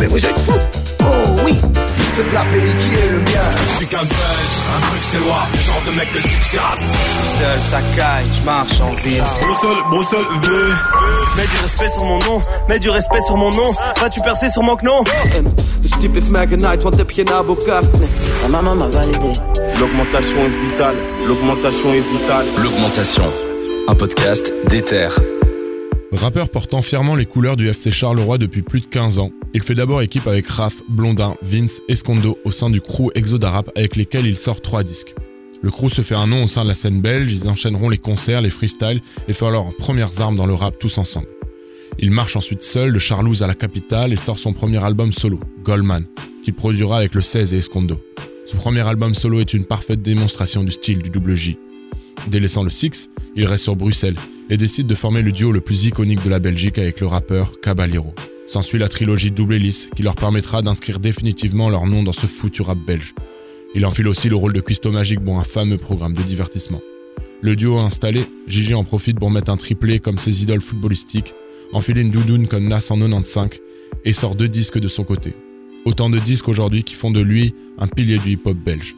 mais vous êtes fous Oh oui c'est la pays qui est le mien. Je suis qu'un buzz, un truc c'est genre de mec de succès. Seul, ça caille, je marche en ville. Bruxelles, Bruxelles, V. Mets du respect sur mon nom, mets du respect sur mon nom. Vas-tu percer sur mon non De type Magnite, want heb je Ma maman m'a validé. L'augmentation est vitale, l'augmentation est vitale. L'augmentation, un podcast d'Ether. Rappeur portant fièrement les couleurs du FC Charleroi depuis plus de 15 ans, il fait d'abord équipe avec Raph, Blondin, Vince, Escondo au sein du crew Exodarap avec lesquels il sort trois disques. Le crew se fait un nom au sein de la scène belge, ils enchaîneront les concerts, les freestyles et feront leurs premières armes dans le rap tous ensemble. Il marche ensuite seul de Charlouse à la capitale et sort son premier album solo, Goldman, qu'il produira avec le 16 et Escondo. Son premier album solo est une parfaite démonstration du style du double J. Délaissant le Six, il reste sur Bruxelles et décide de former le duo le plus iconique de la Belgique avec le rappeur Caballero. S'ensuit la trilogie Double Hélice qui leur permettra d'inscrire définitivement leur nom dans ce foutu rap belge. Il enfile aussi le rôle de Cuisto Magique pour un fameux programme de divertissement. Le duo installé, Gigi en profite pour mettre un triplé comme ses idoles footballistiques, enfiler une doudoune comme Nas en 95 et sort deux disques de son côté. Autant de disques aujourd'hui qui font de lui un pilier du hip-hop belge.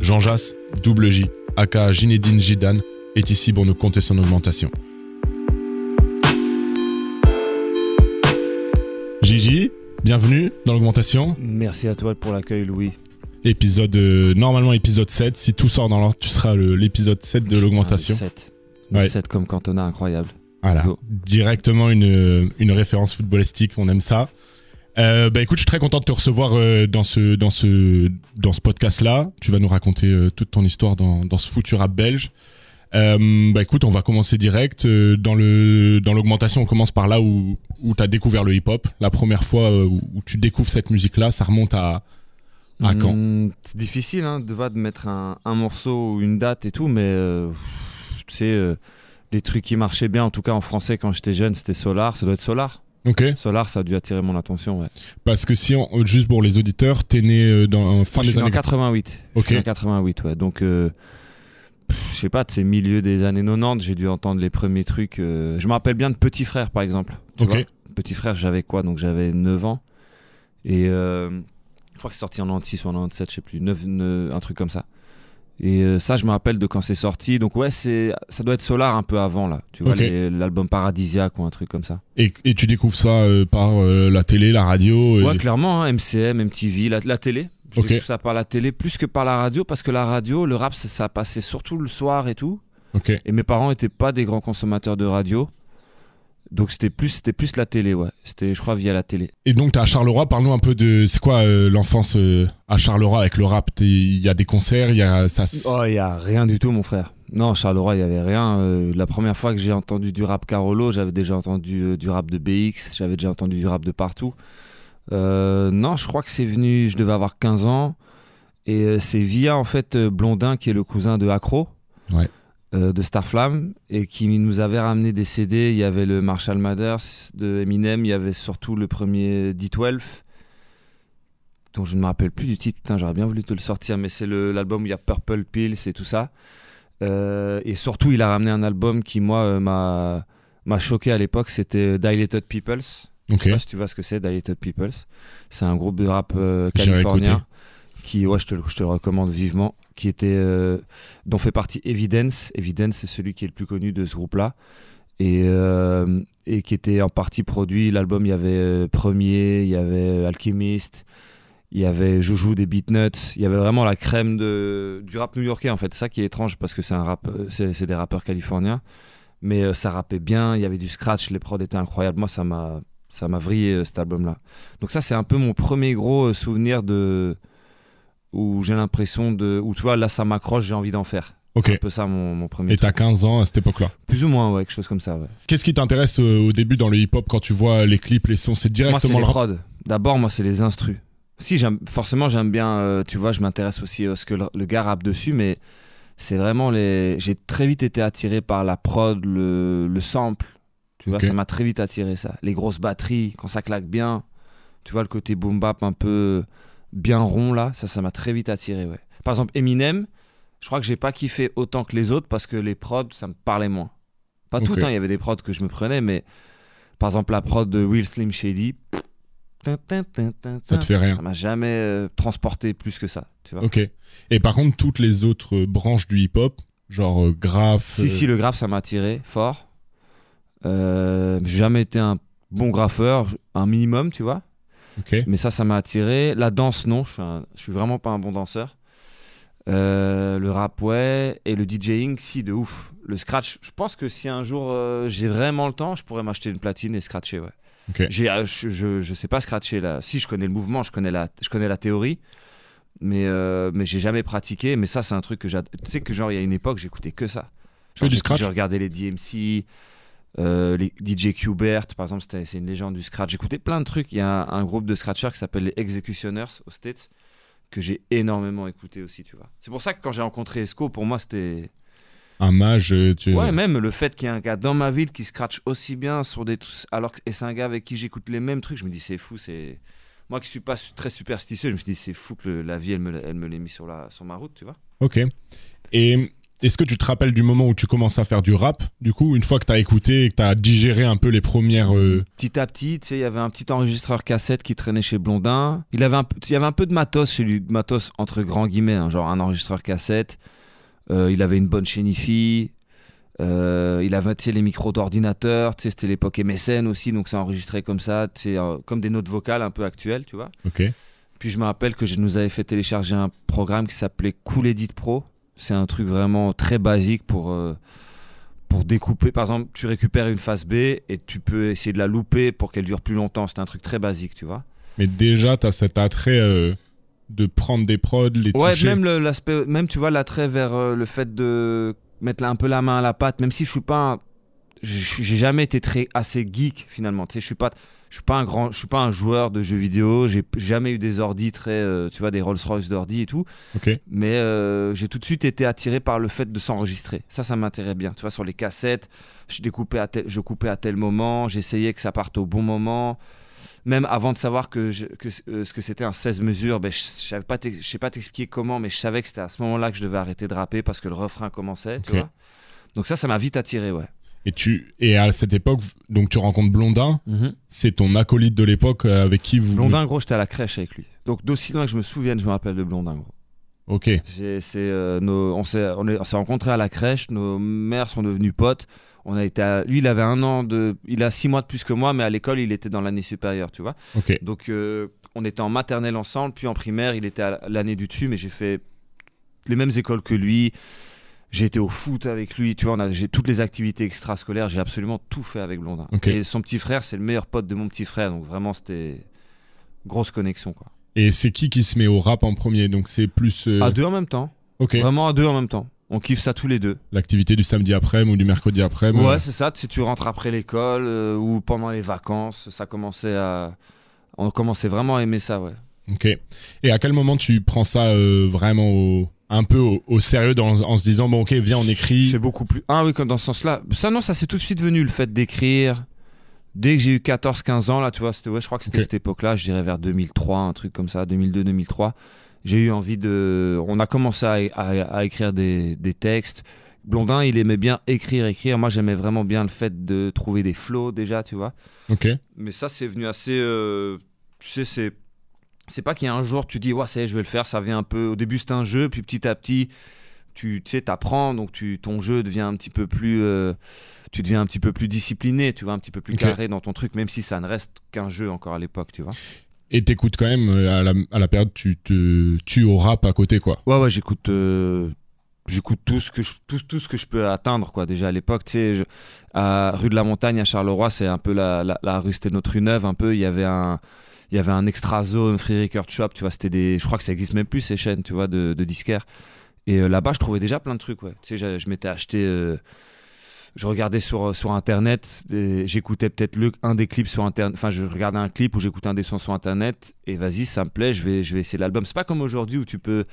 Jean Jass, Double J, aka Ginedine Jidan, est ici pour nous compter son augmentation. Gigi, bienvenue dans l'augmentation. Merci à toi pour l'accueil Louis. Épisode, euh, normalement épisode 7, si tout sort dans l'ordre, tu seras l'épisode 7 de l'augmentation. 7. Ouais. 7 comme Cantona, incroyable. Voilà, directement une, une référence footballistique, on aime ça. Euh, bah écoute, je suis très content de te recevoir euh, dans ce dans ce dans ce podcast là. Tu vas nous raconter euh, toute ton histoire dans dans ce futur rap belge. Euh, bah écoute, on va commencer direct euh, dans le dans l'augmentation. On commence par là où où t'as découvert le hip-hop. La première fois euh, où, tu découvres cette musique-là, ça remonte à à quand? Mmh, C'est difficile hein, de de mettre un, un morceau ou une date et tout, mais tu sais les trucs qui marchaient bien, en tout cas en français quand j'étais jeune, c'était Solar. Ça doit être Solar. Ok. Solar, ça a dû attirer mon attention, ouais. Parce que si, on, juste pour les auditeurs, t'es né dans fin des années 88. Ok. Je suis en 88, ouais. Donc je sais pas, de ces milieux des années 90, j'ai dû entendre les premiers trucs. Euh, je me rappelle bien de Petit Frère, par exemple. Petit Frère, j'avais quoi Donc j'avais 9 ans. Et euh, je crois que c'est sorti en 96 ou en 97, je sais plus. 9, un truc comme ça. Et euh, ça, je me rappelle de quand c'est sorti. Donc ouais, c'est ça doit être Solar un peu avant là. Tu vois l'album Paradisiaque ou un truc comme ça. Et, et tu découvres ça par la télé, la radio. Ouais, clairement, hein, MCM, MTV, la, la télé. Je okay. ça par la télé plus que par la radio parce que la radio, le rap, ça, passait surtout le soir et tout. Et mes parents n'étaient pas des grands consommateurs de radio. Donc c'était plus c'était plus la télé ouais, c'était je crois via la télé. Et donc tu à Charleroi, parle-nous un peu de c'est quoi euh, l'enfance euh, à Charleroi avec le rap, il y a des concerts, il y a ça Oh, il y a rien du tout mon frère. Non, Charleroi, il y avait rien. Euh, la première fois que j'ai entendu du rap Carolo, j'avais déjà entendu du rap de BX, j'avais déjà entendu du rap de partout. Euh, non, je crois que c'est venu, je devais avoir 15 ans. Et euh, c'est via en fait euh, Blondin, qui est le cousin de Acro, de Starflame, et qui nous avait ramené des CD. Il y avait le Marshall Mathers de Eminem, il y avait surtout le premier D12, dont je ne me rappelle plus du titre. Putain, j'aurais bien voulu te le sortir, mais c'est l'album où il y a Purple Pills et tout ça. et surtout, il a ramené un album qui, moi, m'a choqué à l'époque, c'était Dilated Peoples Okay. Je sais pas si tu vois ce que c'est, Dilated Peoples. C'est un groupe de rap euh, californien qui, ouais, je te, je te, le recommande vivement, qui était, euh, dont fait partie Evidence. Evidence, c'est celui qui est le plus connu de ce groupe-là. Et, euh, et qui était en partie produit. L'album, il y avait Premier, il y avait Alchemist, il y avait Joujou des Beatnuts. Il y avait vraiment la crème de, du rap new-yorkais, en fait. C'est ça qui est étrange parce que c'est rap, c'est des rappeurs californiens. Mais ça rappait bien, il y avait du scratch, les prods étaient incroyables. Moi, ça m'a ça m'a vrillé euh, cet album-là. Donc ça, c'est un peu mon premier gros euh, souvenir de où j'ai l'impression de où tu vois là ça m'accroche, j'ai envie d'en faire. C'est un peu ça mon, premier. Et t'as 15 ans à cette époque-là Plus ou moins, ouais, quelque chose comme ça. Ouais. Qu'est-ce qui t'intéresse euh, au début dans le hip-hop quand tu vois les clips, les sons? C'est directement moi, le les prods. D'abord, moi, c'est les instrus. Si, forcément, j'aime bien, tu vois, je m'intéresse aussi à ce que le, gars rappe dessus, mais c'est vraiment les. J'ai très vite été attiré par la prod, le, le sample, tu vois, ça m'a très vite attiré ça. Les grosses batteries, quand ça claque bien, tu vois, le côté boom bap un peu bien rond là, ça, ça m'a très vite attiré, ouais. Par exemple, Eminem, je crois que j'ai pas kiffé autant que les autres parce que les prods, ça me parlait moins. Pas tout, hein, il y avait des prods que je me prenais, mais par exemple, la prod de Will Slim Shady, Ça te fait rien. Ça m'a jamais euh, transporté plus que ça, tu vois. Ok. Et par contre, toutes les autres euh, branches du hip-hop, genre euh, graphe. Si, si, le graphe, ça m'a attiré fort. Euh, j'ai jamais été un bon graffeur, un minimum, tu vois. Mais ça, ça m'a attiré. La danse, non, je suis, un- je suis vraiment pas un bon danseur. Euh, le rap, ouais. Et le DJing, si, de ouf. Le scratch, je pense que si un jour euh, j'ai vraiment le temps, je pourrais m'acheter une platine et scratcher, ouais. J'ai, euh, je, je, je sais pas scratcher là. Si, je connais le mouvement, je connais la, je connais la théorie. Mais, mais j'ai jamais pratiqué. Mais ça, c'est un truc que j'adore. Tu sais que, genre, il y a une époque, j'écoutais que ça. Que Genre, du j'ai- scratch J'ai regardé les DMC, euh, les DJ Qbert, par exemple, c'était- c'est une légende du scratch. J'écoutais plein de trucs. Il y a un, un groupe de scratchers qui s'appelle les Executioners aux States que j'ai énormément écouté aussi, tu vois. C'est pour ça que quand j'ai rencontré Esco, pour moi, c'était. Un mage, euh, tu. Ouais, même le fait qu'il y ait un gars dans ma ville qui scratch aussi bien sur des trucs. Alors que et c'est un gars avec qui j'écoute les mêmes trucs, je me dis, c'est fou, c'est. Moi qui suis pas très superstitieux, je me suis dit, c'est fou que le- la vie, elle me, elle me l'ait mis sur, la, sur ma route, tu vois. Ok. Et est-ce que tu te rappelles du moment où tu commences à faire du rap Du coup, une fois que tu as écouté et que tu as digéré un peu les premières. euh, Petit à petit, tu sais, il y avait un petit enregistreur cassette qui traînait chez Blondin. Il, avait un, il y avait un peu de matos chez lui, de matos entre grands guillemets, hein, genre un enregistreur cassette. Euh, il avait une bonne chaîne IFI. Euh, il avait tu sais, les micros d'ordinateur. Tu sais, c'était l'époque MSN aussi, donc ça enregistrait comme ça, tu sais, euh, comme des notes vocales un peu actuelles, tu vois. Ok. Puis je me rappelle que je nous avais fait télécharger un programme qui s'appelait Cool Edit Pro. C'est un truc vraiment très basique pour, euh, pour découper. Par exemple, tu récupères une face B et tu peux essayer de la louper pour qu'elle dure plus longtemps. C'est un truc très basique, tu vois. Mais déjà, tu as cet attrait euh, de prendre des prods, les Ouais, toucher. même l'aspect, même tu vois l'attrait vers euh, le fait de mettre là un peu la main à la pâte, même si je suis pas, j'ai jamais été très assez geek finalement. Tu sais, je suis pas, je suis pas un grand, je suis pas un joueur de jeux vidéo. J'ai jamais eu des ordis très, euh, tu vois, des Rolls Royce d'ordi et tout. Mais euh, j'ai tout de suite été attiré par le fait de s'enregistrer. Ça, ça m'intéressait bien. Tu vois, sur les cassettes, je découpais à tel, je coupais à tel moment, j'essayais que ça parte au bon moment. Même avant de savoir que, je- que euh, ce que c'était un 16 mesures, ben, je ne savais pas je sais pas t'expliquer comment, mais je savais que c'était à ce moment-là que je devais arrêter de rapper parce que le refrain commençait. Tu Ok. vois Donc ça, ça m'a vite attiré, ouais. Et, tu... et à cette époque, donc tu rencontres Blondin, c'est ton acolyte de l'époque euh, avec qui vous. Blondin, gros, j'étais à la crèche avec lui. Donc d'aussi loin que je me souvienne, je me rappelle de Blondin, gros. Ok. C'est, euh, nos- on s'est on est- on s'est rencontrés à la crèche, nos mères sont devenues potes. On a été à- lui, il avait un an de, il a six mois de plus que moi, mais à l'école, il était dans l'année supérieure, tu vois. Ok. Donc, euh, on était en maternelle ensemble, puis en primaire, il était à l'année du dessus, mais j'ai fait les mêmes écoles que lui. J'ai été au foot avec lui, tu vois. J'ai toutes les activités extrascolaires, j'ai absolument tout fait avec Blondin. Et son petit frère, c'est le meilleur pote de mon petit frère, donc vraiment, c'était grosse connexion, quoi. Et c'est qui qui se met au rap en premier? Donc c'est plus. euh, À deux en même temps, Ok. vraiment à deux en même temps. On kiffe ça tous les deux. L'activité du samedi après-midi ou du mercredi après-midi. Ouais, c'est ça. Si tu rentres après l'école euh, ou pendant les vacances, ça commençait à. On commençait vraiment à aimer ça, ouais. Ok. Et à quel moment tu prends ça euh, vraiment au- un peu au, au sérieux dans- en se disant bon ok viens on écrit. C'est beaucoup plus. Ah oui, comme dans ce sens-là. Ça, non, ça c'est tout de suite venu, le fait d'écrire. Dès que j'ai eu 14-15 ans, là, tu vois, c'était, ouais, je crois que c'était Ok. cette époque-là, je dirais vers 2003, un truc comme ça, 2002-2003. J'ai eu envie de. On a commencé à, à- à écrire des, des textes. Blondin, il aimait bien écrire, écrire. Moi, j'aimais vraiment bien le fait de trouver des flows déjà, tu vois. Ok. Mais ça, c'est venu assez. euh, tu sais, c'est. C'est pas qu'il y a un jour, tu dis, ouais, ça y est, je vais le faire. Ça vient un peu. Au début, c'est un jeu, puis petit à petit, tu tu sais, t'apprends, donc tu, ton jeu devient un petit peu plus. euh, tu deviens un petit peu plus discipliné, tu vois, un petit peu plus carré dans ton truc, même si ça ne reste qu'un jeu encore à l'époque, tu vois. Et t'écoutes quand même euh, à la, à la période tu te tues au rap à côté quoi. Ouais, ouais, j'écoute. euh, J'écoute tout ce que je tout, tout ce que je peux atteindre quoi déjà à l'époque tu sais je- à rue de la Montagne à Charleroi c'est un peu la, la, la rue c'était notre rue neuve un peu il y avait un il y avait un extra zone free record shop tu vois c'était des je crois que ça existe même plus ces chaînes tu vois de, de disquaires. Et euh, là-bas je trouvais déjà plein de trucs ouais. Tu sais je, je m'étais acheté euh, je regardais sur sur internet et j'écoutais peut-être le un des clips sur internet enfin je regardais un clip où j'écoutais un des sons sur internet et vas-y ça me plaît je vais je vais essayer l'album. C'est pas comme aujourd'hui où tu peux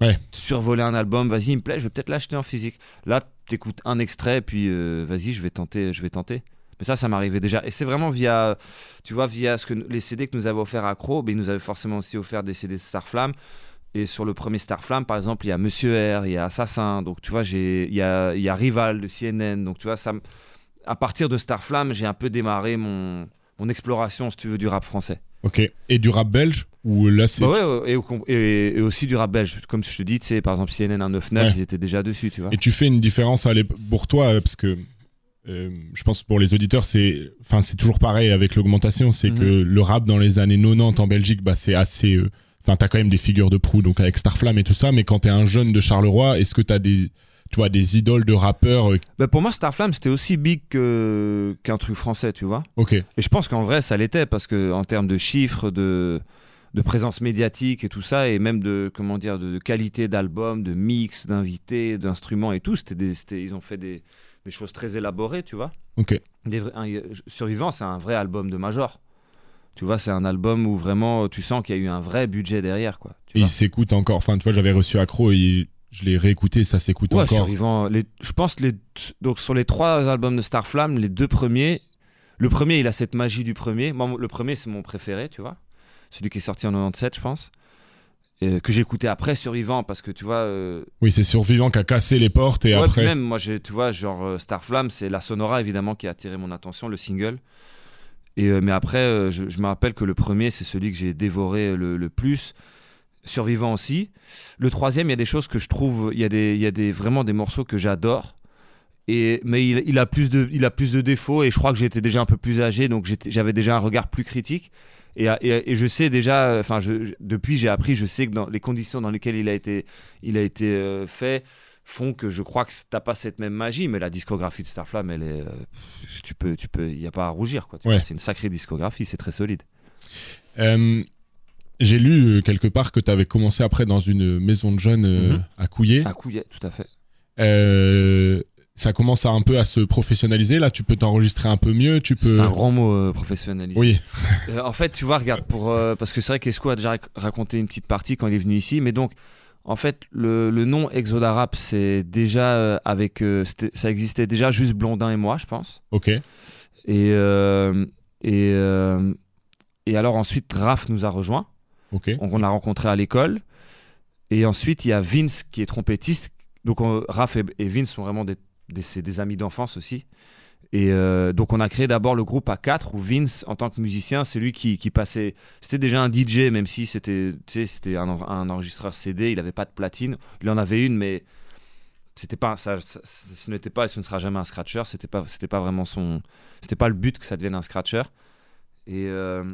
Ouais. survoler un album vas-y il me plaît je vais peut-être l'acheter en physique. Là t'écoutes un extrait puis euh, vas-y je vais tenter je vais tenter mais ça ça m'arrivait déjà et c'est vraiment via tu vois via ce que les CD que nous avait offert Acro ben, ils nous avaient forcément aussi offert des CD Starflame et sur le premier Starflame par exemple il y a Monsieur R il y a Assassin donc tu vois j'ai il y a il y a Rival de CNN donc tu vois ça à partir de Starflame j'ai un peu démarré mon mon exploration, si tu veux, du rap français. Ok. Et du rap belge ou là c'est. Bah ouais, et, et, et, aussi du rap belge. Comme je te dis, tu sais, par exemple, CNN 199, ils étaient déjà dessus, tu vois. Et tu fais une différence pour toi, parce que euh, je pense pour les auditeurs, c'est, enfin, c'est toujours pareil avec l'augmentation, c'est mhm. que le rap dans les années 90 en Belgique, bah, c'est assez. Euh, enfin, t'as quand même des figures de proue, donc avec Starflame et tout ça, mais quand t'es un jeune de Charleroi, est-ce que t'as des, tu vois, des idoles de rappeurs euh, bah Pour moi, Starflame, c'était aussi big qu'un truc français, tu vois. Ok. Et je pense qu'en vrai, ça l'était, parce que en termes de chiffres, de de présence médiatique et tout ça, et même de comment dire de, qualité d'album, de mix, d'invités, d'instruments et tout. C'était, ils ont fait des, des choses très élaborées, tu vois. Ok. Des, Survivant, c'est un vrai album de Major. Tu vois, c'est un album où vraiment tu sens qu'il y a eu un vrai budget derrière, quoi. et il s'écoute encore. Enfin, tu vois, j'avais reçu Accro et je l'ai réécouté, ça s'écoute ouais, encore. Survivant, les, je pense les donc sur les trois albums de Starflame, les deux premiers, le premier il a cette magie du premier. Moi, le premier c'est mon préféré, tu vois, celui qui est sorti en 97, je pense que j'ai écouté après Survivant parce que tu vois euh, oui c'est Survivant qui a cassé les portes et après même moi tu vois genre euh, Starflame c'est la Sonora évidemment qui a attiré mon attention le single. Et euh, mais après je, me rappelle que le premier c'est celui que j'ai dévoré le, plus. Survivant aussi. Le troisième il y a des choses que je trouve il y a des il y a des vraiment des morceaux que j'adore. Et mais il, il, a plus de il a plus de défauts et je crois que j'étais déjà un peu plus âgé donc j'avais déjà un regard plus critique et, et, je sais déjà, enfin, depuis j'ai appris, je sais que dans les conditions dans lesquelles il a été, il a été euh, fait font que je crois que t'as pas cette même magie, mais la discographie de Starflame, elle est, euh, tu peux, tu peux, il y a pas à rougir quoi. C'est une sacrée discographie, c'est très solide. Euh, j'ai lu quelque part que tu avais commencé après dans une maison de jeunes mhm. à Couillet. À Couillet, tout à fait ça commence à un peu à se professionnaliser. Là, tu peux t'enregistrer un peu mieux. Tu peux. C'est un grand mot, euh, professionnaliser. Oui. Euh, en fait, tu vois, regarde, pour euh, parce que c'est vrai qu'Esco a déjà raconté une petite partie quand il est venu ici, mais donc. En fait, le, le nom Exodarap, c'est déjà avec, ça existait déjà juste Blondin et moi, je pense. Ok. Et et et alors ensuite, Raph nous a rejoint. Ok. on l'a rencontré à l'école. Et ensuite, il y a Vince qui est trompettiste. Donc, Raph et, et Vince sont vraiment des c'est des amis d'enfance aussi. Et euh, donc on a créé d'abord le groupe A4 où Vince, en tant que musicien, c'est lui qui, passait. C'était déjà un DJ, même si c'était, c'était un, enregistreur CD, il n'avait pas de platine. Il en avait une, mais c'était pas ça, ce n'était pas et ce ne sera jamais un scratcher. C'était pas, c'était pas vraiment son, c'était pas le but que ça devienne un scratcher. Et euh,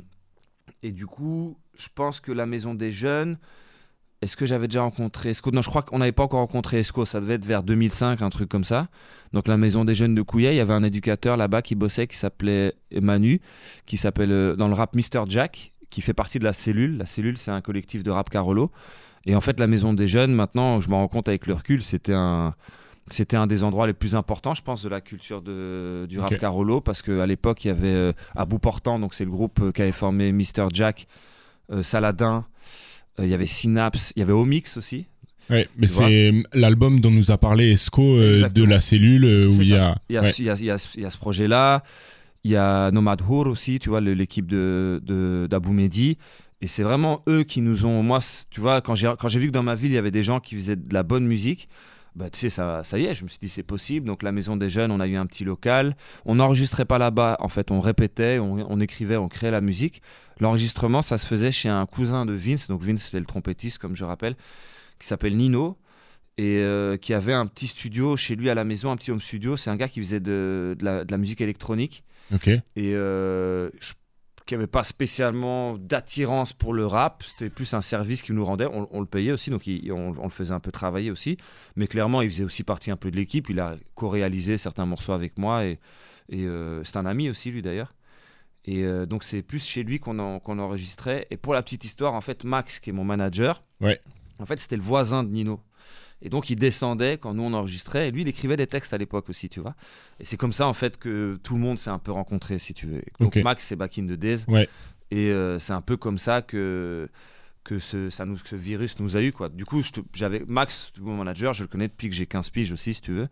et du coup, je pense que la maison des jeunes, est-ce que j'avais déjà rencontré Esco? Non, je crois qu'on n'avait pas encore rencontré Esco. Ça devait être vers 2005, un truc comme ça. Donc, la maison des jeunes de Couillet, il y avait un éducateur là-bas qui bossait, qui s'appelait Manu, qui s'appelle euh, dans le rap Mr. Jack, qui fait partie de la cellule. La cellule, c'est un collectif de rap Carolo. Et en fait, la maison des jeunes, maintenant, je me rends compte avec le recul, c'était un. C'était un des endroits les plus importants, je pense, de la culture de, du rap Carolo, parce qu'à l'époque, il y avait euh, à bout portant, donc c'est le groupe euh, qui avait formé Mr. Jack, Saladin, euh, il y avait Synapse, il y avait Omix aussi. Ouais, mais c'est l'album dont nous a parlé Esco euh, de la cellule euh, où il y a... Il y a, il, y a, il y a, ce projet-là. Il y a Nomad Hour aussi, tu vois, l'équipe de, d'Abou Mehdi. Et c'est vraiment eux qui nous ont. Moi, tu vois, quand j'ai, quand j'ai vu que dans ma ville, il y avait des gens qui faisaient de la bonne musique, bah, tu sais, ça, ça y est, je me suis dit, c'est possible. Donc, la Maison des Jeunes, on a eu un petit local. On n'enregistrait pas là-bas. En fait, on répétait, on, on écrivait, on créait la musique. L'enregistrement, ça se faisait chez un cousin de Vince. Donc, Vince, c'était le trompettiste, comme je rappelle, qui s'appelle Nino. Et euh, qui avait un petit studio chez lui à la maison, un petit home studio. C'est un gars qui faisait de, de, la, de la, musique électronique. Ok. Et euh, je qui avait pas spécialement d'attirance pour le rap. C'était plus un service qu'il nous rendait. On, le payait aussi, donc on, le faisait un peu travailler aussi. Mais clairement, il faisait aussi partie un peu de l'équipe. Il a co-réalisé certains morceaux avec moi et, et euh, c'est un ami aussi, lui d'ailleurs. Et euh, donc, c'est plus chez lui qu'on enregistrait. Et pour la petite histoire, en fait, Max, qui est mon manager, ouais. en fait, c'était le voisin de Nino. Et donc il descendait quand nous on enregistrait, et lui il écrivait des textes à l'époque aussi, tu vois. Et c'est comme ça en fait que tout le monde s'est un peu rencontré, si tu veux. Donc Max c'est Back in the Days. Et euh, c'est un peu comme ça que que ce, ça nous, ce virus nous a eu quoi. Du coup, j'avais Max, mon manager, je le connais depuis que j'ai 15 piges aussi, si tu veux.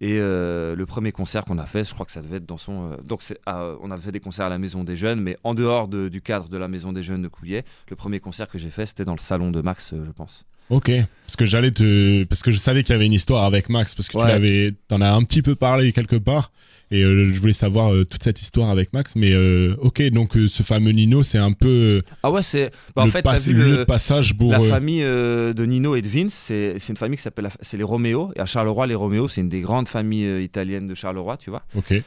Et euh, le premier concert qu'on a fait, je crois que ça devait être dans son. Euh, donc, on a fait des concerts à la Maison des Jeunes, mais en dehors du cadre de la Maison des Jeunes de Couillet, le premier concert que j'ai fait, c'était dans le salon de Max, je pense. Ok, parce que j'allais te, parce que je savais qu'il y avait une histoire avec Max, parce que tu l'avais, t'en as un petit peu parlé quelque part. Et euh, je voulais savoir euh, toute cette histoire avec Max. Mais euh, ok, donc ce fameux Nino, c'est un peu. ah ouais, c'est. Bah, en fait, as vu le, passage pour. La famille de Nino et de Vince, c'est une famille qui s'appelle. C'est les Roméo. Et à Charleroi, les Roméo, c'est une des grandes familles italiennes de Charleroi, tu vois. Ok.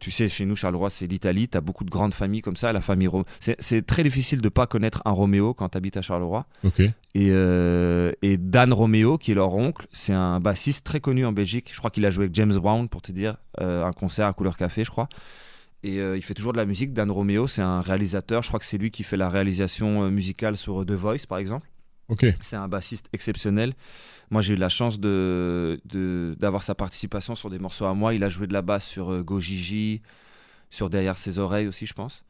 tu sais, chez nous, Charleroi, c'est l'Italie. Tu as beaucoup de grandes familles comme ça. La famille C'est très difficile de pas connaître un Roméo quand tu habites à Charleroi. Ok. Et, et Dan Roméo, qui est leur oncle, c'est un bassiste très connu en Belgique. Je crois qu'il a joué avec James Brown, pour te dire, un concert à couleur café, je crois. Et euh, il fait toujours de la musique. Dan Romeo, c'est un réalisateur. Je crois que c'est lui qui fait la réalisation euh, musicale sur The Voice, par exemple. C'est un bassiste exceptionnel. Moi, j'ai eu la chance de, d'avoir sa participation sur des morceaux à moi. Il a joué de la basse sur euh, Go Gigi, sur Derrière ses oreilles aussi, je pense.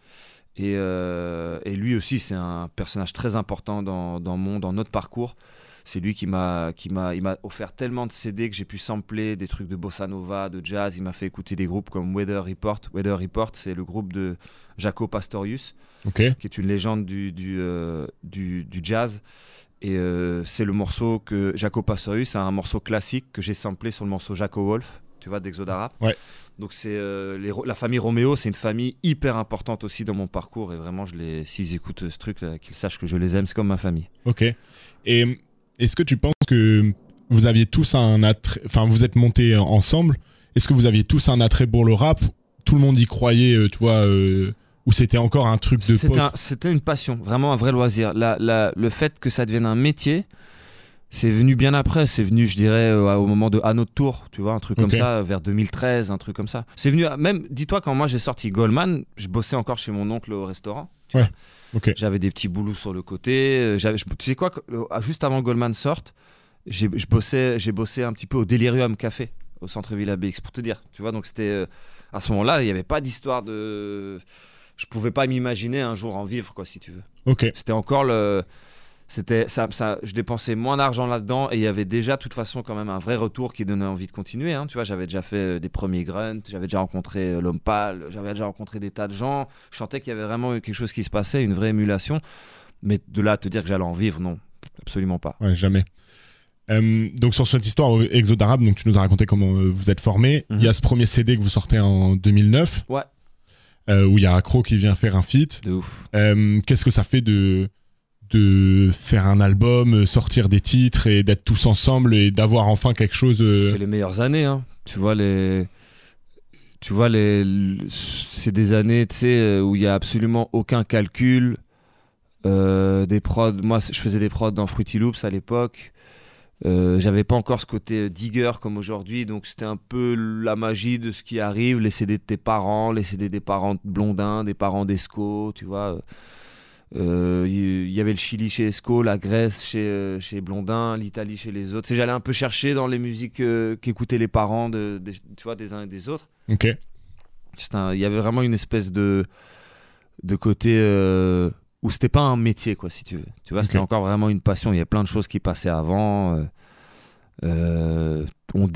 Et, et lui aussi, c'est un personnage très important dans, dans, mon, dans notre parcours c'est lui qui m'a qui m'a il m'a offert tellement de CD que j'ai pu sampler des trucs de bossa nova, de jazz. Il m'a fait écouter des groupes comme Weather Report. Weather Report, c'est le groupe de Jaco Pastorius, qui est une légende du du, euh, du, jazz. Et euh, c'est le morceau que Jaco Pastorius, c'est un morceau classique que j'ai samplé sur le morceau Jaco Wolf, tu vois, d'Exodara. Ouais. Donc c'est euh, la famille Roméo, c'est une famille hyper importante aussi dans mon parcours et vraiment je les s'ils écoutent ce truc qu'ils sachent que je les aime, c'est comme ma famille. OK. Et est-ce que tu penses que vous aviez tous un attrait, enfin vous êtes montés ensemble, est-ce que vous aviez tous un attrait pour le rap Tout le monde y croyait, euh, tu vois, euh, ou c'était encore un truc de C'était une passion, vraiment un vrai loisir. le fait que ça devienne un métier, c'est venu bien après, c'est venu, je dirais, euh, au moment de À notre tour, tu vois, un truc comme ça, vers 2013, un truc comme ça. C'est venu, même, dis-toi, quand moi j'ai sorti Goldman, je bossais encore chez mon oncle au restaurant. ouais. J'avais des petits boulots sur le côté. Euh, j'avais, tu sais quoi, ah, juste avant Goldman sorte, j'ai, je bossais, j'ai bossé un petit peu au Delirium Café, au centre-ville ABX, pour te dire. Tu vois, donc c'était. Euh, à ce moment-là, il n'y avait pas d'histoire de. Je pouvais pas m'imaginer un jour en vivre, quoi, si tu veux. Ok. C'était encore le c'était ça, ça, je dépensais moins d'argent là-dedans et il y avait déjà de toute façon quand même un vrai retour qui donnait envie de continuer. Hein. Tu vois, j'avais déjà fait euh, des premiers grunts, j'avais déjà rencontré euh, l'homme pâle, j'avais déjà rencontré des tas de gens. Je sentais qu'il y avait vraiment quelque chose qui se passait, une vraie émulation. Mais de là à te dire que j'allais en vivre, non, absolument pas. Ouais, jamais. Euh, donc sur cette histoire Exode Arabe, donc tu nous as raconté comment vous êtes formé. Il y a mhm. ce premier CD que vous sortez en 2009. Ouais. où il y a Accro qui vient faire un feat. De ouf. Qu'est-ce que ça fait de de faire un album, euh, sortir des titres et d'être tous ensemble et d'avoir enfin quelque chose. Euh, c'est les meilleures années, hein. Tu vois les, tu vois les, c'est des années, tu sais, euh, où il y a absolument aucun calcul. des prods, moi je faisais des prods dans Fruity Loops à l'époque. j'avais pas encore ce côté digger comme aujourd'hui, donc c'était un peu la magie de ce qui arrive, les CD de tes parents, les CD des parents blondins, des parents d'Esco, tu vois. Il euh, y, avait le Chili chez Esco, la Grèce chez, euh, chez Blondin, l'Italie chez les autres. J'allais un peu chercher dans les musiques euh, qu'écoutaient les parents de, tu vois, des uns et des autres. Ok. Il y avait vraiment une espèce de, de côté où c'était pas un métier, quoi, si tu veux. Tu vois, c'était encore vraiment une passion. Il y a plein de choses qui passaient avant. On,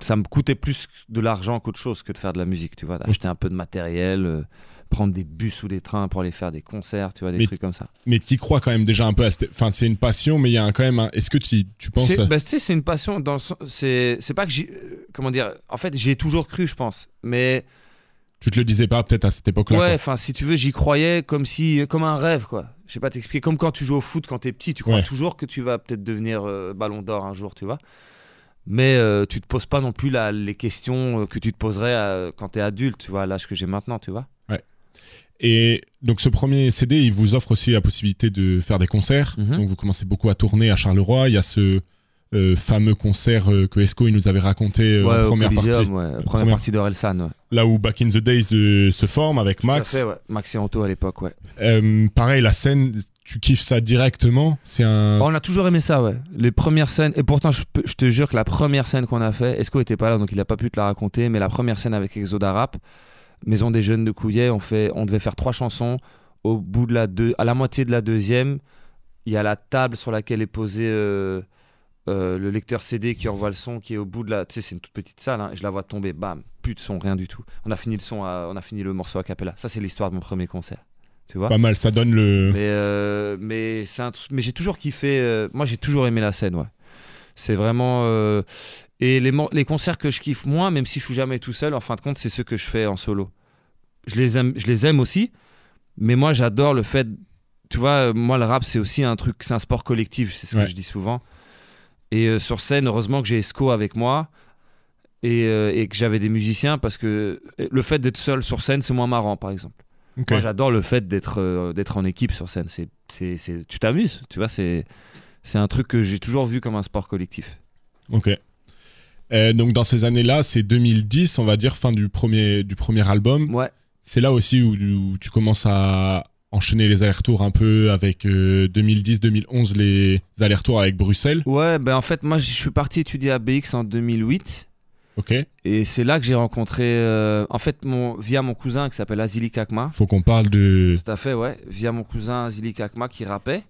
ça me coûtait plus de l'argent qu'autre chose que de faire de la musique, tu vois, d'acheter un peu de matériel prendre des bus ou des trains pour aller faire des concerts, tu vois, des trucs comme ça. Mais tu crois quand même déjà un peu à cette... Enfin, c'est une passion, mais il y a quand même un... Est-ce que tu, tu penses... C'est, bah, c'est une passion dans c'est, c'est pas que j'ai... Comment dire En fait, j'ai toujours cru, je pense. Mais... Tu te le disais pas peut-être à cette époque-là Ouais, enfin, si tu veux, j'y croyais comme si... Comme un rêve, quoi. Je sais pas t'expliquer. Comme quand tu joues au foot quand t'es petit, tu crois toujours que tu vas peut-être devenir euh, ballon d'or un jour, tu vois mais euh, tu te poses pas non plus la, les questions euh, que tu te poserais quand tu es adulte, tu vois, à l'âge que j'ai maintenant, tu vois. Et donc ce premier CD, il vous offre aussi la possibilité de faire des concerts. Mhm. Donc vous commencez beaucoup à tourner à Charleroi. Il y a ce euh, fameux concert euh, que Esco il nous avait raconté euh, en première partie. Ouais, première, partie de Relsan. Là où Back in the Days se forme avec Max. Fait, Max et Anto à l'époque, ouais. pareil, la scène, tu kiffes ça directement? C'est un. on a toujours aimé ça, ouais. Les premières scènes. Et pourtant, je, te jure que la première scène qu'on a fait, Esco était pas là, donc il a pas pu te la raconter. Mais la première scène avec Exoda Rap Maison des Jeunes de Couillet, on, fait, on devait faire trois chansons. Au bout de la deux, à la moitié de la deuxième, il y a la table sur laquelle est posé euh, euh, le lecteur CD qui envoie le son, qui est au bout de la. Tu sais, c'est une toute petite salle, hein, et je la vois tomber, bam, plus de son, rien du tout. On a fini le son, on a fini le morceau a cappella. Ça, c'est l'histoire de mon premier concert. Tu vois Pas mal, ça donne le. Mais, euh, mais, un j'ai toujours kiffé. moi, j'ai toujours aimé la scène, ouais. C'est vraiment. Euh, et les, les concerts que je kiffe moins, même si je suis jamais tout seul, en fin de compte, c'est ceux que je fais en solo. Je les aime, je les aime aussi, mais moi, j'adore le fait. Tu vois, euh, moi, le rap, c'est aussi un truc, c'est un sport collectif, c'est ce Ouais. que je dis souvent. Et euh, sur scène, heureusement que j'ai Esco avec moi et, euh, et que j'avais des musiciens parce que le fait d'être seul sur scène, c'est moins marrant, par exemple. Moi, j'adore le fait d'être euh, d'être en équipe sur scène. C'est- tu t'amuses, tu vois. C'est, c'est un truc que j'ai toujours vu comme un sport collectif. Ok. Euh, donc dans ces années-là, c'est 2010, on va dire, fin du premier, du premier album. Ouais. C'est là aussi où, où tu commences à enchaîner les allers-retours un peu avec euh, 2010-2011, les allers-retours avec Bruxelles. Ouais, ben en fait, moi, je suis parti étudier à BX en 2008. Ok. Et c'est là que j'ai rencontré, euh, en fait, mon, via mon cousin qui s'appelle Azili Kakma. Faut qu'on parle de. Tout à fait, ouais. Via mon cousin Azili Kakma qui rappait.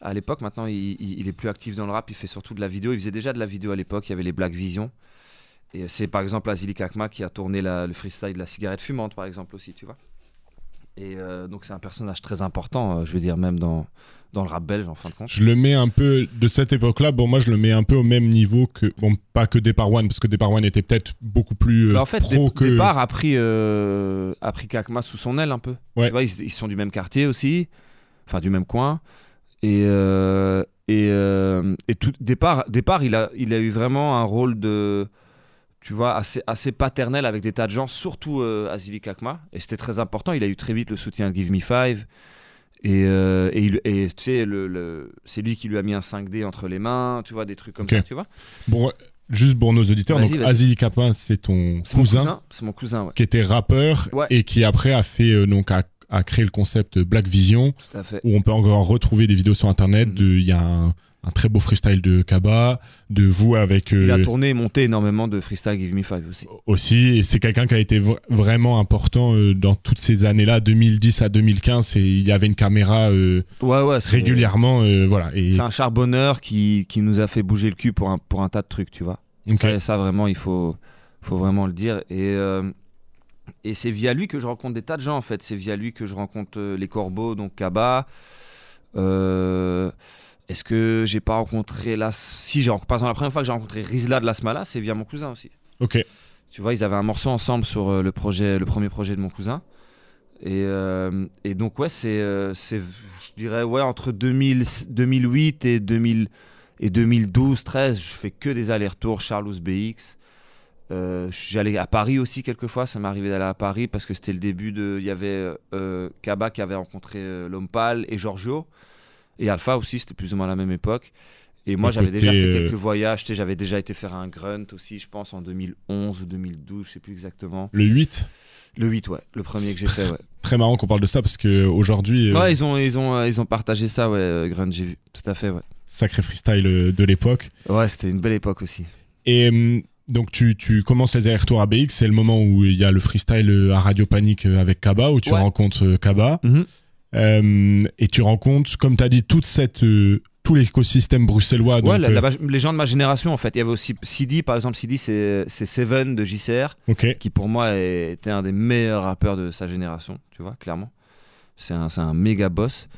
À l'époque, maintenant, il, il- il est plus actif dans le rap. Il fait surtout de la vidéo. Il faisait déjà de la vidéo à l'époque. Il y avait les Black Vision. Et c'est par exemple Azili Kakma qui a tourné la- le freestyle de la cigarette fumante, par exemple, aussi, tu vois. Et euh, donc, c'est un personnage très important, euh, je veux dire, même dans, dans le rap belge, en fin de compte. Je le mets un peu de cette époque-là. Bon, moi, je le mets un peu au même niveau que. Bon, pas que Départ One, parce que Départ One était peut-être beaucoup plus euh, Bah, en fait, pro que. Départ a pris, euh, a pris Kakma sous son aile un peu. Ouais. Tu vois, ils, ils sont du même quartier aussi, enfin du même coin. Et, euh, et, euh, et tout départ, départ il, a, il a eu vraiment un rôle de, tu vois, assez, assez paternel avec des tas de gens, surtout euh, Azili Kakma. Et c'était très important. Il a eu très vite le soutien de Give Me Five. Et, euh, et, il- et tu sais, le, le- c'est lui qui lui a mis un 5D entre les mains, tu vois, des trucs comme ça, tu vois. Bon, juste pour nos auditeurs, donc. Azili Kappa, c'est ton C'est mon cousin. C'est mon cousin, ouais. qui était rappeur Ouais. et qui après a fait donc a créé le concept Black Vision. Tout à fait. où on peut encore retrouver des vidéos sur internet. Il y a un, un très beau freestyle de Kaba, de vous avec euh, Il a tourné et monté énormément de freestyle Give Me Five aussi. aussi. Et c'est quelqu'un qui a été vra- vraiment important euh, dans toutes ces années-là, 2010 à 2015. Et il y avait une caméra euh, Ouais, ouais. c'est- régulièrement. euh, voilà. Et, C'est un charbonneur qui, qui nous a fait bouger le cul pour un, pour un tas de trucs, tu vois. Ok. Ça, ça, vraiment, il faut, faut vraiment le dire. Et, euh, et c'est via lui que je rencontre des tas de gens, en fait. C'est via lui que je rencontre euh, les corbeaux, donc Kaba. Euh, Est-ce que j'ai pas rencontré la. Si, j'ai rencontré- par exemple, la première fois que j'ai rencontré Rizla de la Smala, c'est via mon cousin aussi. Ok. Tu vois, ils avaient un morceau ensemble sur euh, le, projet, le premier projet de mon cousin. Et, et donc, ouais, c'est, c'est, je dirais, ouais, entre 2000, 2008 et, 2000, et 2012, 13, je fais que des allers-retours Charles BX. Euh, j'allais à Paris aussi quelquefois, ça m'est arrivé d'aller à Paris parce que c'était le début de. Il y avait euh, Kaba qui avait rencontré euh, L'Homme Pâle et Giorgio. Et Alpha aussi, c'était plus ou moins à la même époque. Et moi, j'avais déjà fait euh, quelques voyages. J'avais déjà été faire un grunt aussi, je pense, en 2011 ou 2012, je sais plus exactement. Le 8, Le 8, ouais, le premier que j'ai fait, ouais. très marrant qu'on parle de ça parce que aujourd'hui, euh, Ouais, ils ont, ils, ont, ils ont partagé ça, ouais, grunt, j'ai vu. Tout à fait, ouais. sacré freestyle de l'époque. Ouais, c'était une belle époque aussi. Et hum, donc tu, tu commences les allers-retours à BX, c'est le moment où il y a le freestyle euh, à Radio Panique euh, avec Kaba, où tu Ouais. rencontres euh, Kaba. Mhm. Euh, et tu rencontres, comme tu as dit, toute cette, euh, tout l'écosystème bruxellois. ouais, donc, la- la- les gens de ma génération, en fait. Il y avait aussi Sidi, par exemple. Sidi, c'est Seven de JCR. qui pour moi était un des meilleurs rappeurs de sa génération, tu vois, clairement. C'est un, c'est un méga boss.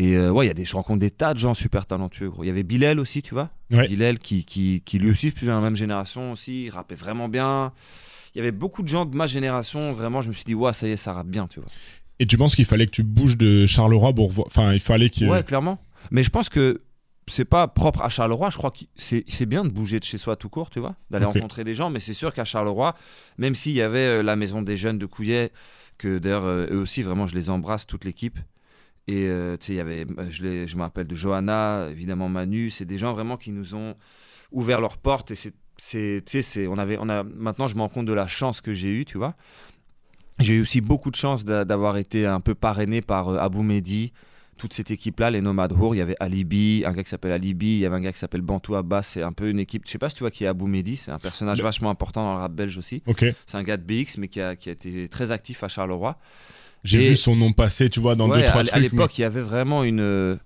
Et euh, ouais, il y a des, je rencontre des tas de gens super talentueux. Il y avait Bilal aussi, tu vois. Ouais. Bilal qui, qui, qui lui aussi, plus dans la même génération aussi, il rappait vraiment bien. Il y avait beaucoup de gens de ma génération, vraiment, je me suis dit, ouais, ça y est, ça rappe bien, tu vois. Et tu penses qu'il fallait que tu bouges de Charleroi pour voir. Enfin, il fallait qu'il. Ouais, clairement. Mais je pense que c'est pas propre à Charleroi. Je crois que c'est bien de bouger de chez soi tout court, tu vois, d'aller rencontrer des gens. Mais c'est sûr qu'à Charleroi, même s'il y avait euh, la maison des jeunes de Couillet, que d'ailleurs euh, eux aussi, vraiment, je les embrasse, toute l'équipe. Et euh, tu sais, il y avait, euh, je, je me rappelle de Johanna, évidemment Manu. C'est des gens vraiment qui nous ont ouvert leurs portes. Et c'est, c'est, tu sais, c'est, on avait, on a, maintenant, je me rends compte de la chance que j'ai eue, tu vois. J'ai eu aussi beaucoup de chance d'a- d'avoir été un peu parrainé par euh, Abou Mehdi, toute cette équipe-là, les Nomades Hour. Il y avait Alibi, un gars qui s'appelle Alibi, il y avait un gars qui s'appelle Bantou Abbas. C'est un peu une équipe. Je sais pas si tu vois qui est Abou Mehdi, c'est un personnage Le- vachement important dans le rap belge aussi. C'est un gars de BX, mais qui a, qui a été très actif à Charleroi. J'ai Et- vu son nom passer, tu vois, dans Ouais, deux, trois à, trucs. à l'époque, il y avait vraiment une. euh,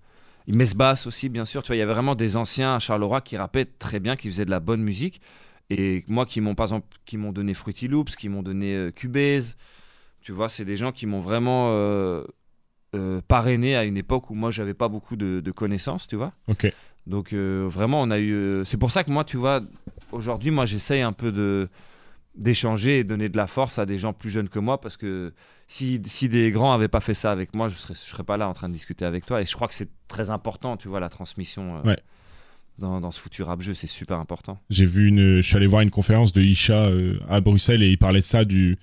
Une messe basse aussi, bien sûr. Tu vois, il y avait vraiment des anciens à Charleroi qui rappaient très bien, qui faisaient de la bonne musique. Et moi, qui m'ont, par exemple, qui m'ont donné Fruity Loops, qui m'ont donné euh, Cubase. Tu vois, c'est des gens qui m'ont vraiment. euh, euh, parrainé à une époque où moi j'avais pas beaucoup de, connaissances, tu vois. Ok. Donc vraiment, on a eu. C'est pour ça que moi, tu vois, aujourd'hui, moi j'essaye un peu de d'échanger et donner de la force à des gens plus jeunes que moi parce que si, si des grands avaient pas fait ça avec moi, je serais, je serais pas là en train de discuter avec toi. Et je crois que c'est très important, tu vois, la transmission. ouais. Dans, dans, ce futur rap jeu, c'est super important. J'ai vu une, je suis allé voir une conférence de Isha à Bruxelles et il parlait de ça du,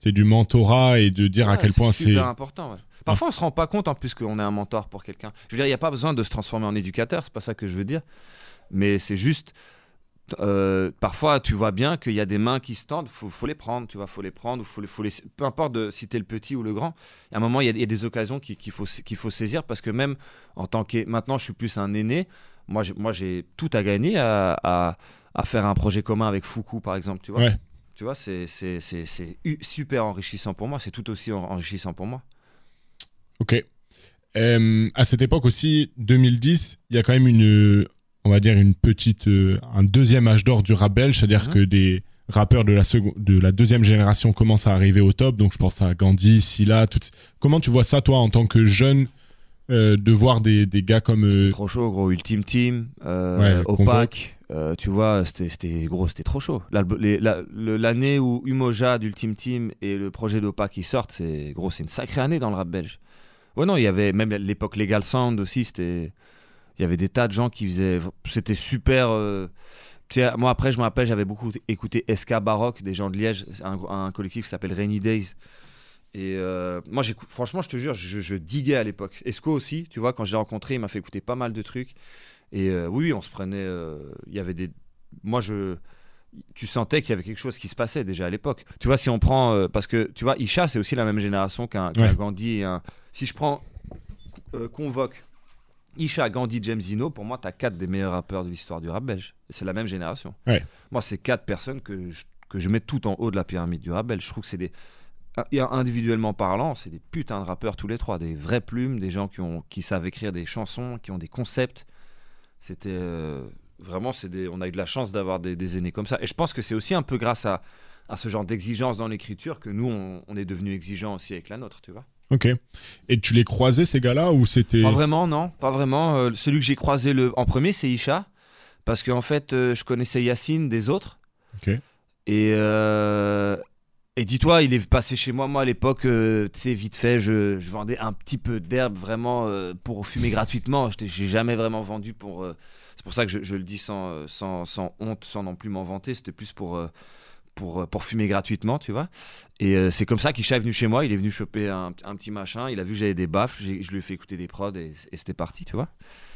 c'est du mentorat et de dire à quel point c'est super important. Ouais. Parfois, on se rend pas compte en plus qu'on est un mentor pour quelqu'un. Je veux dire, il n'y a pas besoin de se transformer en éducateur, c'est pas ça que je veux dire. Mais c'est juste, euh, parfois, tu vois bien qu'il y a des mains qui se tendent, faut, faut les prendre, tu vois, faut les prendre, faut faut les, peu importe de, si es le petit ou le grand. À un moment, il y, a des occasions qu'il faut, qu'il faut saisir parce que même en tant que, maintenant, je suis plus un aîné. Moi, moi, j'ai tout à gagner à, à, faire un projet commun avec Foucault, par exemple, tu vois. Tu vois, c'est super enrichissant pour moi. C'est tout aussi enrichissant pour moi. Ok. Euh, à cette époque aussi, 2010, il y a quand même une, on va dire une petite, euh, un deuxième âge d'or du rap belge, c'est-à-dire mhm. que des rappeurs de la, de la deuxième génération commencent à arriver au top. Donc je pense à Gandhi, Silla. Tout... Comment tu vois ça, toi, en tant que jeune, euh, de voir des, des gars comme. C'était trop chaud, gros. Ultime Team, euh, Opaque. tu vois, c'était gros, c'était trop chaud. L'année où Umoja d'Ultime Team et le projet d'Opac qui sortent, c'est gros, c'est une sacrée année dans le rap belge. Ouais, non, il y avait même l'époque Legal Sound aussi, c'était. Il y avait des tas de gens qui faisaient. C'était super. Euh, moi, après, je me rappelle, j'avais beaucoup écouté SK Baroque, des gens de Liège, un, un collectif qui s'appelle Rainy Days. Et euh, moi, franchement, je te jure, je, diguais à l'époque. Esco aussi, tu vois, quand je l'ai rencontré, il m'a fait écouter pas mal de trucs. Et euh, oui, on se prenait. Il y avait des. Moi, je tu sentais qu'il y avait quelque chose qui se passait déjà à l'époque. Tu vois, si on prend. Euh, parce que, tu vois, Isha, c'est aussi la même génération qu'un Gandhi et un. Si je prends. Euh, convoque Isha, Gandhi, James pour moi, tu as quatre des meilleurs rappeurs de l'histoire du rap belge. C'est la même génération. Moi, c'est quatre personnes que je, que je mets tout en haut de la pyramide du rap belge. Je trouve que c'est des. Individuellement parlant, c'est des putains de rappeurs tous les trois, des vraies plumes, des gens qui, ont, qui savent écrire des chansons, qui ont des concepts. C'était. Euh, vraiment, c'est on a eu de la chance d'avoir des, aînés comme ça. Et je pense que c'est aussi un peu grâce à, à ce genre d'exigence dans l'écriture que nous, on, est devenu exigeants aussi avec la nôtre, tu vois. Ok. Et tu les croisais, ces gars-là, ou c'était... Pas vraiment, non. Pas vraiment. Euh, celui que j'ai croisé le... en premier, c'est Isha. Parce qu'en fait, euh, je connaissais Yacine des autres. Ok. Et... Euh, et dis-toi, il est passé chez moi, moi à l'époque, tu sais, vite fait, je, je, vendais un petit peu d'herbe vraiment pour fumer gratuitement. J'ai jamais vraiment vendu pour, c'est pour ça que je, le dis sans, sans, sans, honte, sans non plus m'en vanter. C'était plus pour, pour, euh, pour fumer gratuitement, tu vois. Et euh, c'est comme ça qu'Isha est venu chez moi. Il est venu choper un, un petit machin. Il a vu que j'avais des baffes. Je lui ai fait écouter des prods et, et c'était parti, tu vois.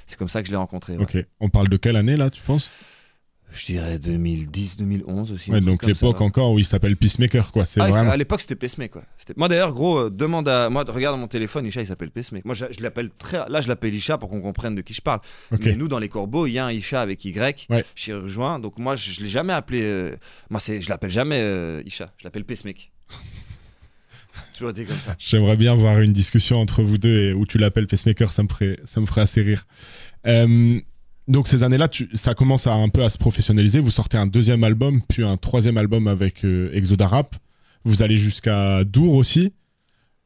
C'est comme ça que je l'ai rencontré. Ok. On parle de quelle année là, tu penses? Je dirais 2010, 2011 aussi. Ouais, donc l'époque encore où il s'appelle Peacemaker, quoi. C'est ah, vraiment... À l'époque, c'était Pacemaker, quoi. Moi, d'ailleurs, gros, euh, demande à. Moi, regarde mon téléphone, Isha, il s'appelle Pacemaker. Moi, je, l'appelle très. Là, je l'appelle Isha pour qu'on comprenne de qui je parle. Mais nous, dans les corbeaux, il y a un Isha avec Y, ouais. chirurgien. Donc, moi, je, ne l'ai jamais appelé. Euh, moi, c'est, je l'appelle jamais euh, Isha. Je l'appelle Pacemaker. Toujours comme ça. J'aimerais bien voir une discussion entre vous deux et où tu l'appelles Pacemaker, ça me ferait, ça me ferait assez rire. Euh, donc ces années-là, ça commence à un peu à se professionnaliser. Vous sortez un deuxième album, puis un troisième album avec euh, Exodarap. Vous allez jusqu'à Dour aussi.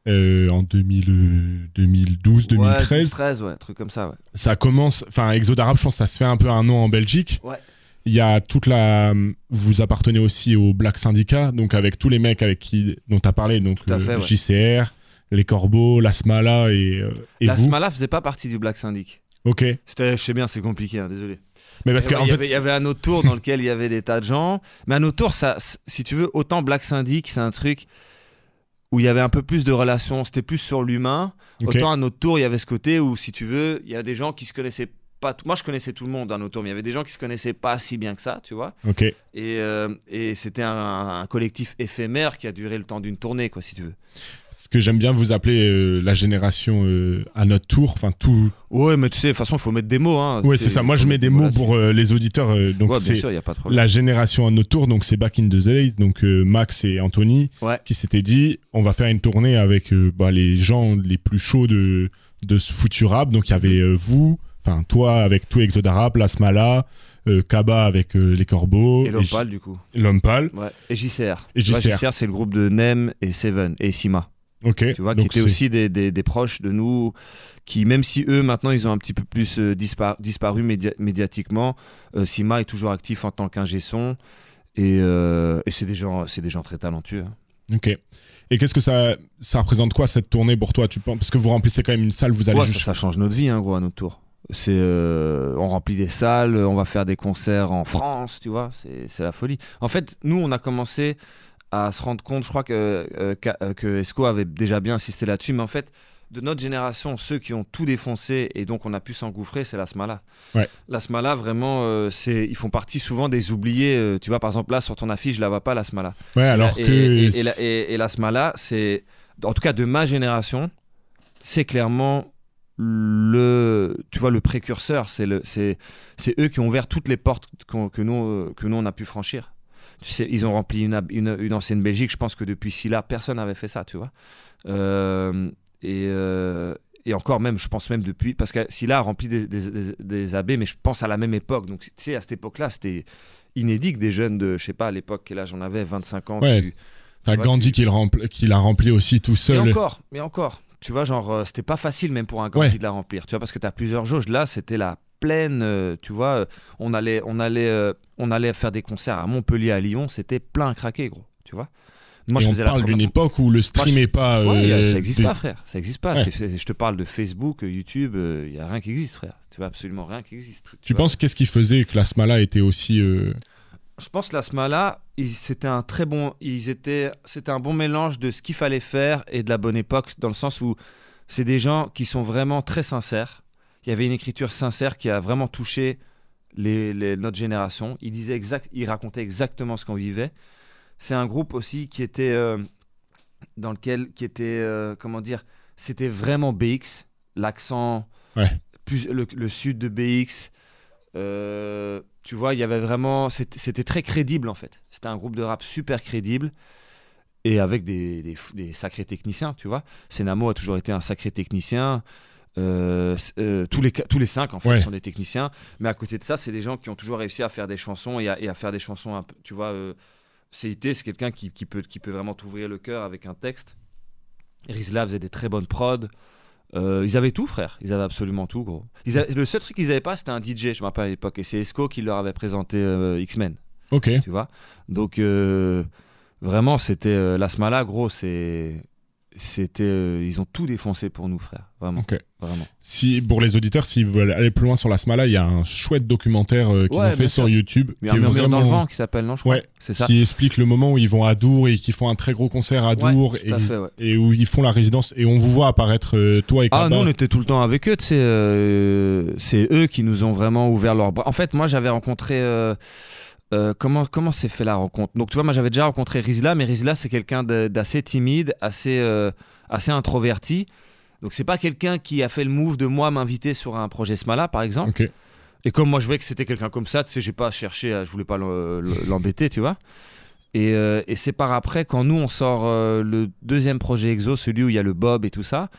Euh, en 2012, 2013. Ouais, 2013, ouais, truc comme ça, ouais. Ça commence, enfin, Exodarap, je pense que ça se fait un peu un nom en Belgique. Ouais. Il y a toute la. Vous appartenez aussi au Black Syndicat, donc avec tous les mecs avec qui dont tu as parlé, donc le JCR, les Corbeaux, l'Asmala et, euh, et L'Asmala faisait pas partie du Black Syndic. Ok. Je sais bien, c'est compliqué, hein, désolé. Mais parce qu'en fait, il y avait un autre tour dans lequel il y avait des tas de gens. Mais un autre tour, ça, si tu veux, autant Black Syndic, c'est un truc où il y avait un peu plus de relations, c'était plus sur l'humain. Autant un autre tour, il y avait ce côté où, si tu veux, il y a des gens qui se connaissaient pas. Moi, je connaissais tout le monde dans tour, mais il y avait des gens qui se connaissaient pas si bien que ça, tu vois. Ok. Et, euh, et c'était un, un, collectif éphémère qui a duré le temps d'une tournée, quoi, si tu veux ce que j'aime bien vous appeler euh, la génération euh, à notre tour, enfin tout. Ouais, mais tu sais, de toute façon, il faut mettre des mots. Hein. Ouais, c'est ça. Moi, je mets des mots pour les auditeurs. donc, ouais, c'est a pas de problème. la génération à notre tour. Donc, c'est Back in the Days. Donc, Max et Anthony qui s'étaient dit, on va faire une tournée avec bah, les gens les plus chauds de de ce futur rap. Donc, il y avait vous, enfin toi avec tout Exodarap, Lasmala. Kaba avec les corbeaux. Et l'Homme du coup. L'Homme Ouais. Et JCR. Et JCR, c'est le groupe de Nem et Seven et Sima. Ok. Tu vois, qui étaient aussi des, des, proches de nous, qui, même si eux, maintenant, ils ont un petit peu plus euh, disparu médiatiquement, euh, Sima est toujours actif en tant qu'ingé son. Et, euh, et c'est des, gens, des gens très talentueux. Hein. Ok. Et qu'est-ce que ça, ça représente quoi cette tournée pour toi tu penses Parce que vous remplissez quand même une salle, vous allez ouais, ça, change notre vie, hein, gros, à notre tour. C'est, on remplit des salles, on va faire des concerts en France, tu vois, c'est la folie. En fait, nous, on a commencé à se rendre compte, je crois que, euh, euh, que Esco avait déjà bien insisté là-dessus, mais en fait, de notre génération, ceux qui ont tout défoncé et donc on a pu s'engouffrer, c'est la Smala. Ouais. La Smala, vraiment, euh, c'est, ils font partie souvent des oubliés. tu vois, par exemple, là, sur ton affiche, je la vois pas, la Smala. Ouais, alors et, que. Et, la Smala, c'est, en tout cas de ma génération, c'est clairement le tu vois le précurseur c'est le c'est c'est eux qui ont ouvert toutes les portes que nous que nous on a pu franchir tu sais, ils ont rempli une, une, ancienne Belgique. Je pense que depuis Silla, personne n'avait fait ça, tu vois. Euh, et, euh, et, encore même, je pense même depuis, parce que Silla a rempli des, des, des, abbés, mais je pense à la même époque. Donc, tu sais, à cette époque-là, c'était inédit que des jeunes de, je sais pas, à l'époque, quel âge on avait, 25 ans. Ouais. T'as Gandhi qui, qui l'a rempli aussi tout seul. Mais encore, mais encore. Tu vois, genre, euh, c'était pas facile même pour un Gandhi de la remplir. Tu vois, parce que t'as plusieurs jauges. Là, c'était la pleine, euh, tu vois. Euh, on allait, on allait, euh, on allait faire des concerts à Montpellier, à Lyon, c'était plein craqué, gros, tu vois. Moi, je on parle d'une époque où le stream n'est pas. ça n'existe pas, frère. Ça n'existe pas. je te parle de Facebook, YouTube. Il y a rien qui existe, frère. Tu vois absolument rien qui existe. Tu, penses qu'est-ce qui faisait que la Smala était aussi Je pense que la Smala, c'était un très bon. Ils étaient. C'était un bon mélange de ce qu'il fallait faire et de la bonne époque, dans le sens où c'est des gens qui sont vraiment très sincères il y avait une écriture sincère qui a vraiment touché les, notre génération. Il, disait exact, il racontait exactement ce qu'on vivait. C'est un groupe aussi qui était euh, dans lequel, qui était, euh, comment dire, c'était vraiment BX, l'accent, plus le, sud de BX. Euh, tu vois, il y avait vraiment, c'était très crédible en fait. C'était un groupe de rap super crédible et avec des, des, sacrés techniciens, tu vois. Senamo a toujours été un sacré technicien. Euh, euh, tous, les, tous les cinq en fait sont des techniciens mais à côté de ça c'est des gens qui ont toujours réussi à faire des chansons et à, faire des chansons un peu, tu vois euh, CIT c'est quelqu'un qui, qui, peut, qui peut vraiment t'ouvrir le cœur avec un texte Rizla faisait des très bonnes prods ils avaient tout frère. Ils avaient absolument tout gros. Le seul truc qu'ils avaient pas c'était un DJ je me rappelle à l'époque et c'est Esco qui leur avait présenté X-Men. Ok. Tu vois? Donc vraiment c'était la Smala gros c'est c'était euh, ils ont tout défoncé pour nous frère. Vraiment. Vraiment. Si pour les auditeurs s'ils veulent aller plus loin sur la Smala il y a un chouette documentaire euh, qu'ils ont fait sur YouTube il y a un murmure dans le vent qui s'appelle non je crois. C'est ça. qui explique le moment où ils vont à Dour et qui font un très gros concert à Dour et, et, où ils font la résidence et on vous voit apparaître euh, toi et ah nous on était tout le temps avec eux c'est c'est eux qui nous ont vraiment ouvert leurs bras. En fait moi j'avais rencontré euh, comment comment s'est fait la rencontre? Donc tu vois, moi j'avais déjà rencontré Rizla, mais Rizla c'est quelqu'un d'assez timide, assez euh, assez introverti. Donc c'est pas quelqu'un qui a fait le move de moi m'inviter sur un projet Smala par exemple. Et comme moi je voyais que c'était quelqu'un comme ça, tu sais, j'ai pas cherché, je voulais pas l'embêter, tu vois. Et, euh, et c'est par après quand nous on sort le deuxième projet Exo, celui où il y a le Bob et tout ça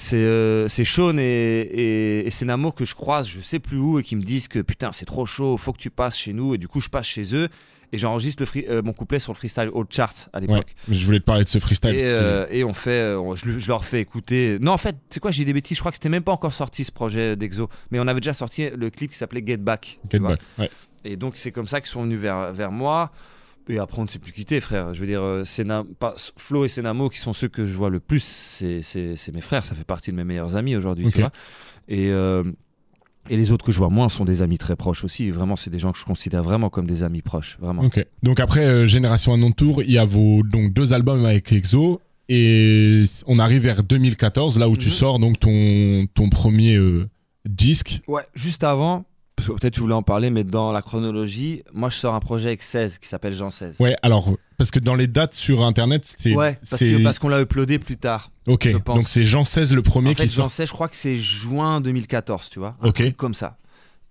c'est euh, Sean et, et, et Senamo que je croise, je sais plus où, et qui me disent que putain, c'est trop chaud, faut que tu passes chez nous. Et du coup, je passe chez eux et j'enregistre euh, mon couplet sur le freestyle Old Chart à l'époque. je voulais te parler de ce freestyle. Et, euh, et on fait, je, leur fais écouter. Non, en fait, c'est quoi, j'ai des bêtises. Je crois que c'était même pas encore sorti ce projet d'Exo, mais on avait déjà sorti le clip qui s'appelait Get Back. Get Back, ouais. Et donc, c'est comme ça qu'ils sont venus vers, vers moi. Et après, on ne s'est plus quitté, frère. Je veux dire, euh, pas, Flo et Senamo, qui sont ceux que je vois le plus, c'est mes frères. Ça fait partie de mes meilleurs amis aujourd'hui, tu vois. Et, euh, et les autres que je vois moins sont des amis très proches aussi. Vraiment, c'est des gens que je considère vraiment comme des amis proches, vraiment. Ok. Donc après euh, Génération non Tour, il y a vos donc deux albums avec Exo. Et on arrive vers 2014, là où tu mhm. sors donc ton, ton premier disque. Ouais, juste avant, peut-être tu voulais en parler, mais dans la chronologie, moi je sors un projet avec 16 qui s'appelle Jean 16. Ouais, alors, parce que dans les dates sur internet, c'est. Ouais, parce, que, parce qu'on l'a uploadé plus tard. Ok, donc c'est Jean 16 le premier en fait, qui Jean 16, je crois que c'est juin 2014, tu vois. ok. Comme ça.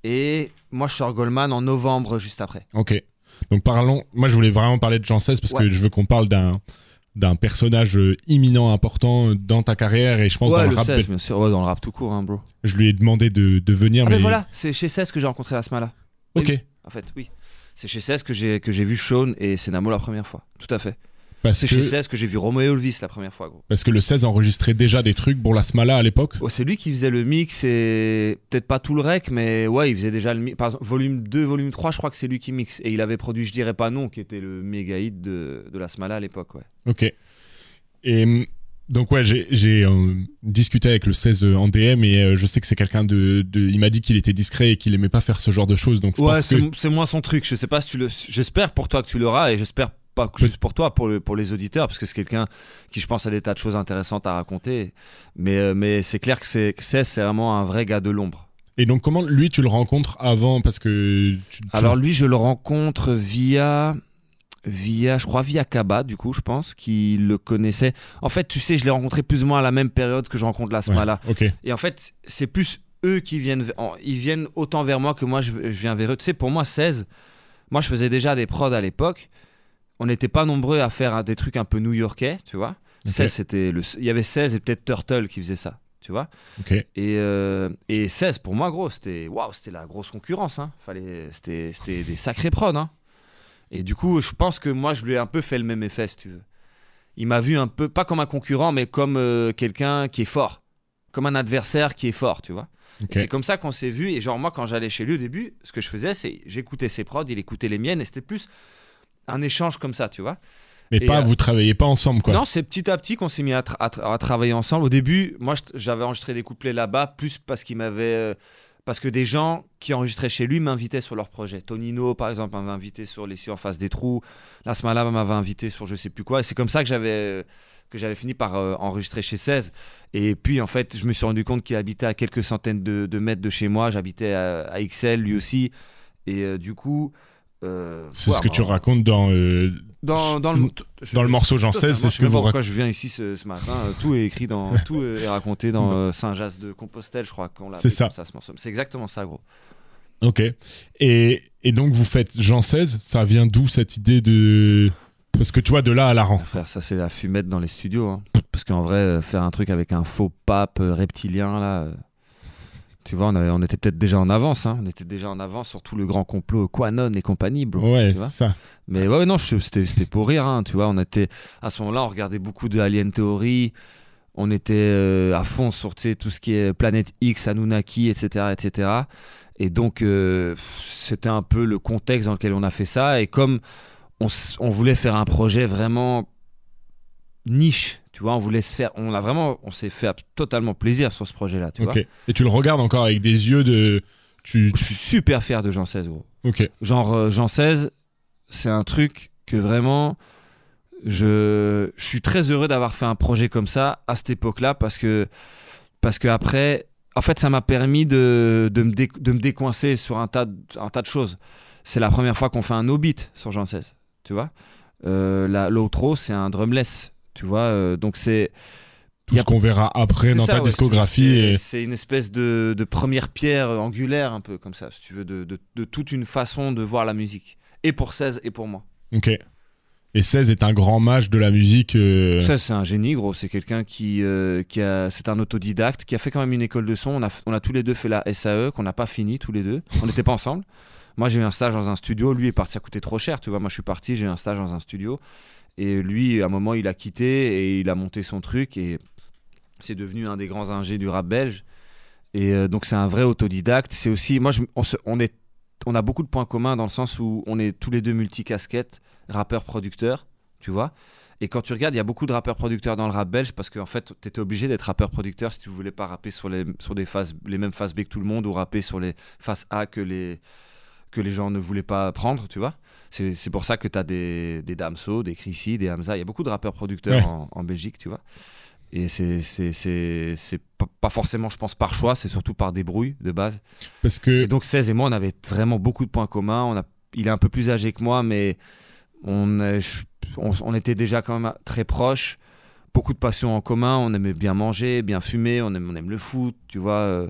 Et moi je sors Goldman en novembre juste après. Ok. Donc parlons. Moi je voulais vraiment parler de Jean 16 parce que je veux qu'on parle d'un d'un personnage euh, imminent, important dans ta carrière et je pense dans le, rap. 16, bien sûr, dans le rap tout court, hein, bro. Je lui ai demandé de, de venir. Ah, mais, voilà, c'est chez 16 que j'ai rencontré Asma Ok. en fait, oui. C'est chez 16 que j'ai que j'ai vu Sean et Senamo la première fois. Tout à fait. C'est chez 16 que j'ai vu Romeo Elvis la première fois, gros. Parce que le 16 enregistrait déjà des trucs pour la Smala à l'époque oh, C'est lui qui faisait le mix et peut-être pas tout le rec, mais ouais, il faisait déjà le mix. Par exemple, volume 2, volume 3, je crois que c'est lui qui mixe. Et il avait produit Je dirais pas non, qui était le méga hit de, de la Smala à l'époque, ouais. Ok. Et donc ouais, j'ai euh, discuté avec le 16 euh, en DM et euh, je sais que c'est quelqu'un de, de, Il m'a dit qu'il était discret et qu'il aimait pas faire ce genre de choses. Donc ouais, c'est moins son truc. Je sais pas si tu le. J'espère pour toi que tu l'auras et j'espère pas juste pour toi, pour, le, pour les auditeurs, parce que c'est quelqu'un qui, je pense, a des tas de choses intéressantes à raconter. Mais, mais c'est clair que c'est c'est vraiment un vrai gars de l'ombre. Et donc comment lui tu le rencontres avant? Parce que Alors lui je le rencontre via via, je crois, via Kaba, du coup, je pense, qui le connaissait. En fait, tu sais, je l'ai rencontré plus ou moins à la même période que je rencontre la Smala. Et en fait, c'est plus eux qui viennent, ils viennent autant vers moi que moi je, viens vers eux. Tu sais, pour moi, 16, moi je faisais déjà des prods à l'époque. On n'était pas nombreux à faire des trucs un peu new-yorkais, tu vois. 16, c'était le, il y avait 16 et peut-être Turtle qui faisait ça, tu vois. Et, euh, et 16, pour moi, gros, c'était, waouh, c'était la grosse concurrence, hein. Fallait, c'était, c'était des sacrés prods, hein. Et du coup, je pense que moi, je lui ai un peu fait le même effet, si tu veux. Il m'a vu un peu, pas comme un concurrent, mais comme euh, quelqu'un qui est fort. Comme un adversaire qui est fort, tu vois. C'est comme ça qu'on s'est vu. Et genre, moi, quand j'allais chez lui au début, ce que je faisais, c'est j'écoutais ses prods, il écoutait les miennes, et c'était plus un échange comme ça, tu vois. Mais pas, euh, vous travaillez pas ensemble, quoi. Non, c'est petit à petit qu'on s'est mis à, travailler ensemble. Au début, moi, j'avais enregistré des couplets là-bas, plus parce qu'il m'avait. Euh, parce que des gens qui enregistraient chez lui m'invitaient sur leur projet. Tonino, par exemple, m'avait invité sur Les face des trous. La Smala m'avait invité sur je sais plus quoi. Et c'est comme ça que j'avais que j'avais fini par euh, enregistrer chez 16. Et puis, en fait, je me suis rendu compte qu'il habitait à quelques centaines de, mètres de chez moi. J'habitais à, à, XL, lui aussi. Et euh, du coup, euh, c'est ce que tu racontes dans, euh, dans, dans, le, dans le morceau Jean 16. C'est ce que vous pourquoi je viens ici ce, ce matin. Euh, tout est écrit dans, tout est raconté dans Saint-Jas de Compostelle, je crois qu'on l'a. C'est ça. C'est exactement ça, gros. Ok. Et, et donc vous faites Jean 16. Ça vient d'où cette idée de parce que tu vois de là à la rang. Frère, ça c'est la fumette dans les studios. Hein. Parce qu'en vrai, faire un truc avec un faux pape reptilien là tu vois, on, était peut-être déjà en avance, hein. on était déjà en avance sur tout le grand complot Quanon et compagnie, bro. Ouais, ça. Mais ouais, non, c'était pour rire, hein, tu vois. On était, à ce moment-là, on regardait beaucoup de Alien Theory, on était euh, à fond sur tout ce qui est Planète X, Anunnaki, etc. etc. Et donc, euh, c'était un peu le contexte dans lequel on a fait ça. Et comme on, on voulait faire un projet vraiment niche, tu vois, on voulait se faire, on a vraiment, on s'est fait totalement plaisir sur ce projet-là, tu vois. Et tu le regardes encore avec des yeux de, tu, Je suis super fier de Jean 16, gros. Ok. Genre euh, Jean 16, c'est un truc que vraiment, je, je suis très heureux d'avoir fait un projet comme ça à cette époque-là parce que, parce que après, en fait, ça m'a permis de, de, me de me décoincer sur un tas, de, un tas de choses. C'est la première fois qu'on fait un no beat sur Jean 16, tu vois. Euh, L'outro, c'est un drumless tu vois, euh, donc c'est. Tout ce qu'on verra après dans ta discographie. C'est une espèce de, première pierre angulaire, un peu comme ça, si tu veux, de, de, toute une façon de voir la musique. Et pour 16 et pour moi. Ok. Et 16 est un grand mage de la musique. 16, euh, c'est un génie, gros. C'est quelqu'un qui, euh, qui a. C'est un autodidacte qui a fait quand même une école de son. On a, on a tous les deux fait la SAE, qu'on n'a pas fini tous les deux. On n'était pas ensemble. Moi, j'ai eu un stage dans un studio. Lui est parti à coûter trop cher. Tu vois, moi, je suis parti, j'ai eu un stage dans un studio. Et lui, à un moment, il a quitté et il a monté son truc et c'est devenu un des grands ingés du rap belge. Et euh, donc, c'est un vrai autodidacte. C'est aussi, moi, on, a beaucoup de points communs dans le sens où on est tous les deux multicasquettes, rappeurs-producteurs, tu vois. Et quand tu regardes, il y a beaucoup de rappeurs-producteurs dans le rap belge parce qu'en fait, tu étais obligé d'être rappeur-producteur si tu voulais pas rapper sur les, sur des les mêmes phases B que tout le monde ou rapper sur les phases A que les, que les gens ne voulaient pas prendre, tu vois. C'est pour ça que tu as des, des Damso, des Chrissy, des Hamza. Il y a beaucoup de rappeurs producteurs en, Belgique, tu vois. Et c'est pas forcément, je pense, par choix, c'est surtout par débrouille de base. Parce que... Et donc 16 et moi, on avait vraiment beaucoup de points communs. On a, il est un peu plus âgé que moi, mais on, on, était déjà quand même très proches. Beaucoup de passions en commun. On aimait bien manger, bien fumer. On aime, on aime le foot, tu vois. Euh,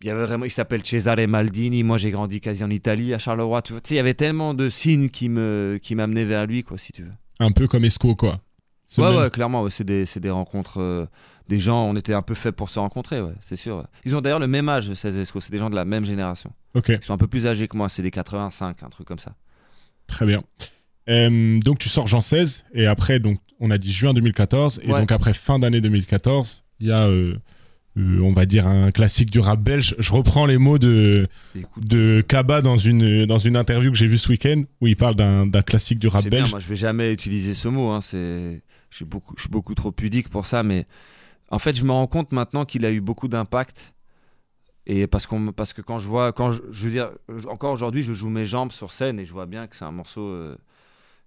il y avait vraiment, il s'appelle Cesare Maldini. Moi, j'ai grandi quasi en Italie, à Charleroi. Tu vois, il y avait tellement de signes qui me, qui m'amenaient vers lui, quoi, si tu veux. Un peu comme Esco, quoi. Ouais, ouais, clairement, c'est des, des, rencontres, euh, des gens, on était un peu faits pour se rencontrer, ouais, c'est sûr. Ils ont d'ailleurs le même âge, ces Esco, c'est des gens de la même génération. Ok. Ils sont un peu plus âgés que moi, c'est des 85, un truc comme ça. Très bien. Euh, donc tu sors Jean 16 et après donc on a dit juin 2014 et Ouais. donc après fin d'année 2014 il y a euh, euh, on va dire un classique du rap belge. Je reprends les mots de de Kaba dans une dans une interview que j'ai vue ce week-end où il parle d'un classique du rap bien, belge. moi je vais jamais utiliser ce mot. Hein, c'est, je suis beaucoup, je suis beaucoup trop pudique pour ça, mais en fait je me rends compte maintenant qu'il a eu beaucoup d'impact. Et parce qu'on, parce que quand je vois, quand je, je veux dire, encore aujourd'hui, je joue mes jambes sur scène et je vois bien que c'est un morceau euh,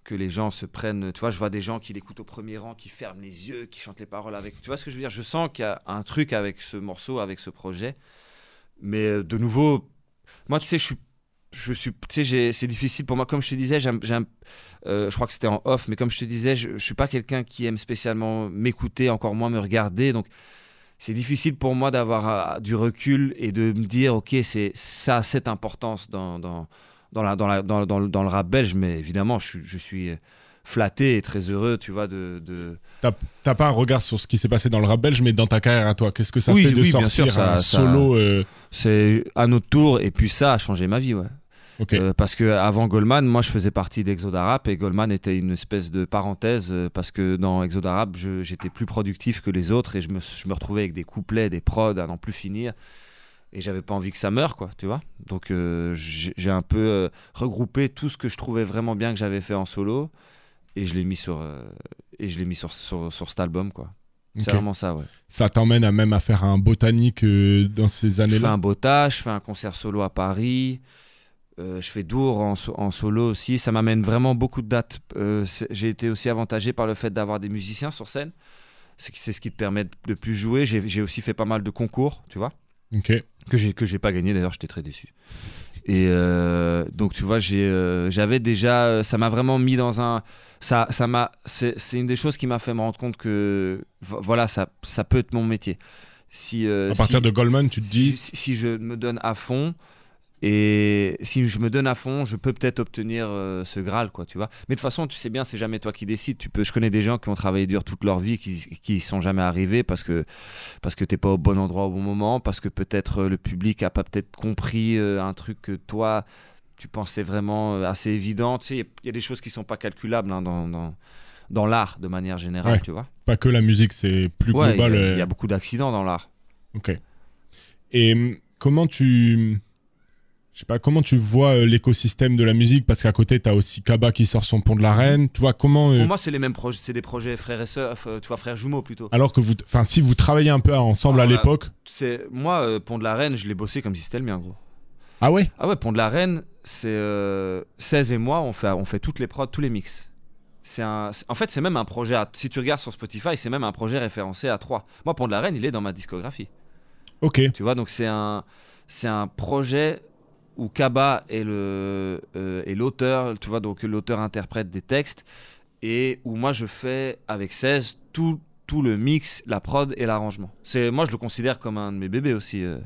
que les gens se prennent. Tu vois, je vois des gens qui l'écoutent au premier rang, qui ferment les yeux, qui chantent les paroles avec. Tu vois ce que je veux dire? Je sens qu'il y a un truc avec ce morceau, avec ce projet. Mais euh, de nouveau, moi, tu sais, je suis, je suis, tu sais, c'est difficile pour moi. Comme je te disais, euh, je crois que c'était en off, mais comme je te disais, je, je suis pas quelqu'un qui aime spécialement m'écouter, encore moins me regarder. Donc, c'est difficile pour moi d'avoir euh, du recul et de me dire, ok, c'est ça cette importance dans, dans, la, dans, la, dans, dans le- dans le rap belge. Mais évidemment, je, suis- je suis flatté et très heureux, tu vois, de. de... T'as pas un regard sur ce qui s'est passé dans le rap belge, mais dans ta carrière à toi, qu'est-ce que ça Oui, fait de oui, sortir sûr, ça- un ça- solo euh, C'est à notre tour, et puis ça a changé ma vie, ouais. Euh, parce que avant Goldman, moi je faisais partie d'Exodarap et Goldman était une espèce de parenthèse euh, parce que dans Exodarap, je- j'étais plus productif que les autres et je me, je me retrouvais avec des couplets, des prods à n'en plus finir et j'avais pas envie que ça meure, quoi, tu vois. Donc euh, j'ai un peu euh, regroupé tout ce que je trouvais vraiment bien que j'avais fait en solo et je l'ai mis sur euh, et je l'ai mis sur, sur, sur cet album, quoi. C'est Ok. vraiment ça, ouais. Ça t'emmène à même à faire un botanique dans ces Je fais années-là. un bota, je fais un concert solo à Paris. je fais Dour en, so- en solo aussi. Ça m'amène vraiment beaucoup de dates. C'est- J'ai été aussi avantagé par le fait d'avoir des musiciens sur scène. C'est c'est ce qui te permet de- plus jouer. J'ai aussi fait pas mal de concours, tu vois, Que j'ai que j'ai pas gagné d'ailleurs. J'étais très déçu. Et euh, donc tu vois, j'ai, euh, j'avais déjà, euh, ça m'a vraiment mis dans un, ça, ça m'a, c'est une des choses qui m'a fait me rendre compte que, vo- voilà, ça, ça peut être mon métier. Si euh, À partir si- de Goldman, tu te dis. si, si je me donne à fond et si je me donne à fond, je peux peut-être obtenir euh, ce Graal, quoi, tu vois. Mais de toute façon, tu sais bien, c'est jamais toi qui décides. Tu peux, je connais des gens qui ont travaillé dur toute leur vie, qui, qui sont jamais arrivés parce que parce que t'es pas au bon endroit au bon moment, parce que peut-être euh, le public a pas peut-être compris euh, un truc que toi tu pensais vraiment assez évident. Tu sais, il y a- il y, a des choses qui sont pas calculables hein, dans, dans dans l'art de manière générale, Ouais. tu vois. Pas que la musique, c'est plus Ouais, il y global. a- euh, il y a beaucoup d'accidents dans l'art. Ok. Et hum, comment tu. Sais pas, comment tu vois euh, l'écosystème de la musique? Parce qu'à côté, t'as aussi Kaba qui sort son pont de la Reine. Tu vois, comment. euh, Pour moi, c'est les mêmes projets, c'est des projets frères et sœurs, euh, tu vois, frères jumeaux plutôt. Alors que vous. Enfin, si vous travaillez un peu ensemble Ah, à l'époque? C'est moi, Pont de la Reine, je l'ai bossé comme si c'était le mien, gros. Ah ouais? Ah ouais, Pont de la Reine, c'est euh, 16 et moi, on fait, on fait toutes les prods, tous les mix. C'est un, en fait, c'est même un projet. À, si tu regardes sur Spotify, c'est même un projet référencé à 3. Moi, Pont de la Reine, il est dans ma discographie. Ok. Tu vois, donc c'est un, c'est un projet où Kaba est le euh, est l'auteur, tu vois, donc l'auteur interprète des textes et où moi je fais avec 16 tout tout le mix, la prod et l'arrangement. C'est moi je le considère comme un de mes bébés aussi. euh.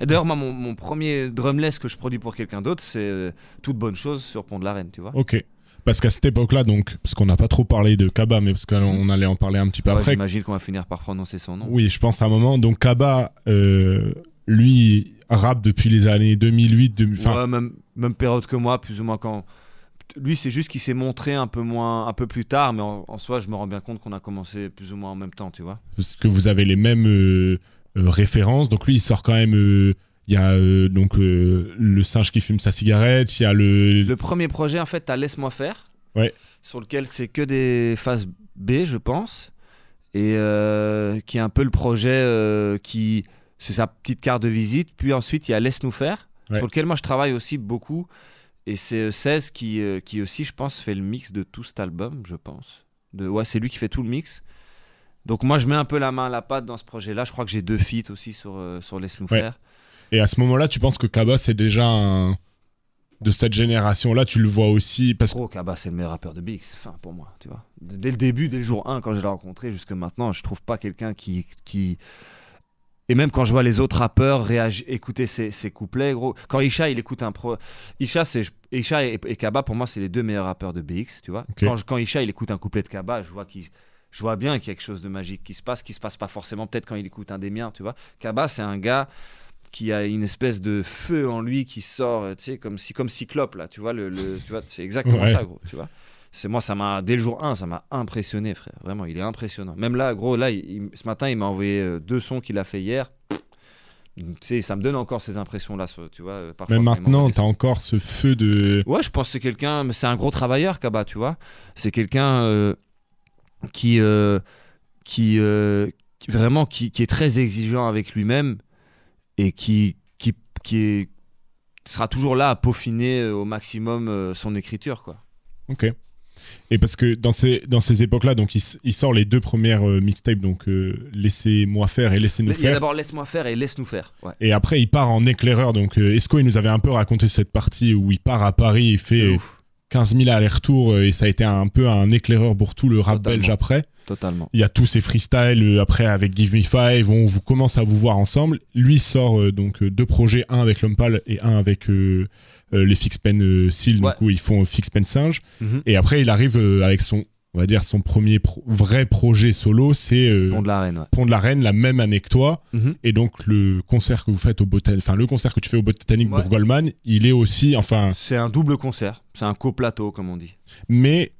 Et d'ailleurs moi mon, mon premier drumless que je produis pour quelqu'un d'autre, c'est euh, toute bonne chose sur Pont de la Reine, tu vois. Ok. Parce qu'à cette époque-là, donc, parce qu'on n'a pas trop parlé de Kaba, mais parce qu'on allait en parler un petit peu Ouais, après. J'imagine qu'on va finir par prononcer son nom. Oui, je pense à un moment. Donc Kaba, lui, rappe depuis les années 2008. de- Enfin, Ouais, même, même période que moi, plus ou moins quand. Lui, c'est juste qu'il s'est montré un peu moins, un peu plus tard, mais en, en soi, je me rends bien compte qu'on a commencé plus ou moins en même temps, tu vois. parce que vous avez les mêmes euh, euh, références. Donc lui, il sort quand même. euh, Il y a donc le singe qui fume sa cigarette. Il y a le. Le premier projet, en fait, t'as Laisse-moi faire, Ouais. sur lequel c'est que des phases B, je pense, et qui est un peu le projet qui. C'est sa petite carte de visite. Puis ensuite, il y a Laisse-nous faire, Ouais. sur lequel moi je travaille aussi beaucoup. Et c'est euh, 16 qui, euh, qui aussi, je pense, fait le mix de tout cet album, je pense. De, ouais, c'est lui qui fait tout le mix. Donc moi, je mets un peu la main à la pâte dans ce projet-là. Je crois que j'ai deux feats aussi sur, euh, sur Laisse-nous Ouais. faire. Et à ce moment-là, tu penses que Kaba, c'est déjà un... de cette génération-là. Tu le vois aussi parce que Gros, Kaba, c'est le meilleur rappeur de BX, enfin, pour moi, tu vois. Dès le début, dès le jour 1, quand je l'ai rencontré, jusque maintenant, je trouve pas quelqu'un qui, qui... Et même quand je vois les autres rappeurs réagir, écouter ses couplets, gros. Quand Isha, il écoute un pro... Isha, c'est... Isha et, et Kaba, pour moi, c'est les deux meilleurs rappeurs de BX, tu vois. Quand, Isha, il écoute un couplet de Kaba, je vois qu'il... Je vois bien qu'il y a quelque chose de magique qui se passe, qui se passe pas forcément peut-être quand il écoute un des miens, tu vois. Kaba, c'est un gars qui a une espèce de feu en lui qui sort, tu sais, comme si comme Cyclope là, tu vois le, le- tu vois, c'est exactement Ouais. ça, gros, tu vois. C'est moi, ça m'a dès le jour 1, ça m'a impressionné, frère. Vraiment, il est impressionnant. Même là, gros, là, ce matin, il m'a envoyé euh, deux sons qu'il a fait hier. Tu sais, ça me donne encore ces impressions-là, tu vois. Euh, parfois, Mais maintenant, tu as encore ce feu de. Ouais, je pense que c'est quelqu'un, c'est un gros travailleur, Kaba, tu vois. C'est quelqu'un euh, qui, qui, vraiment, qui, qui, est très exigeant avec lui-même et qui, qui, qui est, sera toujours là à peaufiner au maximum son écriture, quoi. Ok. Et parce que dans ces, dans ces époques-là, donc il, sort les deux premières euh, mixtapes, donc euh, Laissez-moi faire et Laissez-nous faire. D'abord Laisse-moi faire et Laisse-nous faire. Et après, il part en éclaireur. Donc euh, Esco, il nous avait un peu raconté cette partie où il part à Paris, il fait 15 000 allers-retours et ça a été un peu un éclaireur pour tout le rap belge après. Totalement. Il y a tous ces freestyles après avec Give Me Five, on vous commence à vous voir ensemble. Lui sort donc deux projets, un avec Lompal et un avec les Fix Pen euh, Seal, donc où ils font Fix Pen Singe. Mhm. Et après, il arrive euh, avec son on va dire son premier vrai projet solo, c'est Pont de la Reine. Pont de la Reine, la même année que toi. Mhm. Et donc le concert que vous faites au Botanique, enfin le concert que tu fais au Botanique pour Goldman, il est aussi, enfin. C'est un double concert, c'est un co-plateau comme on dit. Mais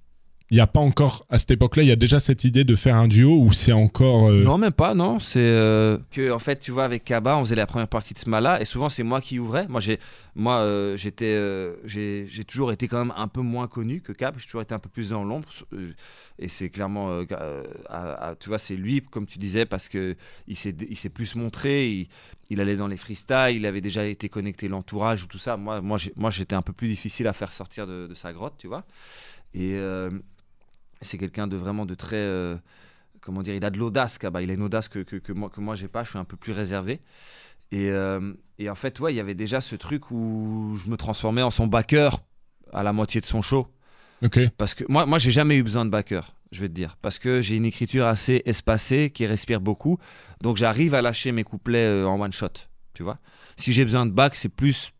il n'y a pas encore, à cette époque-là, il y a déjà cette idée de faire un duo ou c'est encore. Euh, non, même pas, non. C'est euh, que, en fait, tu vois, avec Kaba, on faisait la première partie de Smala et souvent c'est moi qui ouvrais. Moi, j'ai, moi, euh, j'étais, j'ai, toujours été quand même un peu moins connu que Kaba. J'ai toujours été un peu plus dans l'ombre et c'est clairement, tu vois, c'est lui, comme tu disais, parce que il s'est, plus montré. Il, allait dans les freestyles, il avait déjà été connecté l'entourage ou tout ça. Moi, moi, moi, j'étais un peu plus difficile à faire sortir de, de sa grotte, tu vois. Et c'est quelqu'un de vraiment de très. Euh, comment dire Il a de l'audace, Kaba. Il a une audace que, que, que moi, que moi j'ai pas. Je suis un peu plus réservé. Et, euh, et en fait, ouais, il y avait déjà ce truc où je me transformais en son backer à la moitié de son show. Parce que moi, moi j'ai jamais eu besoin de backer, je vais te dire. Parce que j'ai une écriture assez espacée qui respire beaucoup. Donc j'arrive à lâcher mes couplets euh, en one shot. Tu vois Si j'ai besoin de back, c'est plus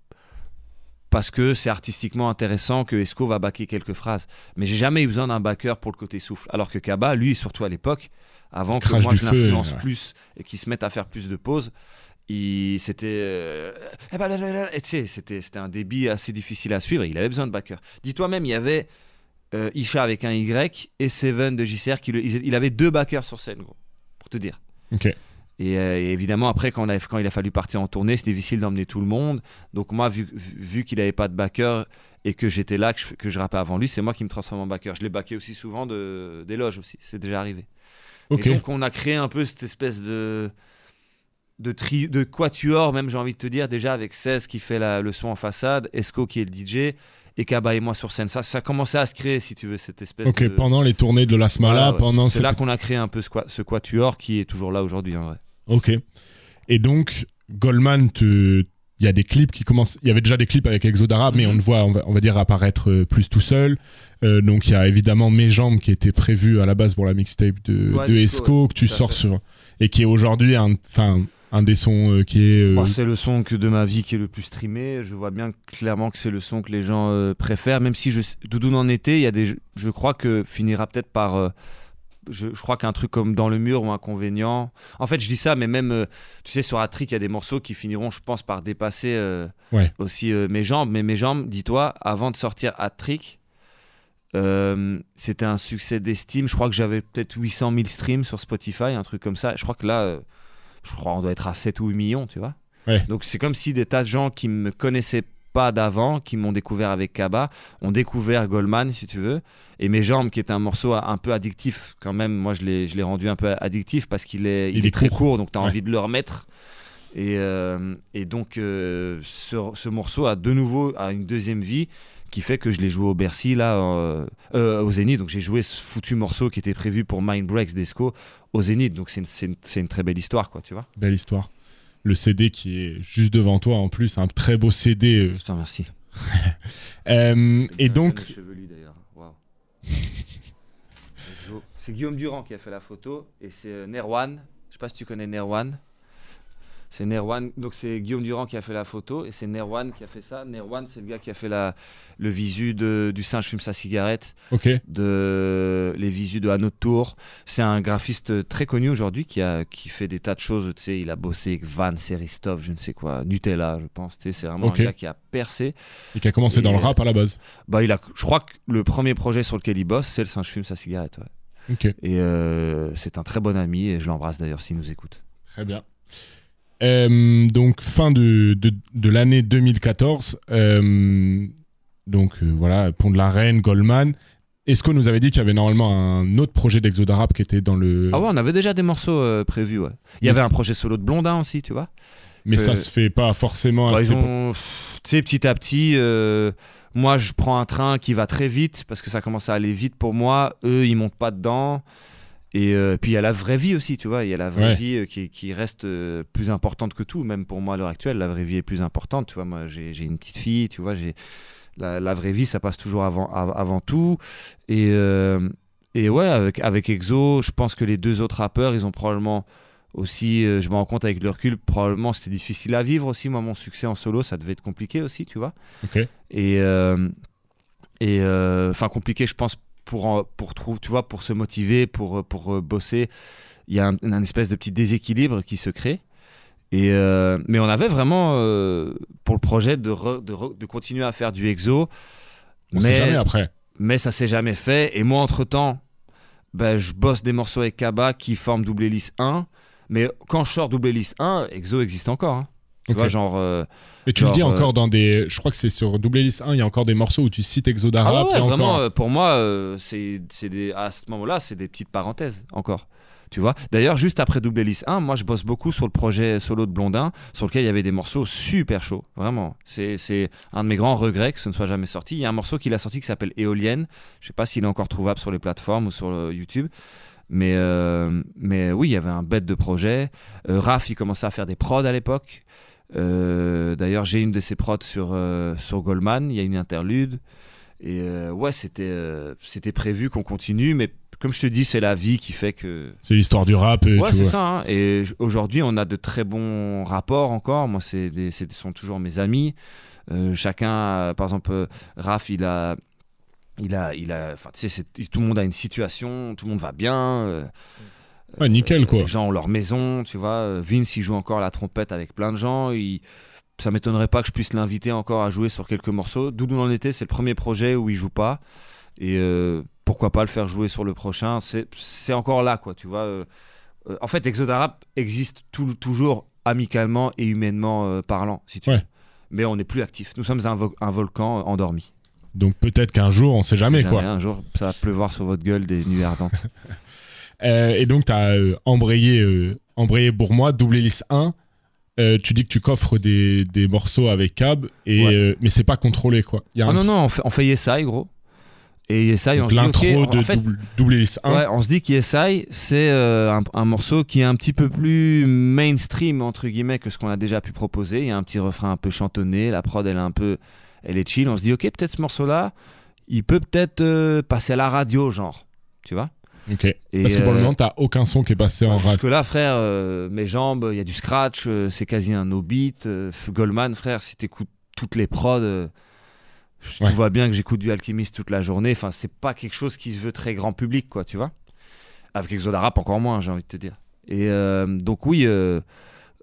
parce que c'est artistiquement intéressant que Esco va backer quelques phrases. Mais j'ai jamais eu besoin d'un backer pour le côté souffle. Alors que Kaba, lui, surtout à l'époque, avant que moi je l'influence plus et qu'il se mette à faire plus de pauses, il c'était euh, c'était c'était un débit assez difficile à suivre. il avait besoin de backer. Dis-toi même, il y avait euh, Isha avec un Y et Seven de JCR qui il avait deux backers sur scène, gros, pour te dire. Ok. Euh, et, évidemment, après, quand, quand, il a fallu partir en tournée, c'était difficile d'emmener tout le monde. Donc, moi, vu, vu qu'il n'avait pas de backer et que j'étais là, que je, que je rappais avant lui, c'est moi qui me transforme en backer. Je l'ai backé aussi souvent de, des loges aussi. C'est déjà arrivé. Et donc, on a créé un peu cette espèce de. De, tri, de quatuor, même j'ai envie de te dire, déjà avec 16 qui fait la, le son en façade, Esco qui est le DJ, et Kaba et moi sur scène. Ça, ça commençait à se créer, si tu veux, cette espèce Ok, pendant les tournées de la Smala, pendant. C'est là qu'on a créé un peu ce, ce quatuor qui est toujours là aujourd'hui, en vrai. Ok. Et donc, Goldman, il y a des clips qui commencent. Il y avait déjà des clips avec Exodara, mais mhm. on le voit, on va, dire, apparaître euh, plus tout seul. Euh, donc, il y a évidemment Mes Jambes qui était prévu à la base pour la mixtape de, Esco, que tu sors sur. et qui est aujourd'hui un. Enfin, un des sons euh, qui est. Bah, c'est le son que de ma vie qui est le plus streamé. Je vois bien clairement que c'est le son que les gens préfèrent, même si je, Doudou en était. Il y a des, je crois que finira peut-être par je, crois qu'un truc comme Dans le mur ou Inconvénient. En fait, je dis ça, mais même, euh, tu sais, sur Atric, il y a des morceaux qui finiront, je pense, par dépasser euh, aussi euh, mes jambes. Mais mes jambes, dis-toi, avant de sortir Atric, c'était un succès d'estime. Je crois que j'avais peut-être 800 000 streams sur Spotify, un truc comme ça. Je crois que là, je crois qu'on doit être à 7 ou 8 millions, tu vois. Donc c'est comme si des tas de gens qui me connaissaient pas d'avant, qui m'ont découvert avec Kaba, ont découvert Goldman, si tu veux. Et Mes Jambes, qui est un morceau un peu addictif, quand même, moi je l'ai rendu un peu addictif parce qu'il est, il, est, très court, donc tu as envie de le remettre. Et, euh, et donc euh, ce, ce, morceau a de nouveau a une deuxième vie qui fait que je l'ai joué au Bercy, là, euh, au Zénith. Donc j'ai joué ce foutu morceau qui était prévu pour Mind Breaks d'Esco au Zénith. Donc c'est une, une, une, très belle histoire, quoi, tu vois. Belle histoire le CD qui est juste devant toi en plus, un très beau CD. Euh. Je te remercie. Euh, et donc. c'est Guillaume Durand qui a fait la photo et c'est euh, Nerwan. Je sais pas si tu connais Nerwan. C'est Nerwan. Donc c'est Guillaume Durand qui a fait la photo et c'est Nerwan qui a fait ça. Nerwan, c'est le gars qui a fait la, le visu de, du singe fume sa cigarette. De les visus de Hanno Tour. C'est un graphiste très connu aujourd'hui qui a qui fait des tas de choses. Tu sais, il a bossé avec Van Seristov, je ne sais quoi, Nutella, je pense. Tu sais, c'est vraiment un gars qui a percé. Et qui a commencé Et, dans le rap à la base. Bah, il a. Je crois que le premier projet sur lequel il bosse, c'est le singe fume sa cigarette. Ouais. Ok. Et euh, c'est un très bon ami et je l'embrasse d'ailleurs s'il nous écoute. Très bien. Euh, donc fin de, de, de l'année 2014. euh, donc euh, voilà, Pont de la Reine, Goldman. Esco nous avait dit qu'il y avait normalement un autre projet d'Exodarap qui était dans le. Ah ouais, on avait déjà des morceaux prévus. Ouais. Il y avait un projet solo de Blondin aussi, tu vois. mais ça se fait pas forcément à Bah, cette ils ont, tu sais, petit à petit, moi je prends un train qui va très vite parce que ça commence à aller vite pour moi. Eux, ils montent pas dedans. Et euh, puis il y a la vraie vie aussi, tu vois. Il y a la vraie Ouais. vie euh, qui, qui reste euh, plus importante que tout. Même pour moi à l'heure actuelle, la vraie vie est plus importante. Tu vois, moi j'ai j'ai une petite fille, tu vois. J'ai la, la vraie vie, ça passe toujours avant, av- avant tout. Et, euh, et ouais, avec, avec EXO, je pense que les deux autres rappeurs, ils ont probablement aussi, euh, je me rends compte avec le recul, probablement c'était difficile à vivre aussi. Moi, mon succès en solo, ça devait être compliqué aussi, tu vois. Ok. Et, et enfin, compliqué, je pense, pour, pour trouver, tu vois, pour se motiver, pour, pour euh, bosser. Il y a un, un espèce de petit déséquilibre qui se crée. Et euh, mais on avait vraiment euh, pour le projet de, re- de, re- de continuer à faire du exo. On sait mais, jamais après. mais ça s'est jamais fait. Et moi, entre-temps, ben, je bosse des morceaux avec Kaba qui forment Double Hélice 1. Mais quand je sors Double Hélice 1, Exo existe encore. hein. Tu vois, genre. euh, Mais tu le dis euh, encore dans des. Je crois que c'est sur Double Hélice 1, il y a encore des morceaux où tu cites Ah Exodarap. ouais, encore- vraiment, euh, pour moi, euh, c'est des, à ce moment-là, c'est des petites parenthèses encore. Tu vois? D'ailleurs, juste après Double Hélice 1, moi, je bosse beaucoup sur le projet solo de Blondin, sur lequel il y avait des morceaux super chauds. Vraiment. C'est un de mes grands regrets que ce ne soit jamais sorti. Il y a un morceau qu'il a sorti qui s'appelle Éolienne. Je sais pas s'il est encore trouvable sur les plateformes ou sur euh, YouTube. Mais, euh, mais oui, il y avait un bête de projet. Euh, Raph, il commençait à faire des prods à l'époque. Euh, D'ailleurs, j'ai une de ses prods sur, euh, sur Goldman. Il y a une interlude. Et euh, ouais, c'était euh, c'était prévu qu'on continue, mais comme je te dis, c'est la vie qui fait que. C'est l'histoire du rap. euh, Ouais, c'est ça. hein. Et aujourd'hui, on a de très bons rapports encore. Moi, c'est des, c'est- sont toujours mes amis. Euh, chacun, a- par exemple, euh, Raph, il a. Il a, il a, enfin, tu sais, c'est- tout le monde a une situation, tout le monde va bien. euh, Ouais, nickel, quoi. Les gens ont leur maison, tu vois. Euh, Vince, il joue encore la trompette avec plein de gens. Il... Ça m'étonnerait pas que je puisse l'inviter encore à jouer sur quelques morceaux. D'où nous en était, c'est le premier projet où il joue pas. Et euh, pourquoi pas le faire jouer sur le prochain C'est encore là, quoi, tu vois. Euh, euh, en fait, Exodarap existe tout- toujours amicalement et humainement euh, parlant, si tu Ouais. veux. Mais on n'est plus actif. Nous sommes un, vo- un volcan endormi. Donc peut-être qu'un jour, on sait jamais, C'est quoi. Un jour, ça va pleuvoir sur votre gueule des nuits ardentes. Euh, et donc, tu as embrayé, euh, embrayé pour moi, Double Hélice 1. Euh, tu dis que tu coffres des, des morceaux avec Cab, et, Ouais. euh, mais c'est pas contrôlé, quoi. Y a Ah non, non, on fait, on fait Yesai, gros. Et Yesai, on Donc se dit, l'intro de en fait, double, Double Hélice 1. Ouais, on se dit qu'Yesai, c'est euh, un, un morceau qui est un petit peu plus mainstream, entre guillemets, que ce qu'on a déjà pu proposer. Il y a un petit refrain un peu chantonné, la prod, elle est un peu. Elle est chill. On se dit, ok, peut-être ce morceau-là, il peut peut-être euh, passer à la radio, genre. Tu vois? Ok. Et, Parce que pour le euh, moment, t'as aucun son qui est passé en rap. Jusque là, frère, euh, mes jambes, il y a du scratch, euh, c'est quasi un no beat. Goldman, frère, si t'écoutes toutes les prods, je- Ouais. tu vois bien que j'écoute du Alchemist toute la journée. Enfin, c'est pas quelque chose qui se veut très grand public, quoi, tu vois. Avec Exodarap, encore moins, j'ai envie de te dire. Et euh, donc, oui, euh,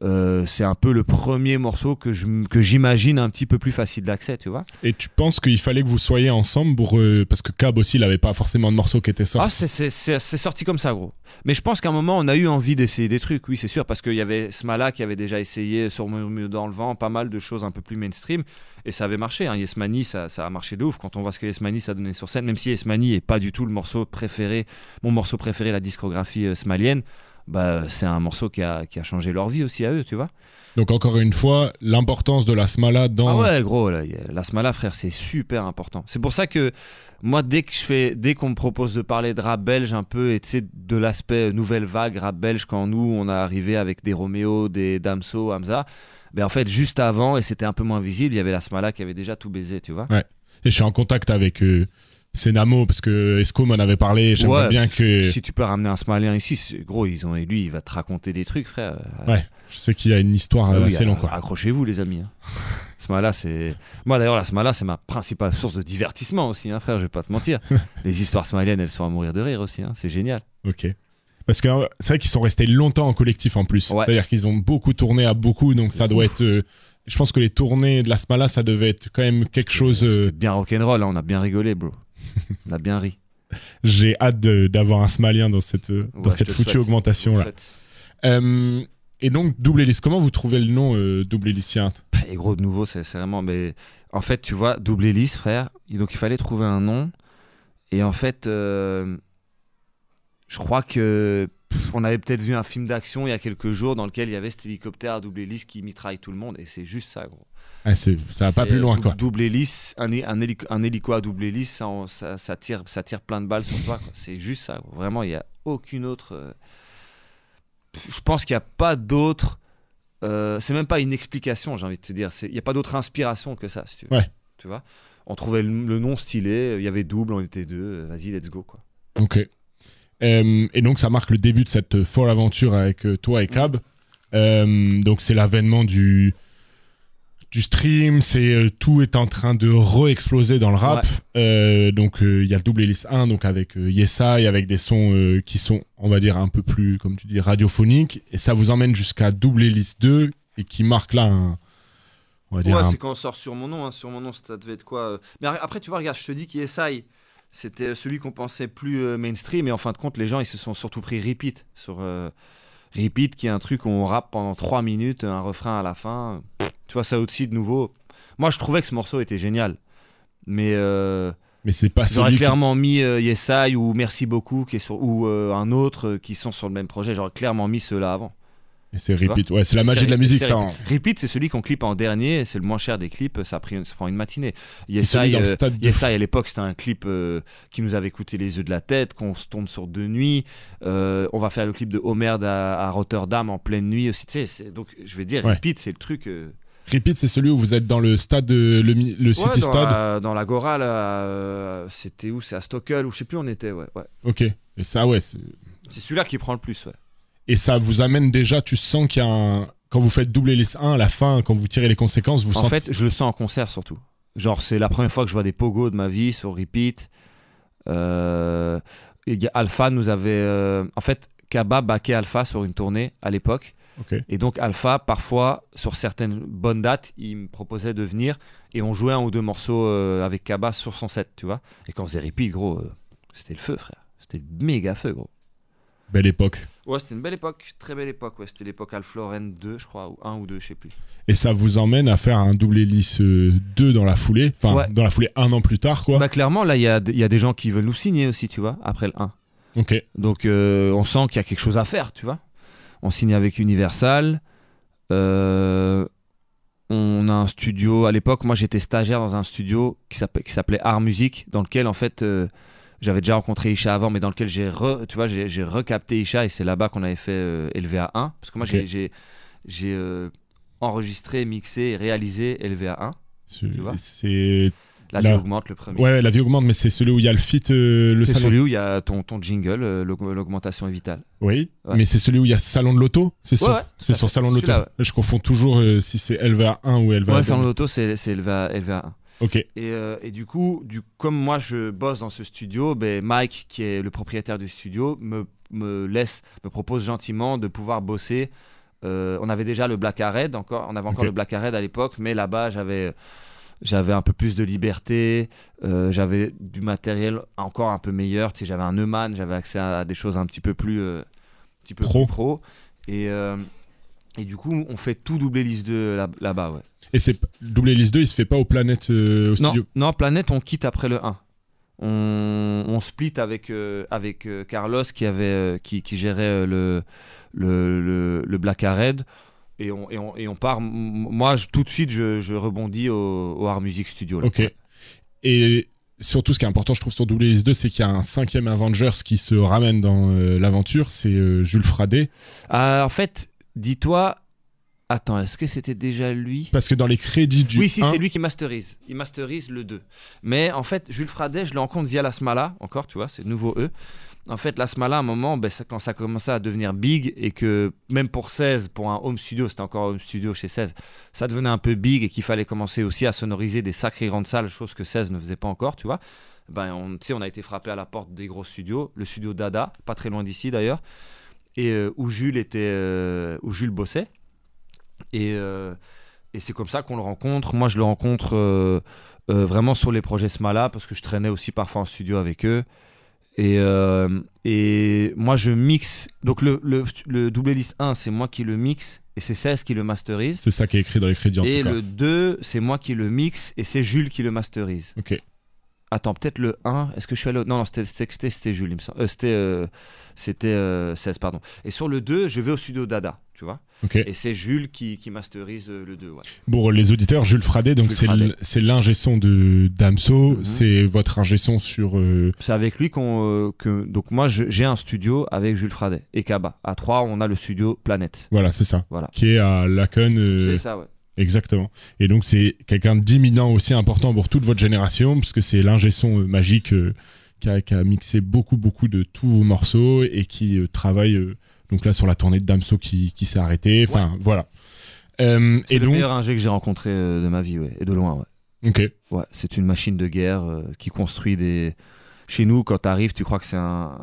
euh, c'est un peu le premier morceau que je m- que j'imagine un petit peu plus facile d'accès, tu vois. Et tu penses qu'il fallait que vous soyez ensemble pour. euh, parce que Cab aussi, il avait pas forcément de morceaux qui étaient sortis. Ah, c'est- c'est c'est- c'est sorti comme ça, gros. Mais je pense qu'à un moment, on a eu envie d'essayer des trucs, oui, c'est sûr, parce qu'il y avait Smala qui avait déjà essayé sur Murmure dans le vent, pas mal de choses un peu plus mainstream, et ça avait marché. Hein. Yes ça, ça a marché de ouf. Quand on voit ce que Yes Money, ça donnait sur scène, même si Yes est pas du tout le morceau préféré, mon morceau préféré, la discographie euh, smalienne, bah, c'est un morceau qui a, qui a changé leur vie aussi à eux, tu vois. Donc, encore une fois, l'importance de la Smala dans. Ah ouais, gros, là, y a- la Smala, frère, c'est super important. C'est pour ça que moi, dès que je fais, dès qu'on me propose de parler de rap belge un peu, et tu sais, de l'aspect euh, nouvelle vague rap belge, quand nous, on a arrivé avec des Roméo, des Damso, Hamza, ben en fait, juste avant, et c'était un peu moins visible, il y avait la Smala qui avait déjà tout baisé, tu vois. Et je suis en contact avec euh, c'est Namo parce que Esco m'en avait parlé. J'aimerais Ouais, bien si- que. Si tu peux ramener un Somalien ici, gros, ils ont, et lui, il va te raconter des trucs, frère. Ouais, je sais qu'il y a une histoire Ah euh, oui, assez euh, longue. Accrochez-vous, les amis. hein. Smala, c'est. Moi, d'ailleurs, la Smala, c'est ma principale source de divertissement aussi, hein, frère, je vais pas te mentir. les histoires somaliennes, elles sont à mourir de rire aussi, hein, c'est génial. Ok. Parce que euh, c'est vrai qu'ils sont restés longtemps en collectif en plus. Ouais. C'est-à-dire qu'ils ont beaucoup tourné à beaucoup, donc ça doit être. euh, je pense que les tournées de la Smala, ça devait être quand même quelque chose. euh, bien rock'n'roll, hein, on a bien rigolé, bro. On a bien ri. J'ai hâte d'avoir un Smalien dans cette, euh, dans cette foutue souhaite. augmentation là. Euh, et donc, double hélice, comment vous trouvez le nom euh, double hélicien Et gros, de nouveau, c'est vraiment. Mais en fait, tu vois, double hélice, frère. Donc, il fallait trouver un nom. Et en fait, euh, je crois que. pff, on avait peut-être vu un film d'action il y a quelques jours dans lequel il y avait cet hélicoptère à double hélice qui mitraille tout le monde. Et c'est juste ça, gros. Ah, c'est- Ça va pas plus loin quoi. dou- Double hélice, un, hé- un, hélico, un hélico à double hélice, ça, ça, ça tire, ça tire plein de balles sur toi. C'est juste ça. Vraiment, il n'y a aucune autre. euh, Je pense qu'il n'y a pas d'autre. euh, c'est même pas une explication, j'ai envie de te dire. Il n'y a pas d'autre inspiration que ça, si tu veux. Ouais. Tu vois? On trouvait le, le nom stylé, il y avait double, on était deux. euh, Vas-y, let's go. Quoi. Ok. Euh, et donc, ça marque le début de cette folle aventure avec toi et Cab. Euh, donc, c'est l'avènement du du stream, c'est euh, tout est en train de re-exploser dans le rap. Euh, donc euh, il y a le double hélice 1 donc avec euh, Yesai avec des sons euh, qui sont on va dire un peu plus comme tu dis radiophoniques et ça vous emmène jusqu'à double hélice 2 et qui marque là un on va dire Ouais, un- c'est quand on sort sur mon nom. hein. Sur mon nom, ça devait être quoi. Mais après, tu vois, regarde, je te dis qu'Yesai, C'était celui qu'on pensait plus euh, mainstream, et en fin de compte, les gens ils se sont surtout pris repeat sur euh, repeat, qui est un truc où on rappe pendant 3 minutes, un refrain à la fin. Tu vois ça aussi de nouveau. Moi, je trouvais que ce morceau était génial, mais euh, mais c'est pas j'aurais qui- clairement mis euh, Yesai ou Merci beaucoup, qui est sur, ou euh, un autre euh, qui sont sur le même projet. J'aurais clairement mis ceux-là avant. Et c'est repeat ouais c'est la magie de la musique ça Repeat. Repeat, c'est celui qu'on clip en dernier, c'est le moins cher des clips, ça, a pris, ça prend une matinée. Yesai, dans le euh, stade de Yesai, fou. à l'époque, c'était un clip euh, qui nous avait coûté les yeux de la tête, qu'on se tourne sur deux nuits. Euh, on va faire le clip de Homer à, à Rotterdam en pleine nuit aussi. Tu sais, c'est- donc, je vais dire, Ouais. Repeat, c'est le truc. repeat c'est celui où vous êtes dans le stade le, le ouais, City dans, Stade la, dans l'Agora, c'était où? C'est à Stockholm, ou je sais plus où on était, ouais. ouais. ok et ça ouais c'est- C'est celui-là qui prend le plus, ouais. Et ça vous amène déjà tu sens qu'il y a un quand vous faites double hélice 1 à la fin quand vous tirez les conséquences vous En sentez fait, je le sens en concert surtout. Genre, c'est la première fois que je vois des pogos de ma vie sur repeat. Euh, Alpha nous avait. euh, en fait, Kaba baquait Alpha sur une tournée à l'époque. Et donc, Alpha, parfois, sur certaines bonnes dates, il me proposait de venir et on jouait un ou deux morceaux euh, avec Kaba sur son set, tu vois. Et quand on faisait repeat, gros, c'était le feu, frère. C'était méga feu, gros. Belle époque ouais, c'était une belle époque, très belle époque. Ouais, c'était l'époque Alfloren 2, je crois, ou 1 ou 2, je sais plus. et ça vous emmène à faire un double hélice euh, 2 dans la foulée enfin Ouais. dans la foulée un an plus tard quoi Bah, clairement, là, il y a, y a des gens qui veulent nous signer aussi, tu vois, après le 1. ok Donc euh, on sent qu'il y a quelque chose à faire, tu vois. On signe avec Universal. Euh, on a un studio. À l'époque, moi j'étais stagiaire dans un studio qui s'appelait, qui s'appelait Art Music, dans lequel en fait euh, j'avais déjà rencontré Isha avant, mais dans lequel j'ai, tu vois, j'ai, recapté Isha et c'est là-bas qu'on avait fait euh, LVA1. Parce que moi, j'ai, euh, enregistré, mixé réalisé LVA1. C'est, tu c'est la, vie augmente le premier. Ouais, la vie augmente, mais c'est celui où il y a le fit, euh, le c'est salon. C'est celui où il y a ton, ton jingle, euh, l'augmentation est vitale. Oui, mais c'est celui où il y a salon de l'auto. C'est ouais, sur, c'est sur salon de l'auto. Je confonds toujours euh, si c'est LVA1 ou LVA2. Ouais, salon de l'auto, c'est, c'est LVA, LVA1. Euh, et, du coup, comme moi je bosse dans ce studio, ben, Mike, qui est le propriétaire du studio, me, laisse, me propose gentiment de pouvoir bosser. Euh, on avait déjà le Black Arred, encore, on avait encore le Black à l'époque, mais là-bas j'avais un peu plus de liberté, euh, j'avais du matériel encore un peu meilleur, tu j'avais un Neumann, j'avais accès à, des choses un petit peu plus, pro. Pro. Et, et du coup, on fait tout doublé liste 2 là- là-bas, ouais. et c'est double hélice 2 il se fait pas aux planètes euh, au Non, studio non, Planète, on quitte après le 1. On, on split avec, euh, avec euh, Carlos qui, avait, euh, qui, qui gérait euh, le, le, le, le Black Red. Et on, et, on, et on part. Moi, je- tout de suite, je, je rebondis au, au Art Music Studio. là. Ok. Et surtout, ce qui est important, je trouve, sur Double Hélice 2, c'est qu'il y a un cinquième Avengers qui se ramène dans euh, l'aventure. C'est euh, Jules Fradet. Ah, en fait, dis-toi, Attends, est-ce que c'était déjà lui? Parce que dans les crédits du. Oui, si, 1, c'est lui qui masterise. Il masterise le 2. Mais en fait, Jules Fradet, je le rencontre via la Smala, encore, tu vois, c'est nouveau E. En fait, la Smala, à un moment, ben, quand ça commençait à devenir big et que même pour 16, pour un home studio, c'était encore un home studio chez 16, ça devenait un peu big et qu'il fallait commencer aussi à sonoriser des sacrées grandes salles, chose que 16 ne faisait pas encore, tu vois. Ben, on, tu sais, on a été frappé à la porte des gros studios, le studio Dada, pas très loin d'ici d'ailleurs, et euh, où Jules était, euh, où Jules bossait. Et, euh, et c'est comme ça qu'on le rencontre. Moi, je le rencontre vraiment sur les projets Smala parce que je traînais aussi parfois en studio avec eux. Et, et moi, je mixe. Donc, le, le, le double list 1, c'est moi qui le mixe et c'est 16 qui le masterise. C'est ça qui est écrit dans les crédits en Et tout cas. le 2, c'est moi qui le mixe et c'est Jules qui le masterise. Ok. Attends, peut-être le 1. Est-ce que je suis allé au... Non, non, c'était- Jules, il me semble. Euh, c'était euh, c'était, euh, 16, pardon. Et sur le 2, je vais au studio Dada, tu vois. Ok. Et c'est Jules qui, qui masterise euh, le 2, ouais. Pour les auditeurs, Jules Fradet, donc c'est l'ingé son de Damso, Mhm. c'est votre ingé son sur. C'est avec lui qu'on. que... Donc, moi, j'ai un studio avec Jules Fradet et Kaba. À 3, on a le studio Planète. voilà, c'est ça. Voilà. Qui est à Laken. euh, C'est ça, ouais. Exactement. Et donc c'est quelqu'un d'imminent aussi important pour toute votre génération, parce que c'est l'ingé son euh, magique euh, qui, a, qui a mixé beaucoup beaucoup de tous vos morceaux et qui euh, travaille euh, donc là sur la tournée de Damso qui, qui s'est arrêtée. Enfin voilà. C'est le donc, meilleur ingé que j'ai rencontré de ma vie, ouais. Et de loin, ouais. ok. Ouais, c'est une machine de guerre qui construit des. Chez nous, quand tu arrives, tu crois que c'est un.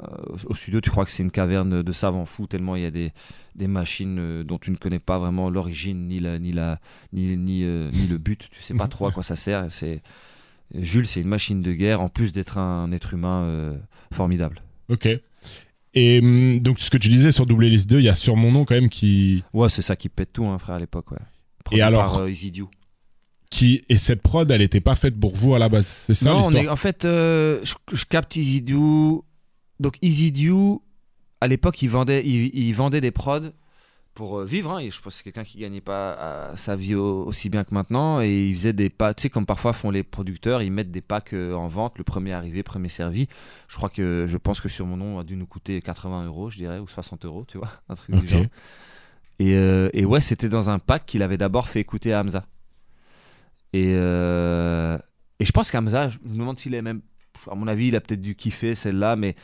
Au studio, tu crois que c'est une caverne de savants fous, tellement il y a des, des machines euh, dont tu ne connais pas vraiment l'origine, ni, la, ni, la, ni, ni, euh, ni le but. Tu sais pas trop à quoi ça sert. C'est... Jules, c'est une machine de guerre, en plus d'être un être humain euh, formidable. Ok. Et hum, donc ce que tu disais sur Double List 2, il y a sur mon nom quand même qui Ouais, c'est ça qui pète tout, hein, frère, à l'époque. Ouais. Produit alors par, euh. Qui et cette prod, elle était pas faite pour vous à la base. C'est ça l'histoire. en fait, euh, je, je capte EasyDue. Donc EasyDue, à l'époque, il vendait, il, il vendait des prods pour euh, vivre. hein, et je pense que c'est quelqu'un qui gagnait pas euh, sa vie au- aussi bien que maintenant. Et il faisait des packs, tu sais, comme parfois font les producteurs, ils mettent des packs en vente, le premier arrivé, premier servi. Je crois que, je pense que sur mon nom, a dû nous coûter 80 euros, je dirais, ou 60 euros, tu vois, un truc du genre. Et, euh, et ouais, c'était dans un pack qu'il avait d'abord fait écouter à Hamza. Et, euh, et je pense qu'Hamza, je me demande s'il est même. À mon avis, il a peut-être dû kiffer celle-là, mais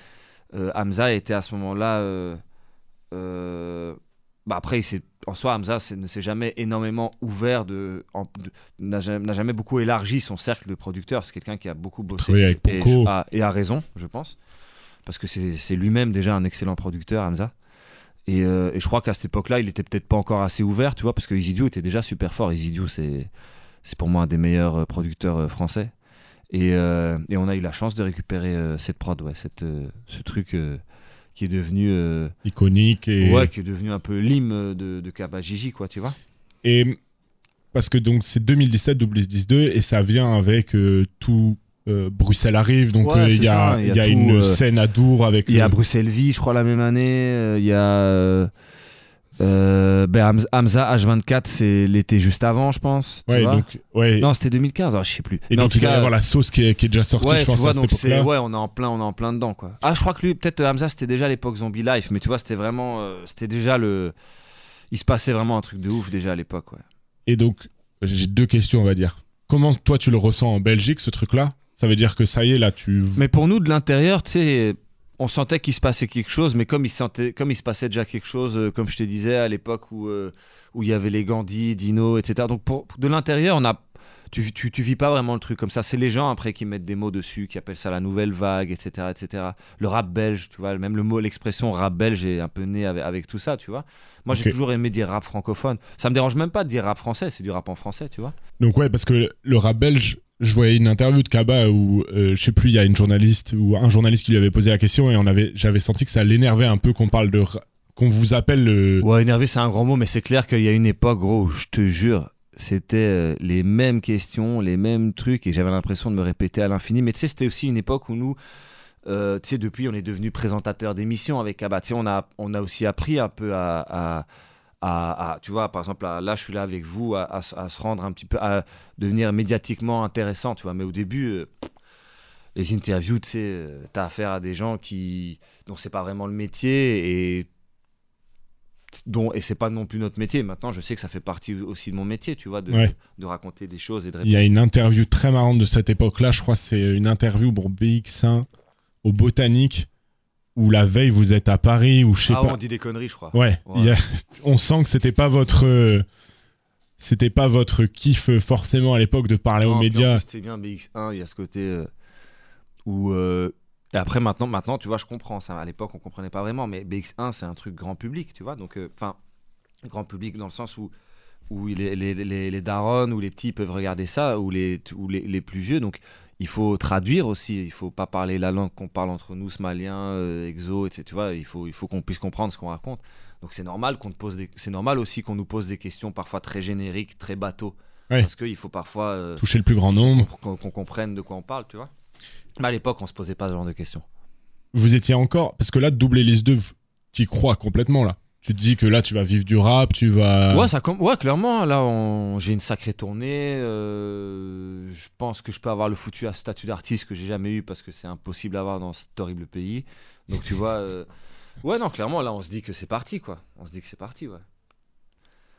euh, Hamza était à ce moment-là. euh, euh, bah après, il en soi, Hamza ne s'est jamais énormément ouvert, de, n'a jamais, beaucoup élargi son cercle de producteurs. C'est quelqu'un qui a beaucoup bossé avec et, a, et a raison, je pense. Parce que c'est lui-même déjà un excellent producteur, Hamza. Et, et je crois qu'à cette époque-là, il était peut-être pas encore assez ouvert, tu vois, parce que Isidio était déjà super fort. Isidio, c'est c'est pour moi un des meilleurs euh, producteurs euh, français. Et, euh, et on a eu la chance de récupérer euh, cette prod, ouais, cette, euh, ce truc qui est devenu Iconique et ouais, qui est devenu un peu l'hymne de, de Kaba Gigi, quoi, tu vois. Et parce que donc c'est 2017 Double List 2 et ça vient avec tout Bruxelles arrive donc il y a, ça, y a il y a tout, une scène à Dour avec Il y a Bruxelles Vie, je crois, la même année. Il y a euh, ben, Hamza, Hamza H24, c'est l'été juste avant, je pense. tu ouais vois. donc ouais non, c'était 2015, alors, je sais plus. et Mais en donc tout il va y cas, avoir la sauce qui est, qui est déjà sortie ouais, je pense tu vois, à cette donc c'est ouais, on est en plein, on est en plein dedans quoi. Ah, je crois que lui, peut-être Hamza, c'était déjà l'époque Zombie Life, mais tu vois, c'était vraiment, euh, c'était déjà le, il se passait vraiment un truc de ouf déjà à l'époque, ouais. et donc j'ai deux questions on va dire comment toi tu le ressens en Belgique ce truc là ça veut dire que ça y est là tu Mais pour nous, de l'intérieur, tu sais, on sentait qu'il se passait quelque chose, mais comme il, se sentait, comme il se passait déjà quelque chose, euh, comme je te disais, à l'époque où euh, où il y avait les Gandhi, Dino, etc. Donc pour, de l'intérieur, on a tu, tu, tu vis pas vraiment le truc comme ça. C'est les gens après qui mettent des mots dessus, qui appellent ça la nouvelle vague, etc., etc. Le rap belge, tu vois, même le mot, l'expression rap belge est un peu né avec, avec tout ça, tu vois. Moi, j'ai toujours aimé dire rap francophone. Ça me dérange même pas de dire rap français, c'est du rap en français, tu vois. donc ouais parce que le rap belge je voyais une interview de Kaba où euh, je sais plus il y a une journaliste ou un journaliste qui lui avait posé la question et on avait j'avais senti que ça l'énervait un peu qu'on parle de qu'on vous appelle le Ouais, énervé, c'est un grand mot, mais c'est clair qu'il y a une époque, gros, je te jure, c'était euh, les mêmes questions, les mêmes trucs, et j'avais l'impression de me répéter à l'infini. Mais tu sais, c'était aussi une époque où nous, euh, tu sais, depuis, on est devenu présentateur d'émissions avec Abba. Tu sais, on a, on a aussi appris un peu à à, à- tu vois, par exemple, à- là, je suis là avec vous, à, à se- rendre un petit peu, à devenir médiatiquement intéressant, tu vois. Mais au début, euh, les interviews, tu sais, euh, t'as affaire à des gens qui, dont c'est pas vraiment le métier et dont et c'est pas non plus notre métier. Maintenant, je sais que ça fait partie aussi de mon métier, tu vois, de, Ouais. de raconter des choses et de Il y a une interview très marrante de cette époque-là, je crois c'est une interview pour BX1 au Botanique, où la veille vous êtes à Paris, ou je sais Ah, pas. on dit des conneries, je crois. Ouais, a- on sent que c'était pas votre. C'était pas votre kiff euh, forcément à l'époque de parler Non, aux médias. C'était bien BX1, il y a ce côté euh, où. euh, et après, maintenant, maintenant, tu vois, je comprends. Ça, à l'époque, on comprenait pas vraiment, mais BX1, c'est un truc grand public, tu vois. Donc, euh, enfin, grand public dans le sens où, où les, les, les, les darons ou les petits peuvent regarder ça, ou les, ou les, les plus vieux. Donc, il faut traduire aussi. Il faut pas parler la langue qu'on parle entre nous, somalien, euh, exo, etc. Tu vois, il faut, il faut qu'on puisse comprendre ce qu'on raconte. Donc, c'est normal qu'on te pose des, c'est normal aussi qu'on nous pose des questions parfois très génériques, très bateaux. Ouais. Parce qu'il faut parfois. euh, Toucher le plus grand nombre. pour qu'on qu'on comprenne de quoi on parle, tu vois. Mais à l'époque, on se posait pas ce genre de questions. Vous étiez encore. Parce que là, Double Hélice 2, t'y crois complètement là. Tu te dis que là, tu vas vivre du rap, tu vas. Ouais, ça com- ouais, clairement. Là, on- j'ai une sacrée tournée. euh, Je pense que je peux avoir le foutu à statut d'artiste que j'ai jamais eu parce que c'est impossible à avoir dans cet horrible pays. Donc, tu vois. euh, Ouais, non, clairement, là, on se dit que c'est parti, quoi. On se dit que c'est parti, ouais.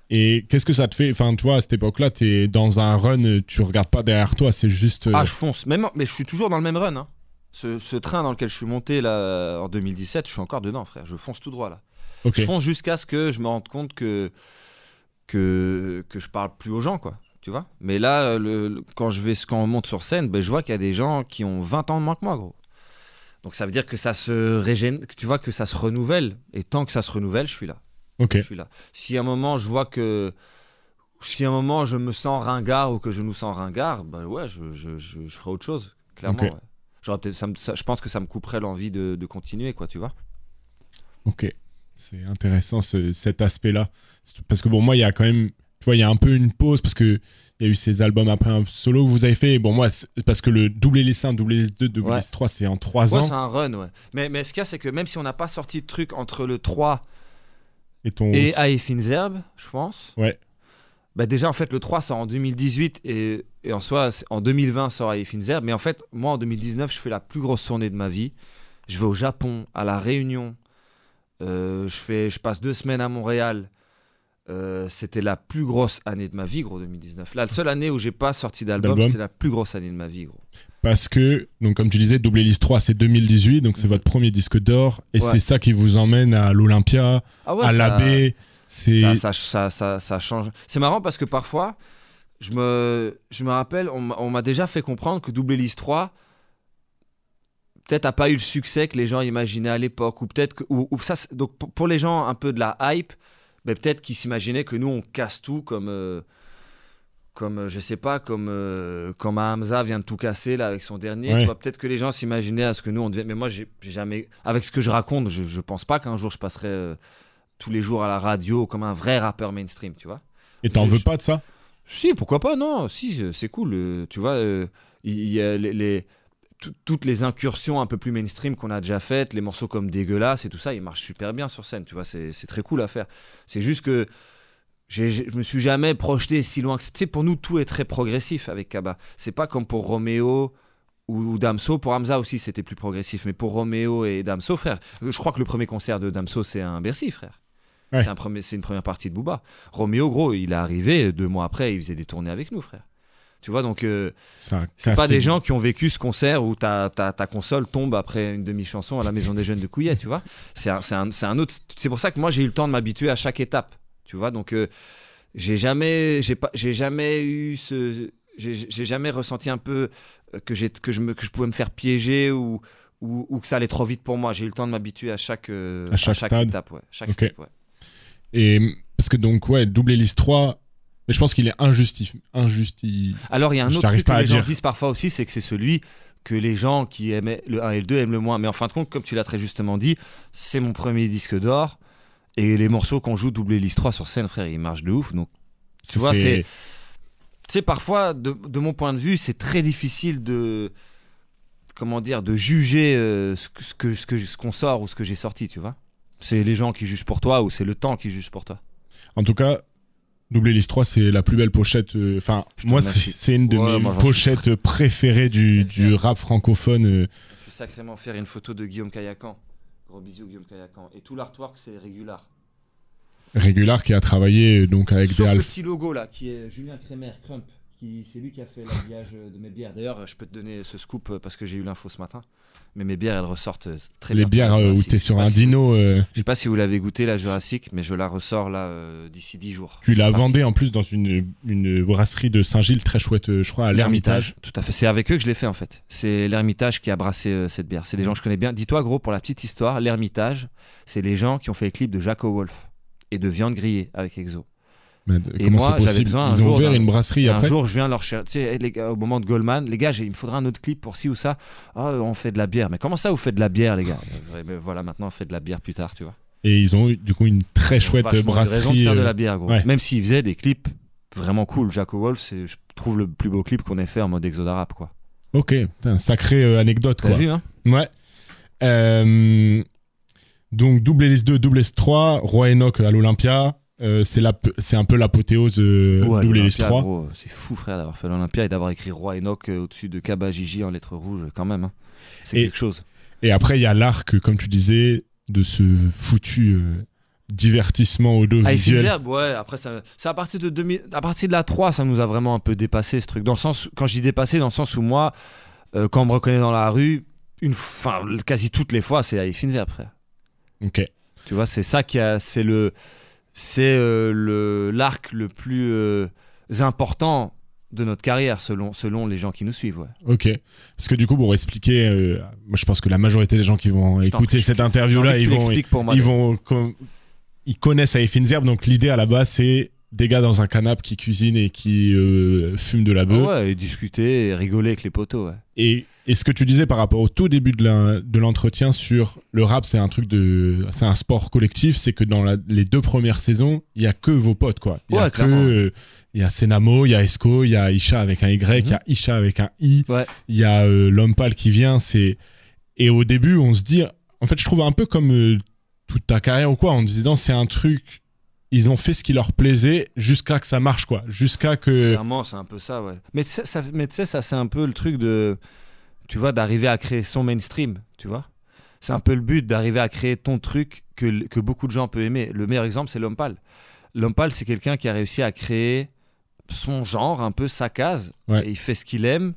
Et qu'est-ce que ça te fait? Enfin, tu vois, à cette époque-là, t'es dans un run, tu regardes pas derrière toi, c'est juste. euh, Ah, je fonce. Même, mais je suis toujours dans le même run. hein. Ce, ce train dans lequel je suis monté là en 2017, je suis encore dedans, frère. Je fonce tout droit là. Ok. Je fonce jusqu'à ce que je me rende compte que, que, que je parle plus aux gens, quoi. Tu vois? Mais là, euh, le, le- quand, je vais, quand on monte sur scène, ben, je vois qu'il y a des gens qui ont 20 ans de moins que moi, gros. Donc ça veut dire que ça se régène, tu vois que ça se renouvelle. Et tant que ça se renouvelle, je suis là. Je suis là. Si à un moment je vois que. Si à un moment je me sens ringard ou que je nous sens ringard, ben ouais, je, je, je, je ferai autre chose. Clairement. Ok. ouais. Ça me- ça- je pense que ça me couperait l'envie de, de continuer, quoi, tu vois? Ok. C'est intéressant ce- cet aspect-là. Parce que bon, moi, il y a quand même. Tu vois, il y a un peu une pause parce que il y a eu ces albums après un solo que vous avez fait. Bon, moi, parce que le double hélice 1, double hélice 2, double hélice 3, c'est en 3 Ouais, ans. c'est un run, ouais. Mais, mais ce qu'il y a, c'est que même si on n'a pas sorti de truc entre le 3 Et ton. et Finzerbe, je pense. Ouais. Bah déjà, en fait, le 3 sort en 2018 et, et en soi, en 2020 sort Finzerbe. Mais en fait, moi, en 2019, je fais la plus grosse tournée de ma vie. Je vais au Japon, à La Réunion. Euh, je, fais, je passe deux semaines à Montréal. Euh, c'était la plus grosse année de ma vie, gros, 2019. La seule année où j'ai pas sorti d'album, c'était la plus grosse année de ma vie, gros. Parce que, donc, comme tu disais, double hélice 3, c'est 2018. Donc, c'est Mhm. votre premier disque d'or. Et Ouais. c'est ça qui vous emmène à l'Olympia, Ah ouais, à. C'est. ça, ça, ça, ça, ça change. C'est marrant parce que parfois, je me, je me rappelle, on m'a- on m'a déjà fait comprendre que Double Hélice 3 peut-être a pas eu le succès que les gens imaginaient à l'époque. Ou peut-être que. Ou, ou ça, donc pour, les gens un peu de la hype, ben peut-être qu'ils s'imaginaient que nous, on casse tout comme. euh, comme, je sais pas, comme, euh, comme Hamza vient de tout casser là avec son dernier. Ouais. Tu vois, peut-être que les gens s'imaginaient à ce que nous on devait. Mais moi, j'ai jamais. Avec ce que je raconte, je, je pense pas qu'un jour je passerai euh, tous les jours à la radio comme un vrai rappeur mainstream, tu vois. Et t'en veux je- pas de ça? Si, pourquoi pas, non, si, euh, c'est cool. tu vois, il y, a les, toutes les incursions un peu plus mainstream qu'on a déjà faites, les morceaux comme Dégueulasse et tout ça, ils marchent super bien sur scène, tu vois, c'est très cool à faire. C'est juste que j'ai- j'ai- je me suis jamais projeté si loin que ça. Tu sais, pour nous, tout est très progressif avec Kaba. C'est pas comme pour Roméo ou, ou Damso. Pour Hamza aussi, c'était plus progressif. Mais pour Roméo et Damso, frère, je crois que le premier concert de Damso, c'est un Bercy, frère. Ouais. C'est un premier- c'est une première partie de Booba. Roméo, gros, il est arrivé deux mois après, il faisait des tournées avec nous, frère. Tu vois, donc euh, c'est pas des gens qui ont vécu ce concert où ta, ta, ta console tombe après une demi-chanson à la maison des jeunes de Couillet, tu vois. C'est un, un, un autre. C'est pour ça que moi j'ai eu le temps de m'habituer à chaque étape, tu vois. Donc euh, j'ai jamais, j'ai pas, j'ai jamais eu ce, j'ai jamais ressenti un peu euh, que j'ai, que je me, que je pouvais me faire piéger ou ou, ou que ça allait trop vite pour moi. J'ai eu le temps de m'habituer à chaque, euh, À chaque stade. étape, ouais. Chaque Ok. step, ouais. Et parce que donc, ouais, double hélice 3, mais je pense qu'il est injusti... injusti... Alors il y a un autre truc que les gens disent parfois aussi, c'est que c'est celui que les gens qui aimaient le 1 et le 2 aiment le moins. Mais en fin de compte, comme tu l'as très justement dit, c'est mon premier disque d'or. Et les morceaux qu'on joue double hélice 3 sur scène, frère, ils marchent de ouf. Donc, tu vois, c'est. Tu sais, parfois, de, de mon point de vue, c'est très difficile de. Comment dire De juger euh, ce ce que ce que- ce qu'on sort ou ce que j'ai sorti, tu vois. C'est les gens qui jugent pour toi ou c'est le temps qui juge pour toi. En tout cas, Double Hélice 3, c'est la plus belle pochette. euh, Enfin, moi, c'est une de Ouais, mes moi, suis pochettes préférées du, du rap francophone. euh. Je vais sacrément faire une photo de Guillaume Kayakan. Gros bisous, Guillaume Kayakan. Et tout l'artwork, c'est régular. Régular qui a travaillé donc avec Sauf des Alpha. petit logo là, qui est Julien Kremer, Crump. qui- C'est lui qui a fait l'habillage de mes bières. D'ailleurs, je peux te donner ce scoop euh, parce que j'ai eu l'info ce matin. Mais mes bières, elles ressortent euh, très Les bien. bières euh, où t'es sur un dino, euh, Je sais pas si vous l'avez goûté, la Jurassic, mais je la ressors là euh, d'ici 10 jours. tu la vendais en plus dans une, une brasserie de Saint-Gilles très chouette, je crois, à l'Ermitage. L'Ermitage, tout à fait. C'est avec eux que je l'ai fait en fait. C'est l'Ermitage qui a brassé euh, cette bière. C'est des gens que je connais bien. Dis-toi, gros, pour la petite histoire, l'Ermitage, c'est les gens qui ont fait les clips de Jaco Wolf et de Viande Grillée avec Exo. Mais Et comment moi, j'avais besoin un Ils ont jour ouvert une brasserie un après jour, je viens leur chercher. Tu sais, les gars, au moment de Goldman, les gars, il me faudra un autre clip pour ci ou ça. Ah, on fait de la bière. Mais comment ça, vous faites de la bière, les gars? Mais Voilà, maintenant, on fait de la bière plus tard, tu vois. Et ils ont eu du coup une très chouette brasserie. raison de faire de euh, la bière, gros. ouais. Même s'ils faisaient des clips vraiment cool. Jaco Wolf, c'est, je trouve, le plus beau clip qu'on ait fait en mode exodarap, quoi. Ok, putain, sacrée euh, anecdote T'as quoi. vu, hein? Ouais. Euh, donc double hélice 2, double hélice 3, Roi Enoch à l'Olympia. Euh, c'est la- c'est un peu l'apothéose euh, Ouais, double hélice l'Olympia, 3. gros, c'est fou, frère, d'avoir fait l'Olympia et d'avoir écrit Roi Enoch euh, au-dessus de Kaba Gigi en lettres rouges, quand même. hein. C'est quelque chose. Et après, il y a l'arc, comme tu disais, de ce foutu euh, divertissement Ah, audiovisuel. Finzerbe, ouais, après, ça, c'est à partir de 2000, à partir de la 3, ça nous a vraiment un peu dépassé ce truc. Dans le sens, quand je dis dépassé, dans le sens où moi, quand on me reconnaît dans la rue, une, enfin, quasi toutes les fois, c'est Finzerbe, frère. Ok. Tu vois, c'est ça qui a, c'est le, c'est euh, l'arc le plus euh, important de notre carrière selon selon les gens qui nous suivent. Ouais. Ok. Parce que du coup, pour expliquer, euh, moi je pense que la majorité des gens qui vont Je écouter cette interview-là, ils vont, moi. ils vont, ils connaissent Zerbe. Donc l'idée à la base, c'est des gars dans un canapé qui cuisinent et qui euh, fument de la bœuf. Ah ouais, et discuter et rigoler avec les potos. Ouais. Et, et ce que tu disais par rapport au tout début de l'entretien sur le rap, c'est un truc de, c'est un sport collectif, c'est que dans la- les deux premières saisons, il y a que vos potes quoi. Il y a Ouais, que, euh, il y a Senamo, il y a Esco, il y a Isha avec un Y, il y a Isha avec un I, Mhm. Ouais. il y a euh, l'homme pâle qui vient. C'est et au début, on se dit, en fait, je trouve un peu comme toute ta carrière ou quoi, en disant c'est un truc. Ils ont fait ce qui leur plaisait jusqu'à que ça marche quoi, jusqu'à que Clairement, c'est un peu ça, ouais. Mais tu sais, ça, ça, c'est un peu le truc de, tu vois, d'arriver à créer son mainstream, tu vois. C'est un peu le but d'arriver à créer ton truc que, que beaucoup de gens peuvent aimer. Le meilleur exemple, c'est l'homme pâle. L'homme pâle, c'est quelqu'un qui a réussi à créer son genre, un peu sa case. Ouais. Et il fait ce qu'il aime.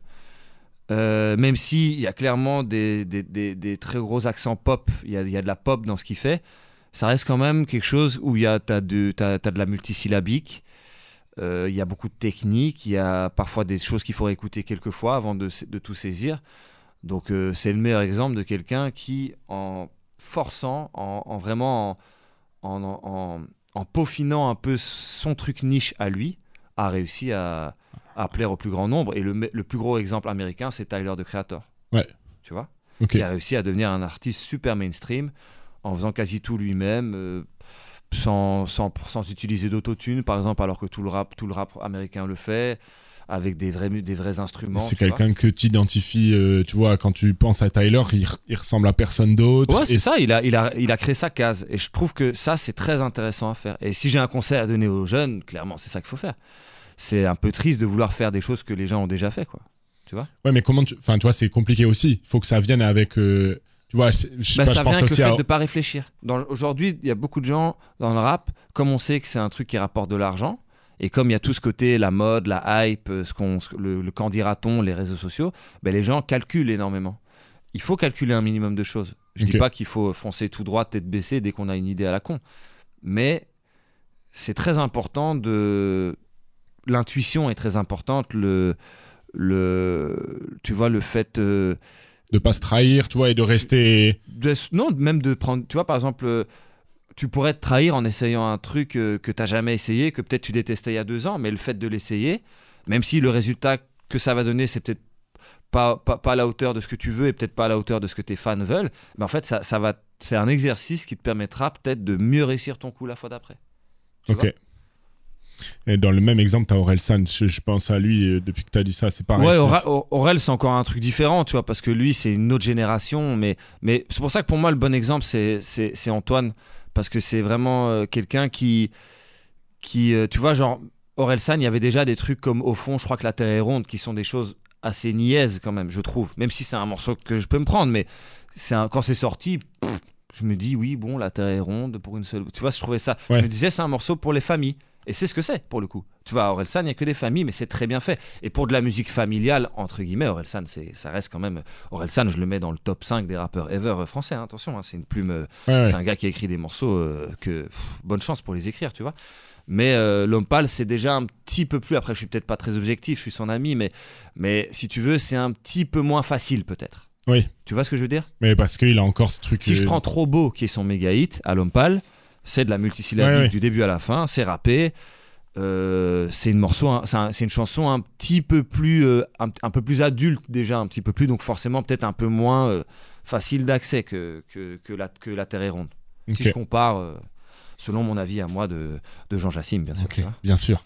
Euh, même s'il y a clairement des, des, des- des très gros accents pop, il y a, il y a de la pop dans ce qu'il fait, ça reste quand même quelque chose où il y a, t'as de, t'as- t'as de la multisyllabique, euh, il y a beaucoup de techniques, il y a parfois des choses qu'il faut écouter quelques fois avant de, de tout saisir. Donc euh, c'est le meilleur exemple de quelqu'un qui, en forçant, en, en vraiment en, en, peaufinant un peu son truc niche à lui, a réussi à, à plaire au plus grand nombre. Et le, le plus gros exemple américain, c'est Tyler, de Creator. Ouais. Tu vois? Ok. Qui a réussi à devenir un artiste super mainstream en faisant quasi tout lui-même. euh, sans, sans, sans utiliser d'autotune, par exemple, alors que tout le rap, tout le rap américain le fait, avec des vrais, des vrais instruments. C'est tu vois. quelqu'un que tu identifies, euh, tu vois, quand tu penses à Tyler, il, ressemble à personne d'autre. Ouais, c'est ça, il a, il, a, il a créé sa case. Et je trouve que ça, c'est très intéressant à faire. Et si j'ai un conseil à donner aux jeunes, clairement, c'est ça qu'il faut faire. C'est un peu triste de vouloir faire des choses que les gens ont déjà fait, quoi. Ouais, mais comment tu. Enfin, tu vois, c'est compliqué aussi. Il faut que ça vienne avec. euh, Tu vois, je Bah, pas, ça je vient avec le fait à. de pas réfléchir. Aujourd'hui, il y a beaucoup de gens dans le rap, comme on sait que c'est un truc qui rapporte de l'argent, et comme il y a tout ce côté, la mode, la hype, euh, ce qu'on, le, le qu'en dira-t-on, les réseaux sociaux, ben, les gens calculent énormément. Il faut calculer un minimum de choses. Je dis Ok. pas qu'il faut foncer tout droit, tête baissée, dès qu'on a une idée à la con. Mais c'est très important de... L'intuition est très importante, le... le tu vois, le fait... euh, De pas se trahir, tu vois, et de rester. de- non, même de prendre. Tu vois, par exemple, euh, tu pourrais te trahir en essayant un truc euh, que tu n'as jamais essayé, que peut-être tu détestais il y a deux ans, mais le fait de l'essayer, même si le résultat que ça va donner, c'est peut-être pas, pas, pas à la hauteur de ce que tu veux et peut-être pas à la hauteur de ce que tes fans veulent, mais en fait, ça, ça va, c'est un exercice qui te permettra peut-être de mieux réussir ton coup la fois d'après. Ok. Et dans le même exemple, t'as Aurel San. Je, je pense à lui euh, depuis que t'as dit ça. C'est pareil. Ouais, Aurel, c'est encore un truc différent, tu vois, parce que lui, c'est une autre génération. Mais, mais c'est pour ça que pour moi, le bon exemple, c'est, c'est, c'est Antoine. Parce que c'est vraiment euh, quelqu'un qui, qui euh, tu vois, genre, Aurel San, il y avait déjà des trucs comme Au fond, je crois que la Terre est ronde, qui sont des choses assez niaises quand même, je trouve. Même si c'est un morceau que je peux me prendre, mais c'est un- quand c'est sorti, pff, je me dis oui, bon, la terre est ronde pour une seule. Tu vois, je trouvais ça. Ouais. Je me disais, c'est un morceau pour les familles. Et c'est ce que c'est pour le coup. Tu vois, à Orelsan, il n'y a que des familles, mais c'est très bien fait. Et pour de la musique familiale, entre guillemets, Orelsan, ça reste quand même. Orelsan, je le mets dans le top 5 des rappeurs ever français. hein, attention, hein, c'est une plume. euh, Ouais, ouais. C'est un gars qui a écrit des morceaux euh, que. pff, bonne chance pour les écrire, tu vois. Mais euh, L'Homme Pâle, c'est déjà un petit peu plus. Après, je suis peut-être pas très objectif, je suis son ami, mais, mais si tu veux, c'est un petit peu moins facile, peut-être. Oui. Tu vois ce que je veux dire? Mais parce qu'il a encore ce truc. Si je euh, prends Trop Beau, qui est son méga hit, à L'Homme Pâle, c'est de la multisyllabique Ouais, du début à la fin, c'est rappé. euh, c'est une morceau, hein, c'est un- c'est une chanson un petit peu plus, euh, un, un peu plus adulte déjà, un petit peu plus, donc forcément peut-être un peu moins euh, facile d'accès que, que, que la, que la Terre est ronde. Si je compare, selon mon avis à moi de, de Jean Jacim, bien sûr. Bien sûr.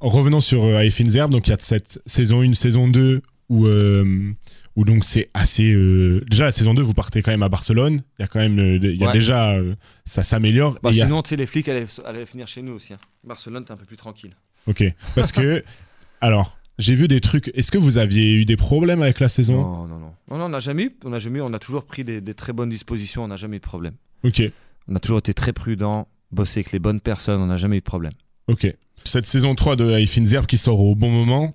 Revenons sur Aïe Zerb. Donc, il y a cette saison 1, saison 2, où, euh, où donc c'est assez. euh, Déjà, la saison 2, vous partez quand même à Barcelone. Il y a quand même. euh, Il y a Ouais. déjà. euh, ça s'améliore. Bah, Et il y a- sinon, tu sais, les flics allaient, allaient venir chez nous aussi. hein. Barcelone, t'es un peu plus tranquille. Ok. Parce que. alors, j'ai vu des trucs. Est-ce que vous aviez eu des problèmes avec la saison? Non, non, non. Non, non, on n'a jamais eu. On a jamais eu. On a toujours pris des, des très bonnes dispositions. On n'a jamais eu de problème. Ok. On a toujours été très prudent, bossé avec les bonnes personnes. On n'a jamais eu de problème. Ok. Cette saison 3 de Zerb qui sort au bon moment.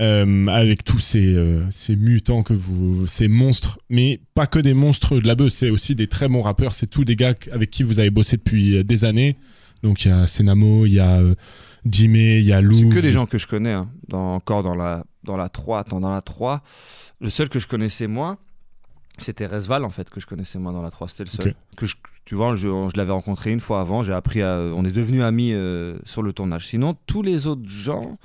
Euh, avec tous ces, euh, ces mutants que vous, ces monstres, mais pas que des monstres de la bœuf, c'est aussi des très bons rappeurs, c'est tous des gars avec qui vous avez bossé depuis euh, des années. Donc il y a Senamo, il y a Jimmy, il y a Lou. C'est que des gens que je connais. hein. Dans, encore dans la, dans la 3. Attends, dans la 3. Le seul que je connaissais moins, c'était Resval, en fait, que je connaissais moins dans la 3. C'était le seul. Que je, tu vois, je, je l'avais rencontré une fois avant. J'ai appris à. On est devenus amis euh, sur le tournage. Sinon, tous les autres gens.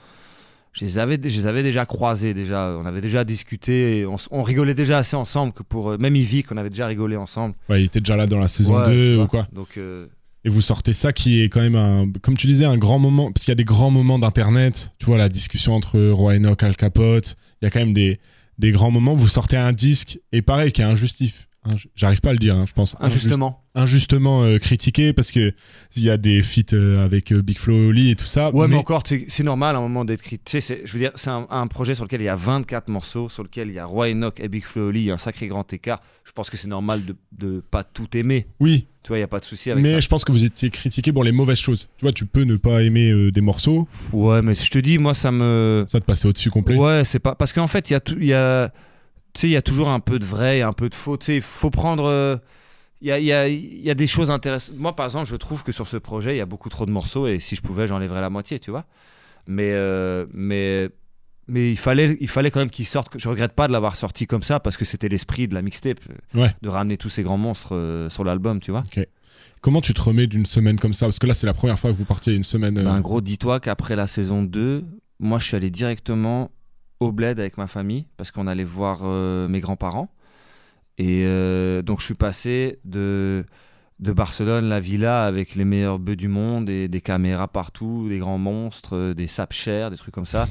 Je les, avais, je les avais déjà croisés, déjà. on avait déjà discuté, on, on rigolait déjà assez ensemble que pour. euh, même Ivy, qu'on avait déjà rigolé ensemble. Ouais, il était déjà là dans la saison Ouais, 2 tu ou quoi. Donc, euh, Et vous sortez ça qui est quand même un, comme tu disais, un grand moment, parce qu'il y a des grands moments d'internet. Tu vois, la discussion entre Roy Enoch, Al Capote. Il y a quand même des, des grands moments. Vous sortez un disque, et pareil, qui est injustif. inj- J'arrive pas à le dire, hein, je pense. Injust- injustement. Injustement euh, critiqué parce que il y a des feats euh, avec euh, Big Flo Oli et tout ça. Ouais, mais, mais- encore, c'est normal à un moment d'être critiqué. Je veux dire, c'est un, un projet sur lequel il y a 24 morceaux, sur lequel il y a Roy Enoch et Big Flo Oli, il y a un sacré grand écart. Je pense que c'est normal de, de pas tout aimer. oui, Tu vois, il n'y a pas de souci avec mais ça. je pense que vous étiez critiqué pour les mauvaises choses. Tu vois, tu peux ne pas aimer euh, des morceaux, Ouais, mais je te dis, moi, ça me. ça te passait au-dessus complet. Ouais, c'est pas. Parce qu'en fait, il y a tout. Il y a. Tu sais, il y a toujours un peu de vrai et un peu de faux. Tu sais, il faut prendre. Il y a, il y, a, il y a des choses intéressantes. Moi, par exemple, je trouve que sur ce projet, il y a beaucoup trop de morceaux et si je pouvais, j'enlèverais la moitié, tu vois. Mais, euh, mais, mais il fallait, il fallait quand même qu'il sorte. Je regrette pas de l'avoir sorti comme ça parce que c'était l'esprit de la mixtape, Ouais. de ramener tous ces grands monstres euh, sur l'album, tu vois. Comment tu te remets d'une semaine comme ça? Parce que là, c'est la première fois que vous partiez une semaine. euh, Ben, gros, dis-toi qu'après la saison 2, moi, je suis allé directement au bled avec ma famille parce qu'on allait voir euh, mes grands-parents. Et euh, donc, je suis passé de, de Barcelone, la villa, avec les meilleurs bœufs du monde et des caméras partout, des grands monstres, euh, des sapes chers, des trucs comme ça,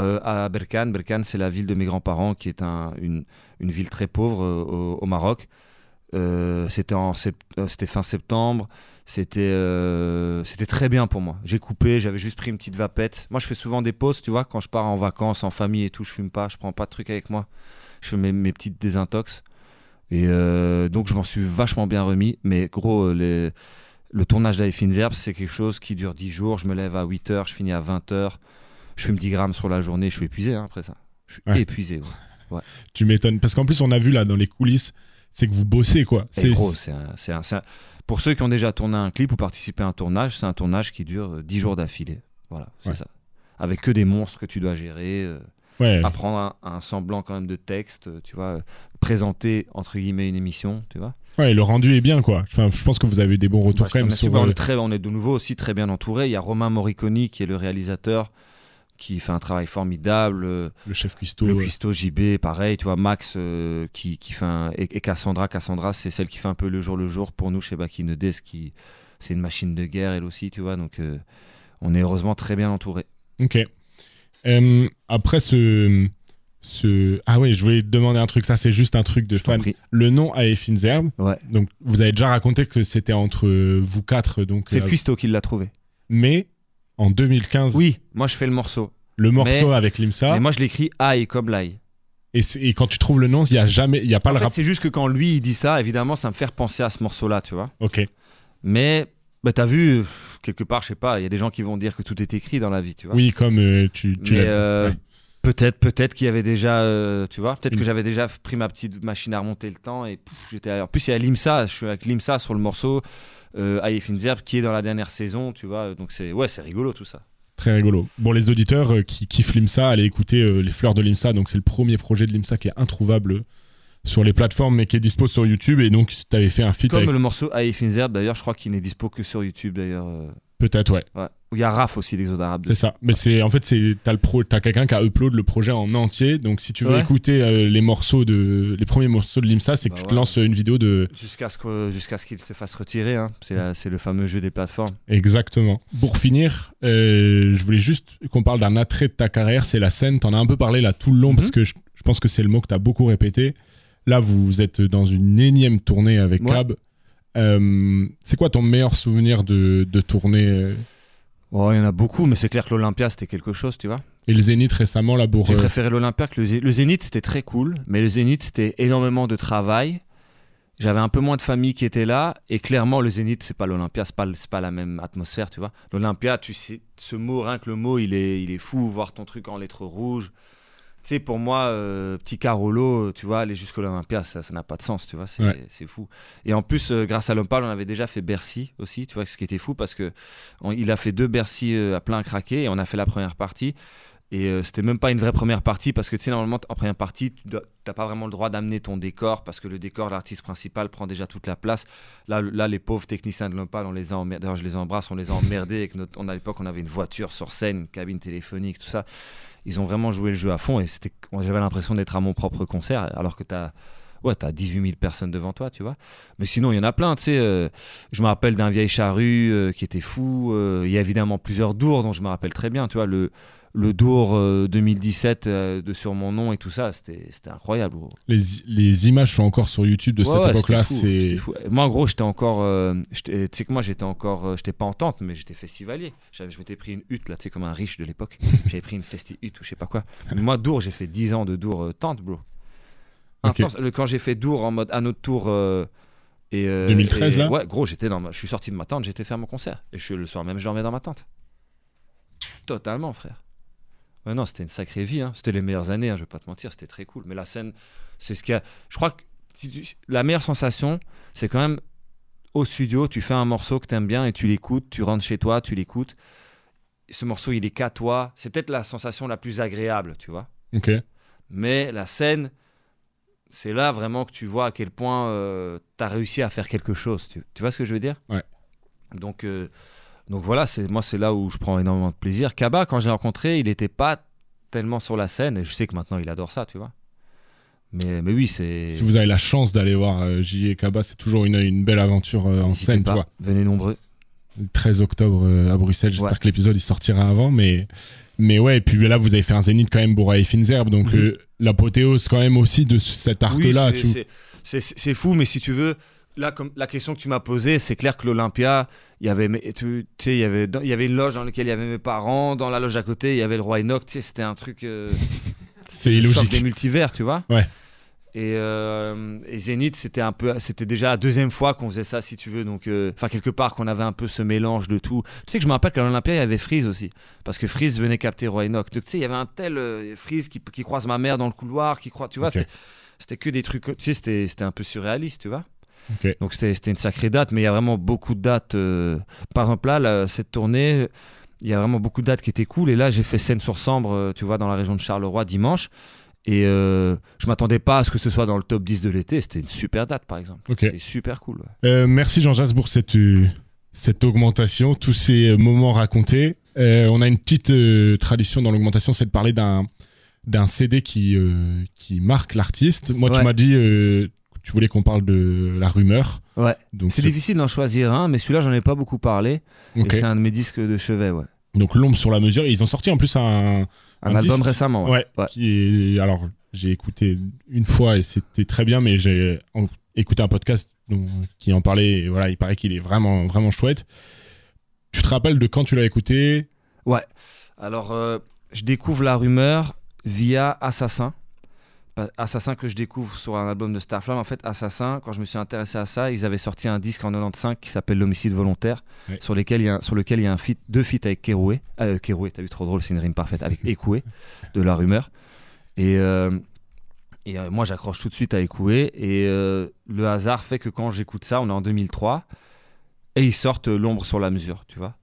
euh, à Berkane. Berkane, c'est la ville de mes grands-parents qui est un- une, une ville très pauvre au, Maroc. C'était sept- fin septembre. C'était c'était très bien pour moi. J'ai coupé, j'avais juste pris une petite vapette. Moi, je fais souvent des pauses, tu vois, quand je pars en vacances, en famille et tout, je fume pas, je prends pas de trucs avec moi. Je fais mes, mes petites désintox. Et euh, donc, je m'en suis vachement bien remis. Mais gros, euh, les- le tournage d'Aïfinzerb, c'est quelque chose qui dure 10 jours. Je me lève à 8 heures, je finis à 20 heures. Je fume 10 grammes sur la journée. Je suis épuisé hein, après ça. Je suis Ouais. épuisé. ouais. Tu m'étonnes. Parce qu'en plus, on a vu là dans les coulisses, c'est que vous bossez quoi. C'est gros, c'est un- c'est un- un- Pour ceux qui ont déjà tourné un clip ou participé à un tournage, c'est un tournage qui dure euh, 10 jours d'affilée. Voilà, c'est ça. Avec que des monstres que tu dois gérer, euh, ouais. apprendre un, un semblant quand même de texte, euh, tu vois, euh, présenter entre guillemets une émission, tu vois. ouais, le rendu est bien quoi. Enfin, je pense que vous avez eu des bons retours Bah, quand même sur. Bah, on, euh, est très, on est de nouveau aussi très bien entouré. Il y a Romain Moriconi qui est le réalisateur, qui fait un travail formidable. le chef cuistot. Le cuistot JB, pareil, tu vois, Max euh, qui, qui fait un, et, et Cassandra, Cassandra, c'est celle qui fait un peu le jour le jour pour nous chez Bakinedes, qui c'est une machine de guerre elle aussi, tu vois, donc euh, on est heureusement très bien entouré. Ok. Euh, après ce, ce. Ah oui, je voulais te demander un truc. Ça, c'est juste un truc de Je fan. Le nom à Zerb. Ouais. Donc, vous avez déjà raconté que c'était entre vous quatre. Donc, C'est euh, le cuistot qui l'a trouvé. Mais en 2015, Oui, moi je fais le morceau. le morceau Mais- avec Limsa. Mais moi je l'écris aïe comme l'ail. Et, quand tu trouves le nom, il y a jamais, il y a pas En le fait, rap. c'est juste que quand lui il dit ça, évidemment, ça me fait repenser à ce morceau-là, tu vois. Ok. Mais bah, t'as vu, quelque part, je sais pas, il y a des gens qui vont dire que tout est écrit dans la vie, tu vois. Oui, comme euh, tu, tu Mais l'as. euh, ouais. peut-être, peut-être qu'il y avait déjà, euh, tu vois, peut-être que j'avais déjà pris ma petite machine à remonter le temps et j'étais. En plus, il y a Limsa, je suis avec Limsa sur le morceau. Euh, Finzerb qui est dans la dernière saison, tu vois. Donc c'est ouais, c'est rigolo tout ça. Très rigolo. Bon, les auditeurs euh, qui kiffent l'IMSA, allez écouter euh, Les Fleurs de l'IMSA. Donc, c'est le premier projet de l'IMSA qui est introuvable sur les plateformes, mais qui est dispo sur YouTube. Et donc, tu avais fait un feat Comme avec. le morceau Finzerb, d'ailleurs, je crois qu'il n'est dispo que sur YouTube d'ailleurs. euh, Peut-être, ouais. Ouais. Il y a Raph aussi d'Exode Arabe. C'est ça. Mais c'est en fait, c'est t'as le pro, t'as quelqu'un qui a upload le projet en entier. Donc, si tu veux Ouais. écouter euh, les morceaux de, les premiers morceaux de l'IMSA, c'est que Bah tu te lances une vidéo de. Jusqu'à ce que- jusqu'à ce qu'il se fasse retirer. Hein. C'est le fameux jeu des plateformes. Exactement. Pour finir, euh, je voulais juste qu'on parle d'un attrait de ta carrière, c'est la scène. T'en as un peu parlé là tout le long Mhm. parce que je, je pense que c'est le mot que t'as beaucoup répété. Là, vous êtes dans une énième tournée avec Ouais. Cab. Euh, c'est quoi ton meilleur souvenir de, de tournée euh, Oh, il y en a beaucoup, mais c'est clair que l'Olympia c'était quelque chose, tu vois. et le Zénith récemment là pour J'ai euh, préféré l'Olympia que le Zénith. Le Zénith, c'était très cool, mais le Zénith, c'était énormément de travail. J'avais un peu moins de famille qui était là, et clairement, le Zénith, c'est pas l'Olympia, c'est pas, pas la même atmosphère, tu vois. L'Olympia, tu sais, ce mot, rien que le mot, il est, il est fou, voir ton truc en lettres rouges. Tu sais, pour moi, euh, petit Carolo, tu vois, aller jusqu'à l'Olympia, ça ça n'a pas de sens, tu vois, c'est Ouais. fou. Et en plus, euh, grâce à l'Ompal, on avait déjà fait Bercy aussi, tu vois, ce qui était fou, parce que on- il a fait deux Bercy euh, à plein craqué, et on a fait la première partie. Et c'était même pas une vraie première partie parce que tu sais, normalement, en première partie, tu t'as pas vraiment le droit d'amener ton décor parce que le décor l'artiste principal prend déjà toute la place. Là, là les pauvres techniciens de l'Ompal, on les a emmerdés. D'ailleurs, je les embrasse, on les a emmerdés. Avec notre... on, à l'époque, on avait une voiture sur scène, une cabine téléphonique, tout ça. Ils ont vraiment joué le jeu à fond et c'était... j'avais l'impression d'être à mon propre concert alors que t'as. Ouais, t'as 18 000 personnes devant toi, tu vois. Mais sinon, il y en a plein, tu sais. euh, je me rappelle d'un vieil charrue euh, qui était fou. euh, il y a évidemment plusieurs Dours dont je me rappelle très bien, tu vois. Le, le Dour euh, 2017 euh, de sur mon nom et tout ça, c'était incroyable. les, les images sont encore sur YouTube de Ouais, cette ouais, époque-là. C'est. Moi, en gros, j'étais encore. euh, tu sais que moi, j'étais encore. euh, j'étais pas en tente, mais j'étais festivalier. Je m'étais pris une hutte, là, tu sais, comme un riche de l'époque. J'avais pris une festi hutte ou je sais pas quoi. Mais moi, Dour, j'ai fait 10 ans de Dour euh, tente, bro. Intense. Quand j'ai fait Dour en mode à notre tour. euh, et, euh, 2013, et- là Ouais, gros, j'étais dans ma- je suis sorti de ma tente, j'étais faire mon concert. Et je, le soir même, je dormais dans ma tente. Totalement, frère. Ouais, non, c'était une sacrée vie. hein. C'était les meilleures années, hein, je vais pas te mentir. C'était très cool. Mais la scène, c'est ce qu'il y a. Je crois que si tu- la meilleure sensation, c'est quand même au studio, tu fais un morceau que tu aimes bien et tu l'écoutes, tu rentres chez toi, tu l'écoutes. Ce morceau, il est qu'à toi. C'est peut-être la sensation la plus agréable, tu vois. ok. Mais la scène, c'est là vraiment que tu vois à quel point tu as réussi à faire quelque chose. Tu, tu vois ce que je veux dire? Ouais. Donc, euh, donc voilà, c'est moi, c'est là où je prends énormément de plaisir. Kaba, quand je l'ai rencontré, il n'était pas tellement sur la scène. Et je sais que maintenant, il adore ça, tu vois. Mais, mais oui, c'est. Si vous avez la chance d'aller voir euh, J et Kaba, c'est toujours une, une belle aventure euh, en scène, pas, tu vois. Venez nombreux. Le 13 octobre euh, à Bruxelles. J'espère Ouais. que l'épisode il sortira avant, mais mais ouais. Et puis là, vous avez fait un zénith quand même pour Finzerb, donc Mhm. euh, l'apothéose quand même aussi de ce- cet arc-là. Oui, c'est fou, mais si tu veux, là, comme la question que tu m'as posée, c'est clair que l'Olympia, il y avait, mes- tu, tu sais, il y avait, dans- il y avait une loge dans laquelle il y avait mes parents, dans la loge à côté, il y avait le roi Enoch, tu sais, c'était un truc. euh, C'est illogique. des multivers, tu vois. Ouais. Et, euh, et Zénith, c'était un peu, c'était déjà la deuxième fois qu'on faisait ça, si tu veux. Donc, euh, enfin quelque part qu'on avait un peu ce mélange de tout. Tu sais que je me rappelle qu'à l'Olympia, il y avait Freeze aussi, parce que Freeze venait capter Roy Enoch. Donc tu sais, il y avait un tel euh, Freeze qui, qui croise ma mère dans le couloir, qui croise, tu vois. C'était- que des trucs, tu sais, c'était un peu surréaliste, tu vois. Donc c'était, une sacrée date, mais il y a vraiment beaucoup de dates. euh, Par exemple là, là, cette tournée, il y a vraiment beaucoup de dates qui étaient cool. Et là, j'ai fait scène sur Sambre, euh, tu vois, dans la région de Charleroi dimanche. Et euh, je m'attendais pas à ce que ce soit dans le top 10 de l'été. C'était une super date, par exemple. Ok. C'était super cool. ouais. Euh, merci Jean-Jacques pour cette, cette augmentation, tous ces moments racontés. On a une petite tradition dans l'augmentation, c'est de parler d'un d'un CD qui, euh, qui marque l'artiste. Moi, tu m'as dit euh, tu voulais qu'on parle de la rumeur. Ouais. Donc, C'est ce- difficile d'en choisir un, mais celui-là, j'en ai pas beaucoup parlé. ok. Et c'est un de mes disques de chevet, ouais. Donc l'ombre sur la mesure. Ils ont sorti en plus un, Un, Un album disque récemment. ouais, Ouais. qui est alors j'ai écouté une fois et c'était très bien, mais j'ai écouté un podcast dont- qui en parlait. Et voilà, il paraît qu'il est vraiment vraiment chouette. Tu te rappelles de quand tu l'as écouté? Alors, euh, je découvre la rumeur via Assassin. Assassin que je découvre sur un album de Starflame, en fait, Assassin, quand je me suis intéressé à ça, ils avaient sorti un disque en 95 qui s'appelle L'homicide volontaire, sur, lesquels il y a, sur lequel il y a un feat, deux feats avec Keroué. Euh, Keroué, t'as vu trop drôle, c'est une rime parfaite, avec Ekoué de La Rumeur. Et, euh, et euh, moi, j'accroche tout de suite à Ekoué. Et euh, le hasard fait que quand j'écoute ça, on est en 2003, et ils sortent L'ombre sur la mesure, tu vois.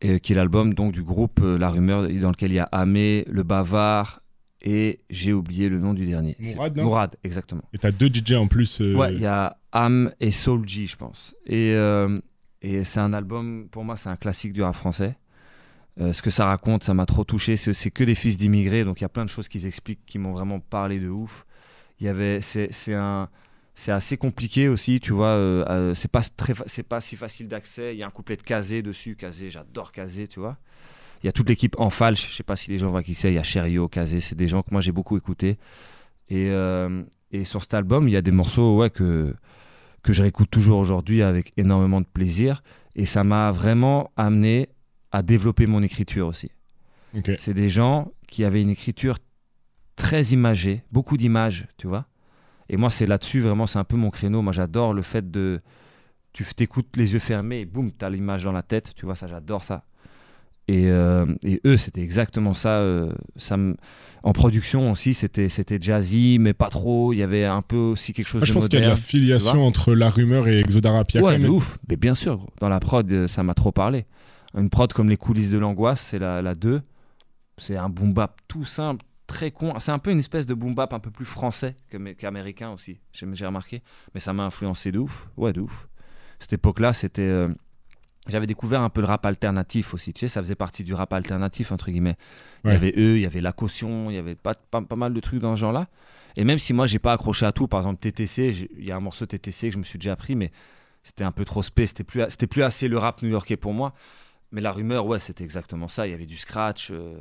Et, qui est l'album donc du groupe La Rumeur, dans lequel il y a Amé, Le Bavard, et j'ai oublié le nom du dernier. Mourad, Mourad, exactement. Et t'as deux DJ en plus. Euh, ouais, il y a Am et Soul G, je pense. Et, euh, et c'est un album, pour moi, c'est un classique du rap français. Euh, ce que ça raconte, ça m'a trop touché. C'est que des fils d'immigrés, donc il y a plein de choses qu'ils expliquent qui m'ont vraiment parlé de ouf. Il y avait, c'est un, c'est assez compliqué aussi, tu vois. c'est pas très, c'est pas si facile d'accès. Il y a un couplet de Kazé dessus. Kazé, j'adore Kazé, tu vois. Il y a toute l'équipe en falche. Je sais pas si les gens voient qui c'est. Il y a Cherio, Kazé. C'est des gens que moi j'ai beaucoup écouté. Et, euh, et, sur cet album, il y a des morceaux ouais, que, que je réécoute toujours aujourd'hui avec énormément de plaisir. Et ça m'a vraiment amené à développer mon écriture aussi. C'est des gens qui avaient une écriture très imagée, beaucoup d'images, tu vois. Et moi, c'est là-dessus, vraiment, c'est un peu mon créneau. Moi, j'adore le fait de. Tu t'écoutes les yeux fermés et boum, tu as l'image dans la tête. Tu vois, ça, j'adore ça. Et, euh, et, eux, c'était exactement ça. Euh, ça En production aussi, c'était c'était jazzy, mais pas trop. Il y avait un peu aussi quelque chose Moi, de Je pense qu'il y a de la filiation entre La Rumeur et Exodarapia. Ouais, mais ouf. Mais bien sûr, gros. dans la prod, euh, ça m'a trop parlé. Une prod comme Les coulisses de l'angoisse, c'est la, la 2. C'est un boom bap tout simple, très con. C'est un peu une espèce de boom bap un peu plus français qu'américain aussi, j'ai remarqué. Mais ça m'a influencé de ouf. Ouais, de ouf. Cette époque-là, c'était j'avais découvert un peu le rap alternatif aussi. Tu sais, ça faisait partie du rap alternatif, entre guillemets. Il y avait eux, il y avait La Caution, il y avait pas, pas, mal de trucs dans ce genre-là. Et même si moi, j'ai pas accroché à tout, par exemple, TTC, il y a un morceau TTC que je me suis déjà appris, mais c'était un peu trop spé, c'était plus, c'était plus assez le rap new-yorkais pour moi. Mais la rumeur, ouais, c'était exactement ça. Il y avait du scratch, euh,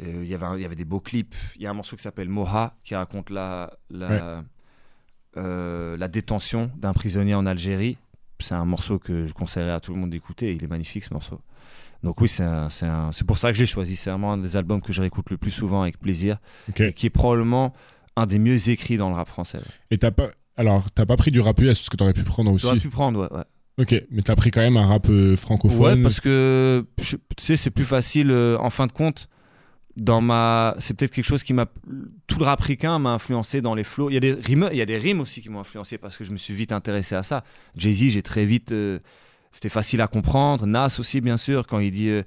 euh, il, y avait il y avait des beaux clips. Il y a un morceau qui s'appelle Moha, qui raconte la, la, euh, la détention d'un prisonnier en Algérie c'est un morceau que je conseillerais à tout le monde d'écouter. Il est magnifique ce morceau. Donc oui, c'est pour ça que j'ai choisi. C'est vraiment un des albums que je réécoute le plus souvent avec plaisir, et qui est probablement un des mieux écrits dans le rap français. Et t'as pas, alors t'as pas pris du rap US, ce que t'aurais pu prendre aussi. J'aurais pu prendre, ouais. ouais. Ok, mais t'as pris quand même un rap euh, francophone. Ouais, parce que tu sais, c'est plus facile euh, en fin de compte dans ma c'est peut-être quelque chose qui m'a tout le rap ricain m'a influencé dans les flows il y a des rimes il y a des rimes aussi qui m'ont influencé parce que je me suis vite intéressé à ça. Jay-Z j'ai très vite euh, c'était facile à comprendre. Nas aussi bien sûr quand il dit euh,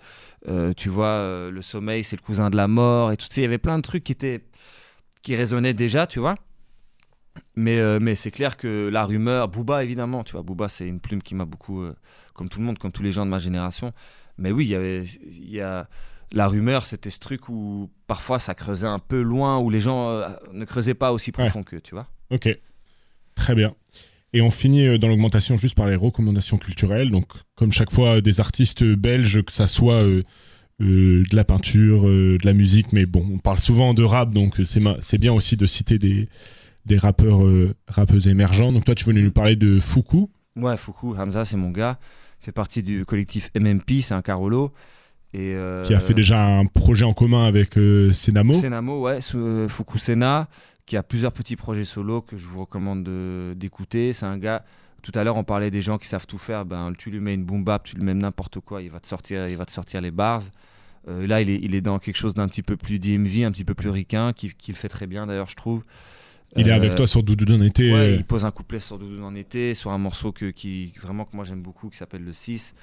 euh, tu vois le sommeil c'est le cousin de la mort et tout il y avait plein de trucs qui étaient qui résonnaient déjà tu vois. Mais mais c'est clair que la rumeur Booba évidemment tu vois. Booba c'est une plume qui m'a beaucoup comme tout le monde comme tous les gens de ma génération. Mais oui il y avait il y a la rumeur, c'était ce truc où parfois ça creusait un peu loin, où les gens euh, ne creusaient pas aussi profond que, tu vois. Ok, très bien. Et on finit euh, dans l'augmentation juste par les recommandations culturelles. Donc, comme chaque fois, des artistes belges, que ça soit euh, de la peinture, de la musique, mais bon, on parle souvent de rap, donc c'est bien aussi de citer des, des rappeurs, rappeuses émergents. Donc, toi, tu voulais nous parler de Foukou. Ouais, Foukou, Hamza, c'est mon gars. Fait partie du collectif MMP, c'est un Carolo. Euh, qui a fait déjà un projet en commun avec euh, Senamo. Senamo, ouais, euh, Fukusena, qui a plusieurs petits projets solo que je vous recommande d'écouter. C'est un gars. Tout à l'heure, on parlait des gens qui savent tout faire. Ben, tu lui mets une boom bap, tu lui mets n'importe quoi, il va te sortir, il va te sortir les bars. là, il est, il est dans quelque chose d'un petit peu plus DMV, un petit peu plus ricain, qui, qui le fait très bien d'ailleurs, je trouve. Il est avec toi sur Doudou en été. Ouais, il pose un couplet sur Doudou en été, sur un morceau que, qui, vraiment que moi j'aime beaucoup, qui s'appelle Le 6.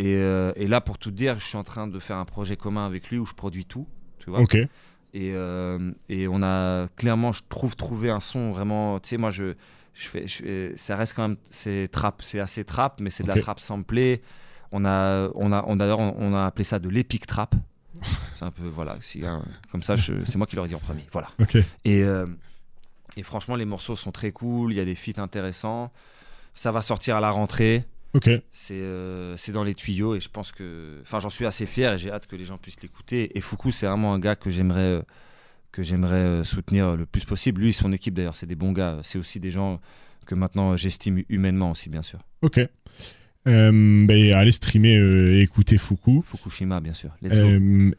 Euh, et, là, pour tout dire, je suis en train de faire un projet commun avec lui où je produis tout. Tu vois Ok. Et, euh, et, on a clairement, je trouve, trouvé un son vraiment. Tu sais, moi, je, je, fais, je ça reste quand même. C'est trap, c'est assez trap, mais c'est de la trap samplée. On a, on a, on, d'ailleurs, on, a appelé ça de l'épic trap. c'est un peu, voilà, si, hein, comme ça, c'est moi qui l'aurais dit en premier. Voilà. Ok. Et, euh, et franchement, les morceaux sont très cool. Il y a des feats intéressants. Ça va sortir à la rentrée. Euh, c'est dans les tuyaux et je pense que. Enfin, j'en suis assez fier et j'ai hâte que les gens puissent l'écouter. Et Foucault, c'est vraiment un gars que j'aimerais euh, que j'aimerais euh, soutenir le plus possible. Lui et son équipe, d'ailleurs, c'est des bons gars. C'est aussi des gens que maintenant j'estime humainement aussi, bien sûr. Ok. Ben, allez streamer et écouter Foucault. Fukushima, bien sûr.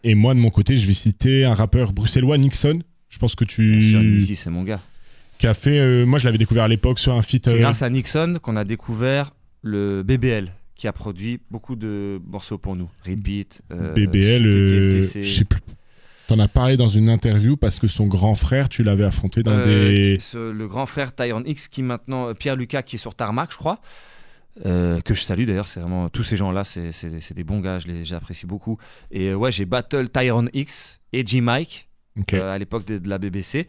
et moi, de mon côté, je vais citer un rappeur bruxellois, Nixon, Je pense que tu. C'est mon gars. Qui a fait. moi, je l'avais découvert à l'époque sur un feat. C'est grâce à Nixon qu'on a découvert le BBL qui a produit beaucoup de morceaux pour nous. Repeat, BBL, je sais plus. T'en as parlé dans une interview parce que son grand frère, tu l'avais affronté dans des. le grand frère Tyron X qui maintenant Pierre Lucas qui est sur Tarmac, je crois. Euh, que je salue d'ailleurs, c'est vraiment tous ces gens-là, c'est des bons gars, j'apprécie beaucoup. Et euh, ouais, j'ai battle Tyron X et G Mike euh, à l'époque de, la BBC.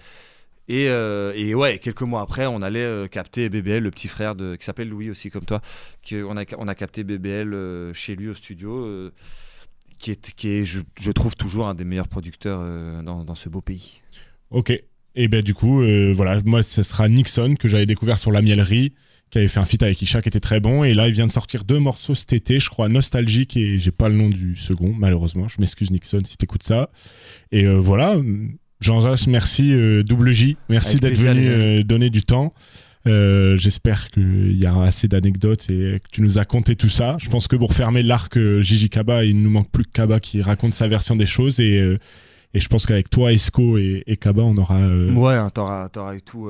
Et, et, ouais, quelques mois après, on allait capter BBL, le petit frère de, qui s'appelle Louis aussi comme toi, qui, on, a, on a capté BBL chez lui au studio, qui est, qui est je, trouve toujours un des meilleurs producteurs dans, dans, ce beau pays. Ok, et ben du coup, voilà, moi ce sera Nixon que j'avais découvert sur la miellerie qui avait fait un feat avec Isha qui était très bon. Et là, il vient de sortir deux morceaux cet été, je crois, Nostalgique et j'ai pas le nom du second, malheureusement. Je m'excuse, Nixon, si t'écoutes ça. Et euh, voilà, Jean-Jacques, merci, euh, Double J, merci d'être venu euh, donner du temps. J'espère qu'il y aura assez d'anecdotes et que tu nous as conté tout ça. Je pense que pour fermer l'arc Gigi Kaba, il nous manque plus que Kaba qui raconte sa version des choses et, et je pense qu'avec toi, Esco et, et, Kaba, on aura. Ouais, t'auras eu tout.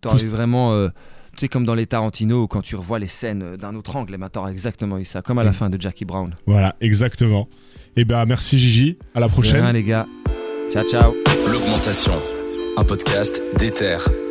t'auras eu vraiment tu sais, comme dans les Tarantino, quand tu revois les scènes d'un autre angle, et t'auras exactement eu ça, comme à la mm. fin de Jackie Brown. Voilà, exactement. Et eh ben merci Gigi, à la prochaine. Rien, les gars. Ciao, ciao. L'augmentation, un podcast d'Ether.